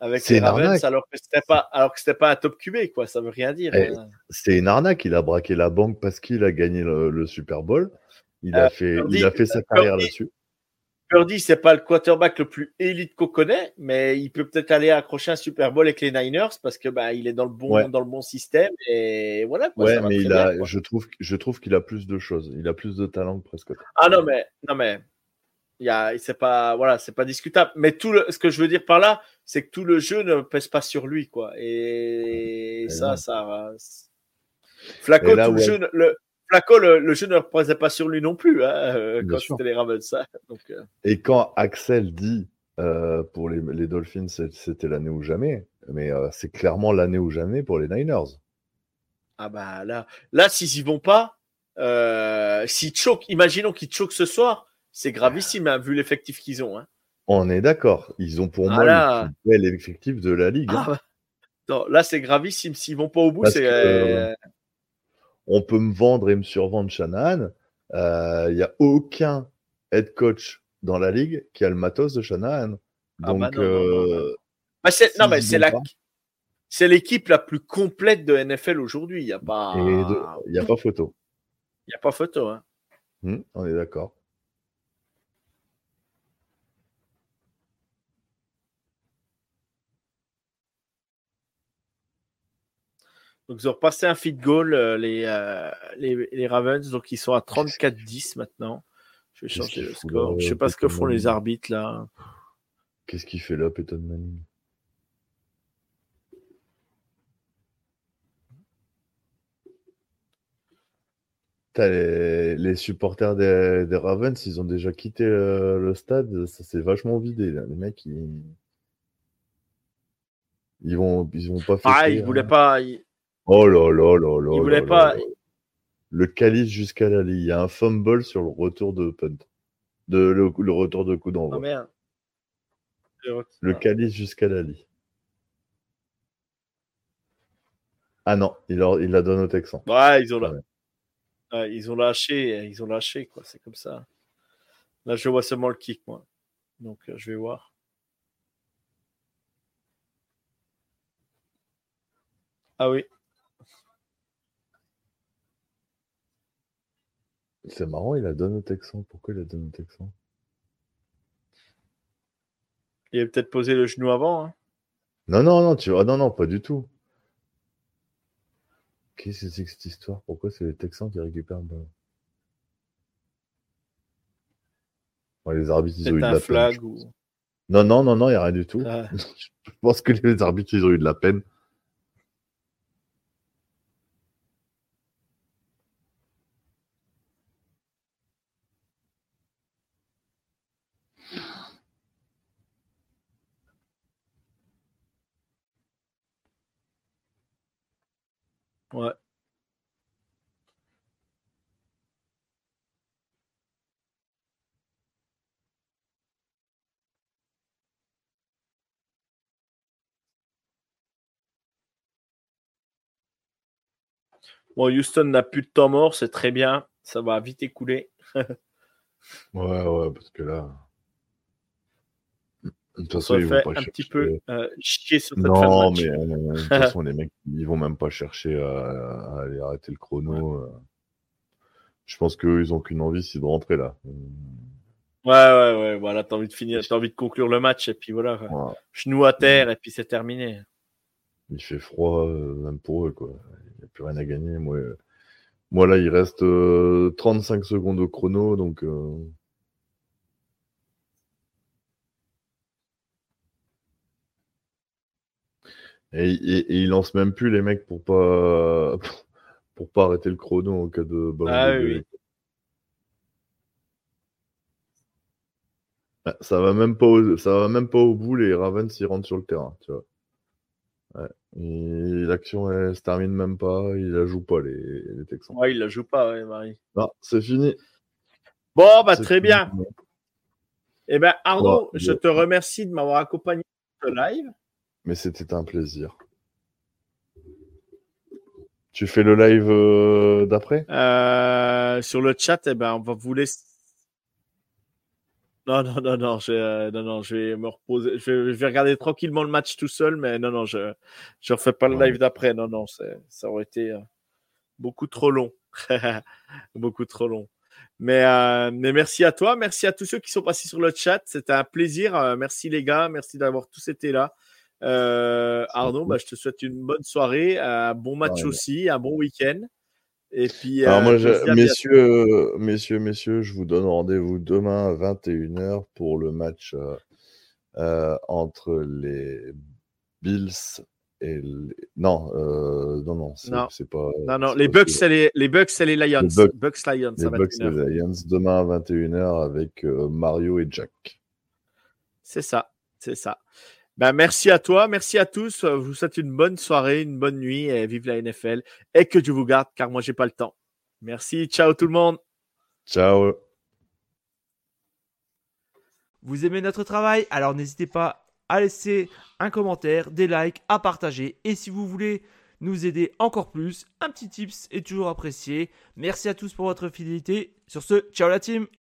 avec les Ravens alors que c'était pas, alors que c'était pas un top QB, quoi. Ça veut rien dire. Eh, hein. c'est une arnaque. Il a braqué la banque parce qu'il a gagné le, le Super Bowl. Il a Euh, fait, Purdy- il a fait sa carrière là-dessus. Purdy, c'est pas le quarterback le plus élite qu'on connaît, mais il peut peut-être aller accrocher un Super Bowl avec les Niners parce que bah, il est dans le bon, Ouais. dans le bon système et voilà. Quoi, Ouais, ça va mais il bien, a, quoi. je trouve, je trouve qu'il a plus de choses. Il a plus de talent que Prescott. Ah non, mais non, mais y a, c'est pas, voilà, c'est pas discutable. Mais tout le, ce que je veux dire par là, c'est que tout le jeu ne pèse pas sur lui, quoi. Et, Et ça, non. ça. Flaco, Et là tout le jeu, le Flaco, le, le jeu ne reposait pas sur lui non plus, hein, euh, quand c'était les Ravens, ça. Donc, euh, Et quand Axel dit euh, pour les, les Dolphins, c'était l'année ou jamais, mais euh, c'est clairement l'année ou jamais pour les Niners. ah bah là, là, s'ils y vont pas, euh, s'ils choquent, imaginons qu'ils choquent ce soir, c'est gravissime, hein, vu l'effectif qu'ils ont. Hein. On est d'accord. Ils ont pour Ah moi là. le plus bel effectif de la ligue. hein. Ah bah, non, là, c'est gravissime. S'ils vont pas au bout, c'est. euh, On peut me vendre et me survendre Shanahan. Il n'y a aucun head coach dans la ligue qui a le matos de Shanahan. Ah Donc, non, non, non, euh, c'est- la, c'est l'équipe la plus complète de NFL aujourd'hui. Il n'y a pas, il n'y a pas photo. il y a pas photo. Hein. Hmm, on est d'accord. Donc, ils ont repassé un feed goal, euh, les, euh, les, les Ravens. Donc, ils sont à 34-10 maintenant. Je vais changer le score. là, Je sais pas ce que font les arbitres là. Qu'est-ce qu'il fait là, Peyton Manning? Les, les supporters des, des Ravens, ils ont déjà quitté euh, le stade. Ça s'est vachement vidé. Là. Les mecs, ils... ils vont, ils vont pas faire. Ah, ils voulaient pas. ils- Oh là là là là. Voulaient là pas-. Le calice jusqu'à la ligne. Il y a un fumble sur le retour de punt. De, le, le retour de coup Oh d'envoi. merde. le Ah. calice jusqu'à la ligne. Ah non, il, il la donne au Texan. Ouais, ils ont, la-. Ouais, ils ont lâché, ils ont lâché, quoi. C'est comme ça. Là, je vois seulement le kick, moi. Donc, euh, je vais voir. Ah oui. C'est marrant, il la donne au Texan. Pourquoi il la donne au Texan? Il avait peut-être posé le genou avant. hein. Non, non, non, tu... ah, non, non, pas du tout. Qu'est-ce que c'est que cette histoire? Pourquoi c'est les Texans qui récupèrent le ballon? Ouais, Les arbitres, ils ont eu de la peine. flag ou. Non, non, non, non, il n'y a rien du tout. Ah, Je pense que les arbitres, ils ont eu de la peine. ouais. Bon, Houston n'a plus de temps mort, c'est très bien. Ça va vite écouler. ouais, ouais, parce que là. De toute façon, ils vont pas un petit peu euh, chier sur cette Non, mais euh, de toute façon, les mecs, ils vont même pas chercher à, aller arrêter le chrono. Euh. Je pense qu'eux, ils ont qu'une envie, c'est de rentrer là. Ouais, ouais, ouais. Voilà, t'as envie de finir, t'as envie de conclure le match et puis voilà. Genou à terre et puis c'est terminé. Il fait froid, même pour eux, quoi. Il n'y a plus rien à gagner. Moi, moi là, il reste 35 secondes au chrono, donc. Et, et, ils lancent même plus les mecs pour pas pour pas arrêter le chrono en cas de ah, oui. Ah, ça va même pas au, ça va même pas au bout les Ravens ils rentrent sur le terrain tu vois ouais. l'action elle se termine même pas ils la jouent pas les, les Texans. Ouais ils la jouent pas ouais, Marie. Non c'est fini. Bon bah très bien. Eh ben Arnaud je te remercie de m'avoir accompagné ce live. Mais c'était un plaisir. Tu fais le live euh, d'après? Euh, Sur le chat, eh ben, on va vous laisser. Non, non, non, non, je, euh, non, non, je vais me reposer. Je vais, regarder tranquillement le match tout seul, mais non, non, je ne refais pas le live d'après. Non, non, ça aurait été beaucoup trop long. beaucoup trop long. Mais, mais merci à toi, merci à tous ceux qui sont passés sur le chat. C'était un plaisir. merci les gars, merci d'avoir tous été là. Euh, Arnaud, bah, je te souhaite une bonne soirée, un bon match aussi, un bon week-end. Et puis, Alors moi, euh, messieurs, messieurs, messieurs, je vous donne rendez-vous demain à 21h pour le match euh, entre les Bills et les... non, non, non, c'est pas. Non, non, les Bucks, c'est les, les Bucks, c'est les Lions. Les Bucks, Lions. Les Bucks, les Lions. Demain à 21h avec Mario et Jack. C'est ça, c'est ça. Ben, merci à toi, merci à tous. Je vous souhaite une bonne soirée, une bonne nuit et vive la NFL. Et que Dieu vous garde, car moi, j'ai pas le temps. Merci, ciao tout le monde. Ciao. Vous aimez notre travail? Alors n'hésitez pas à laisser un commentaire, des likes, à partager. Et si vous voulez nous aider encore plus, un petit tips est toujours apprécié. Merci à tous pour votre fidélité. Sur ce, ciao la team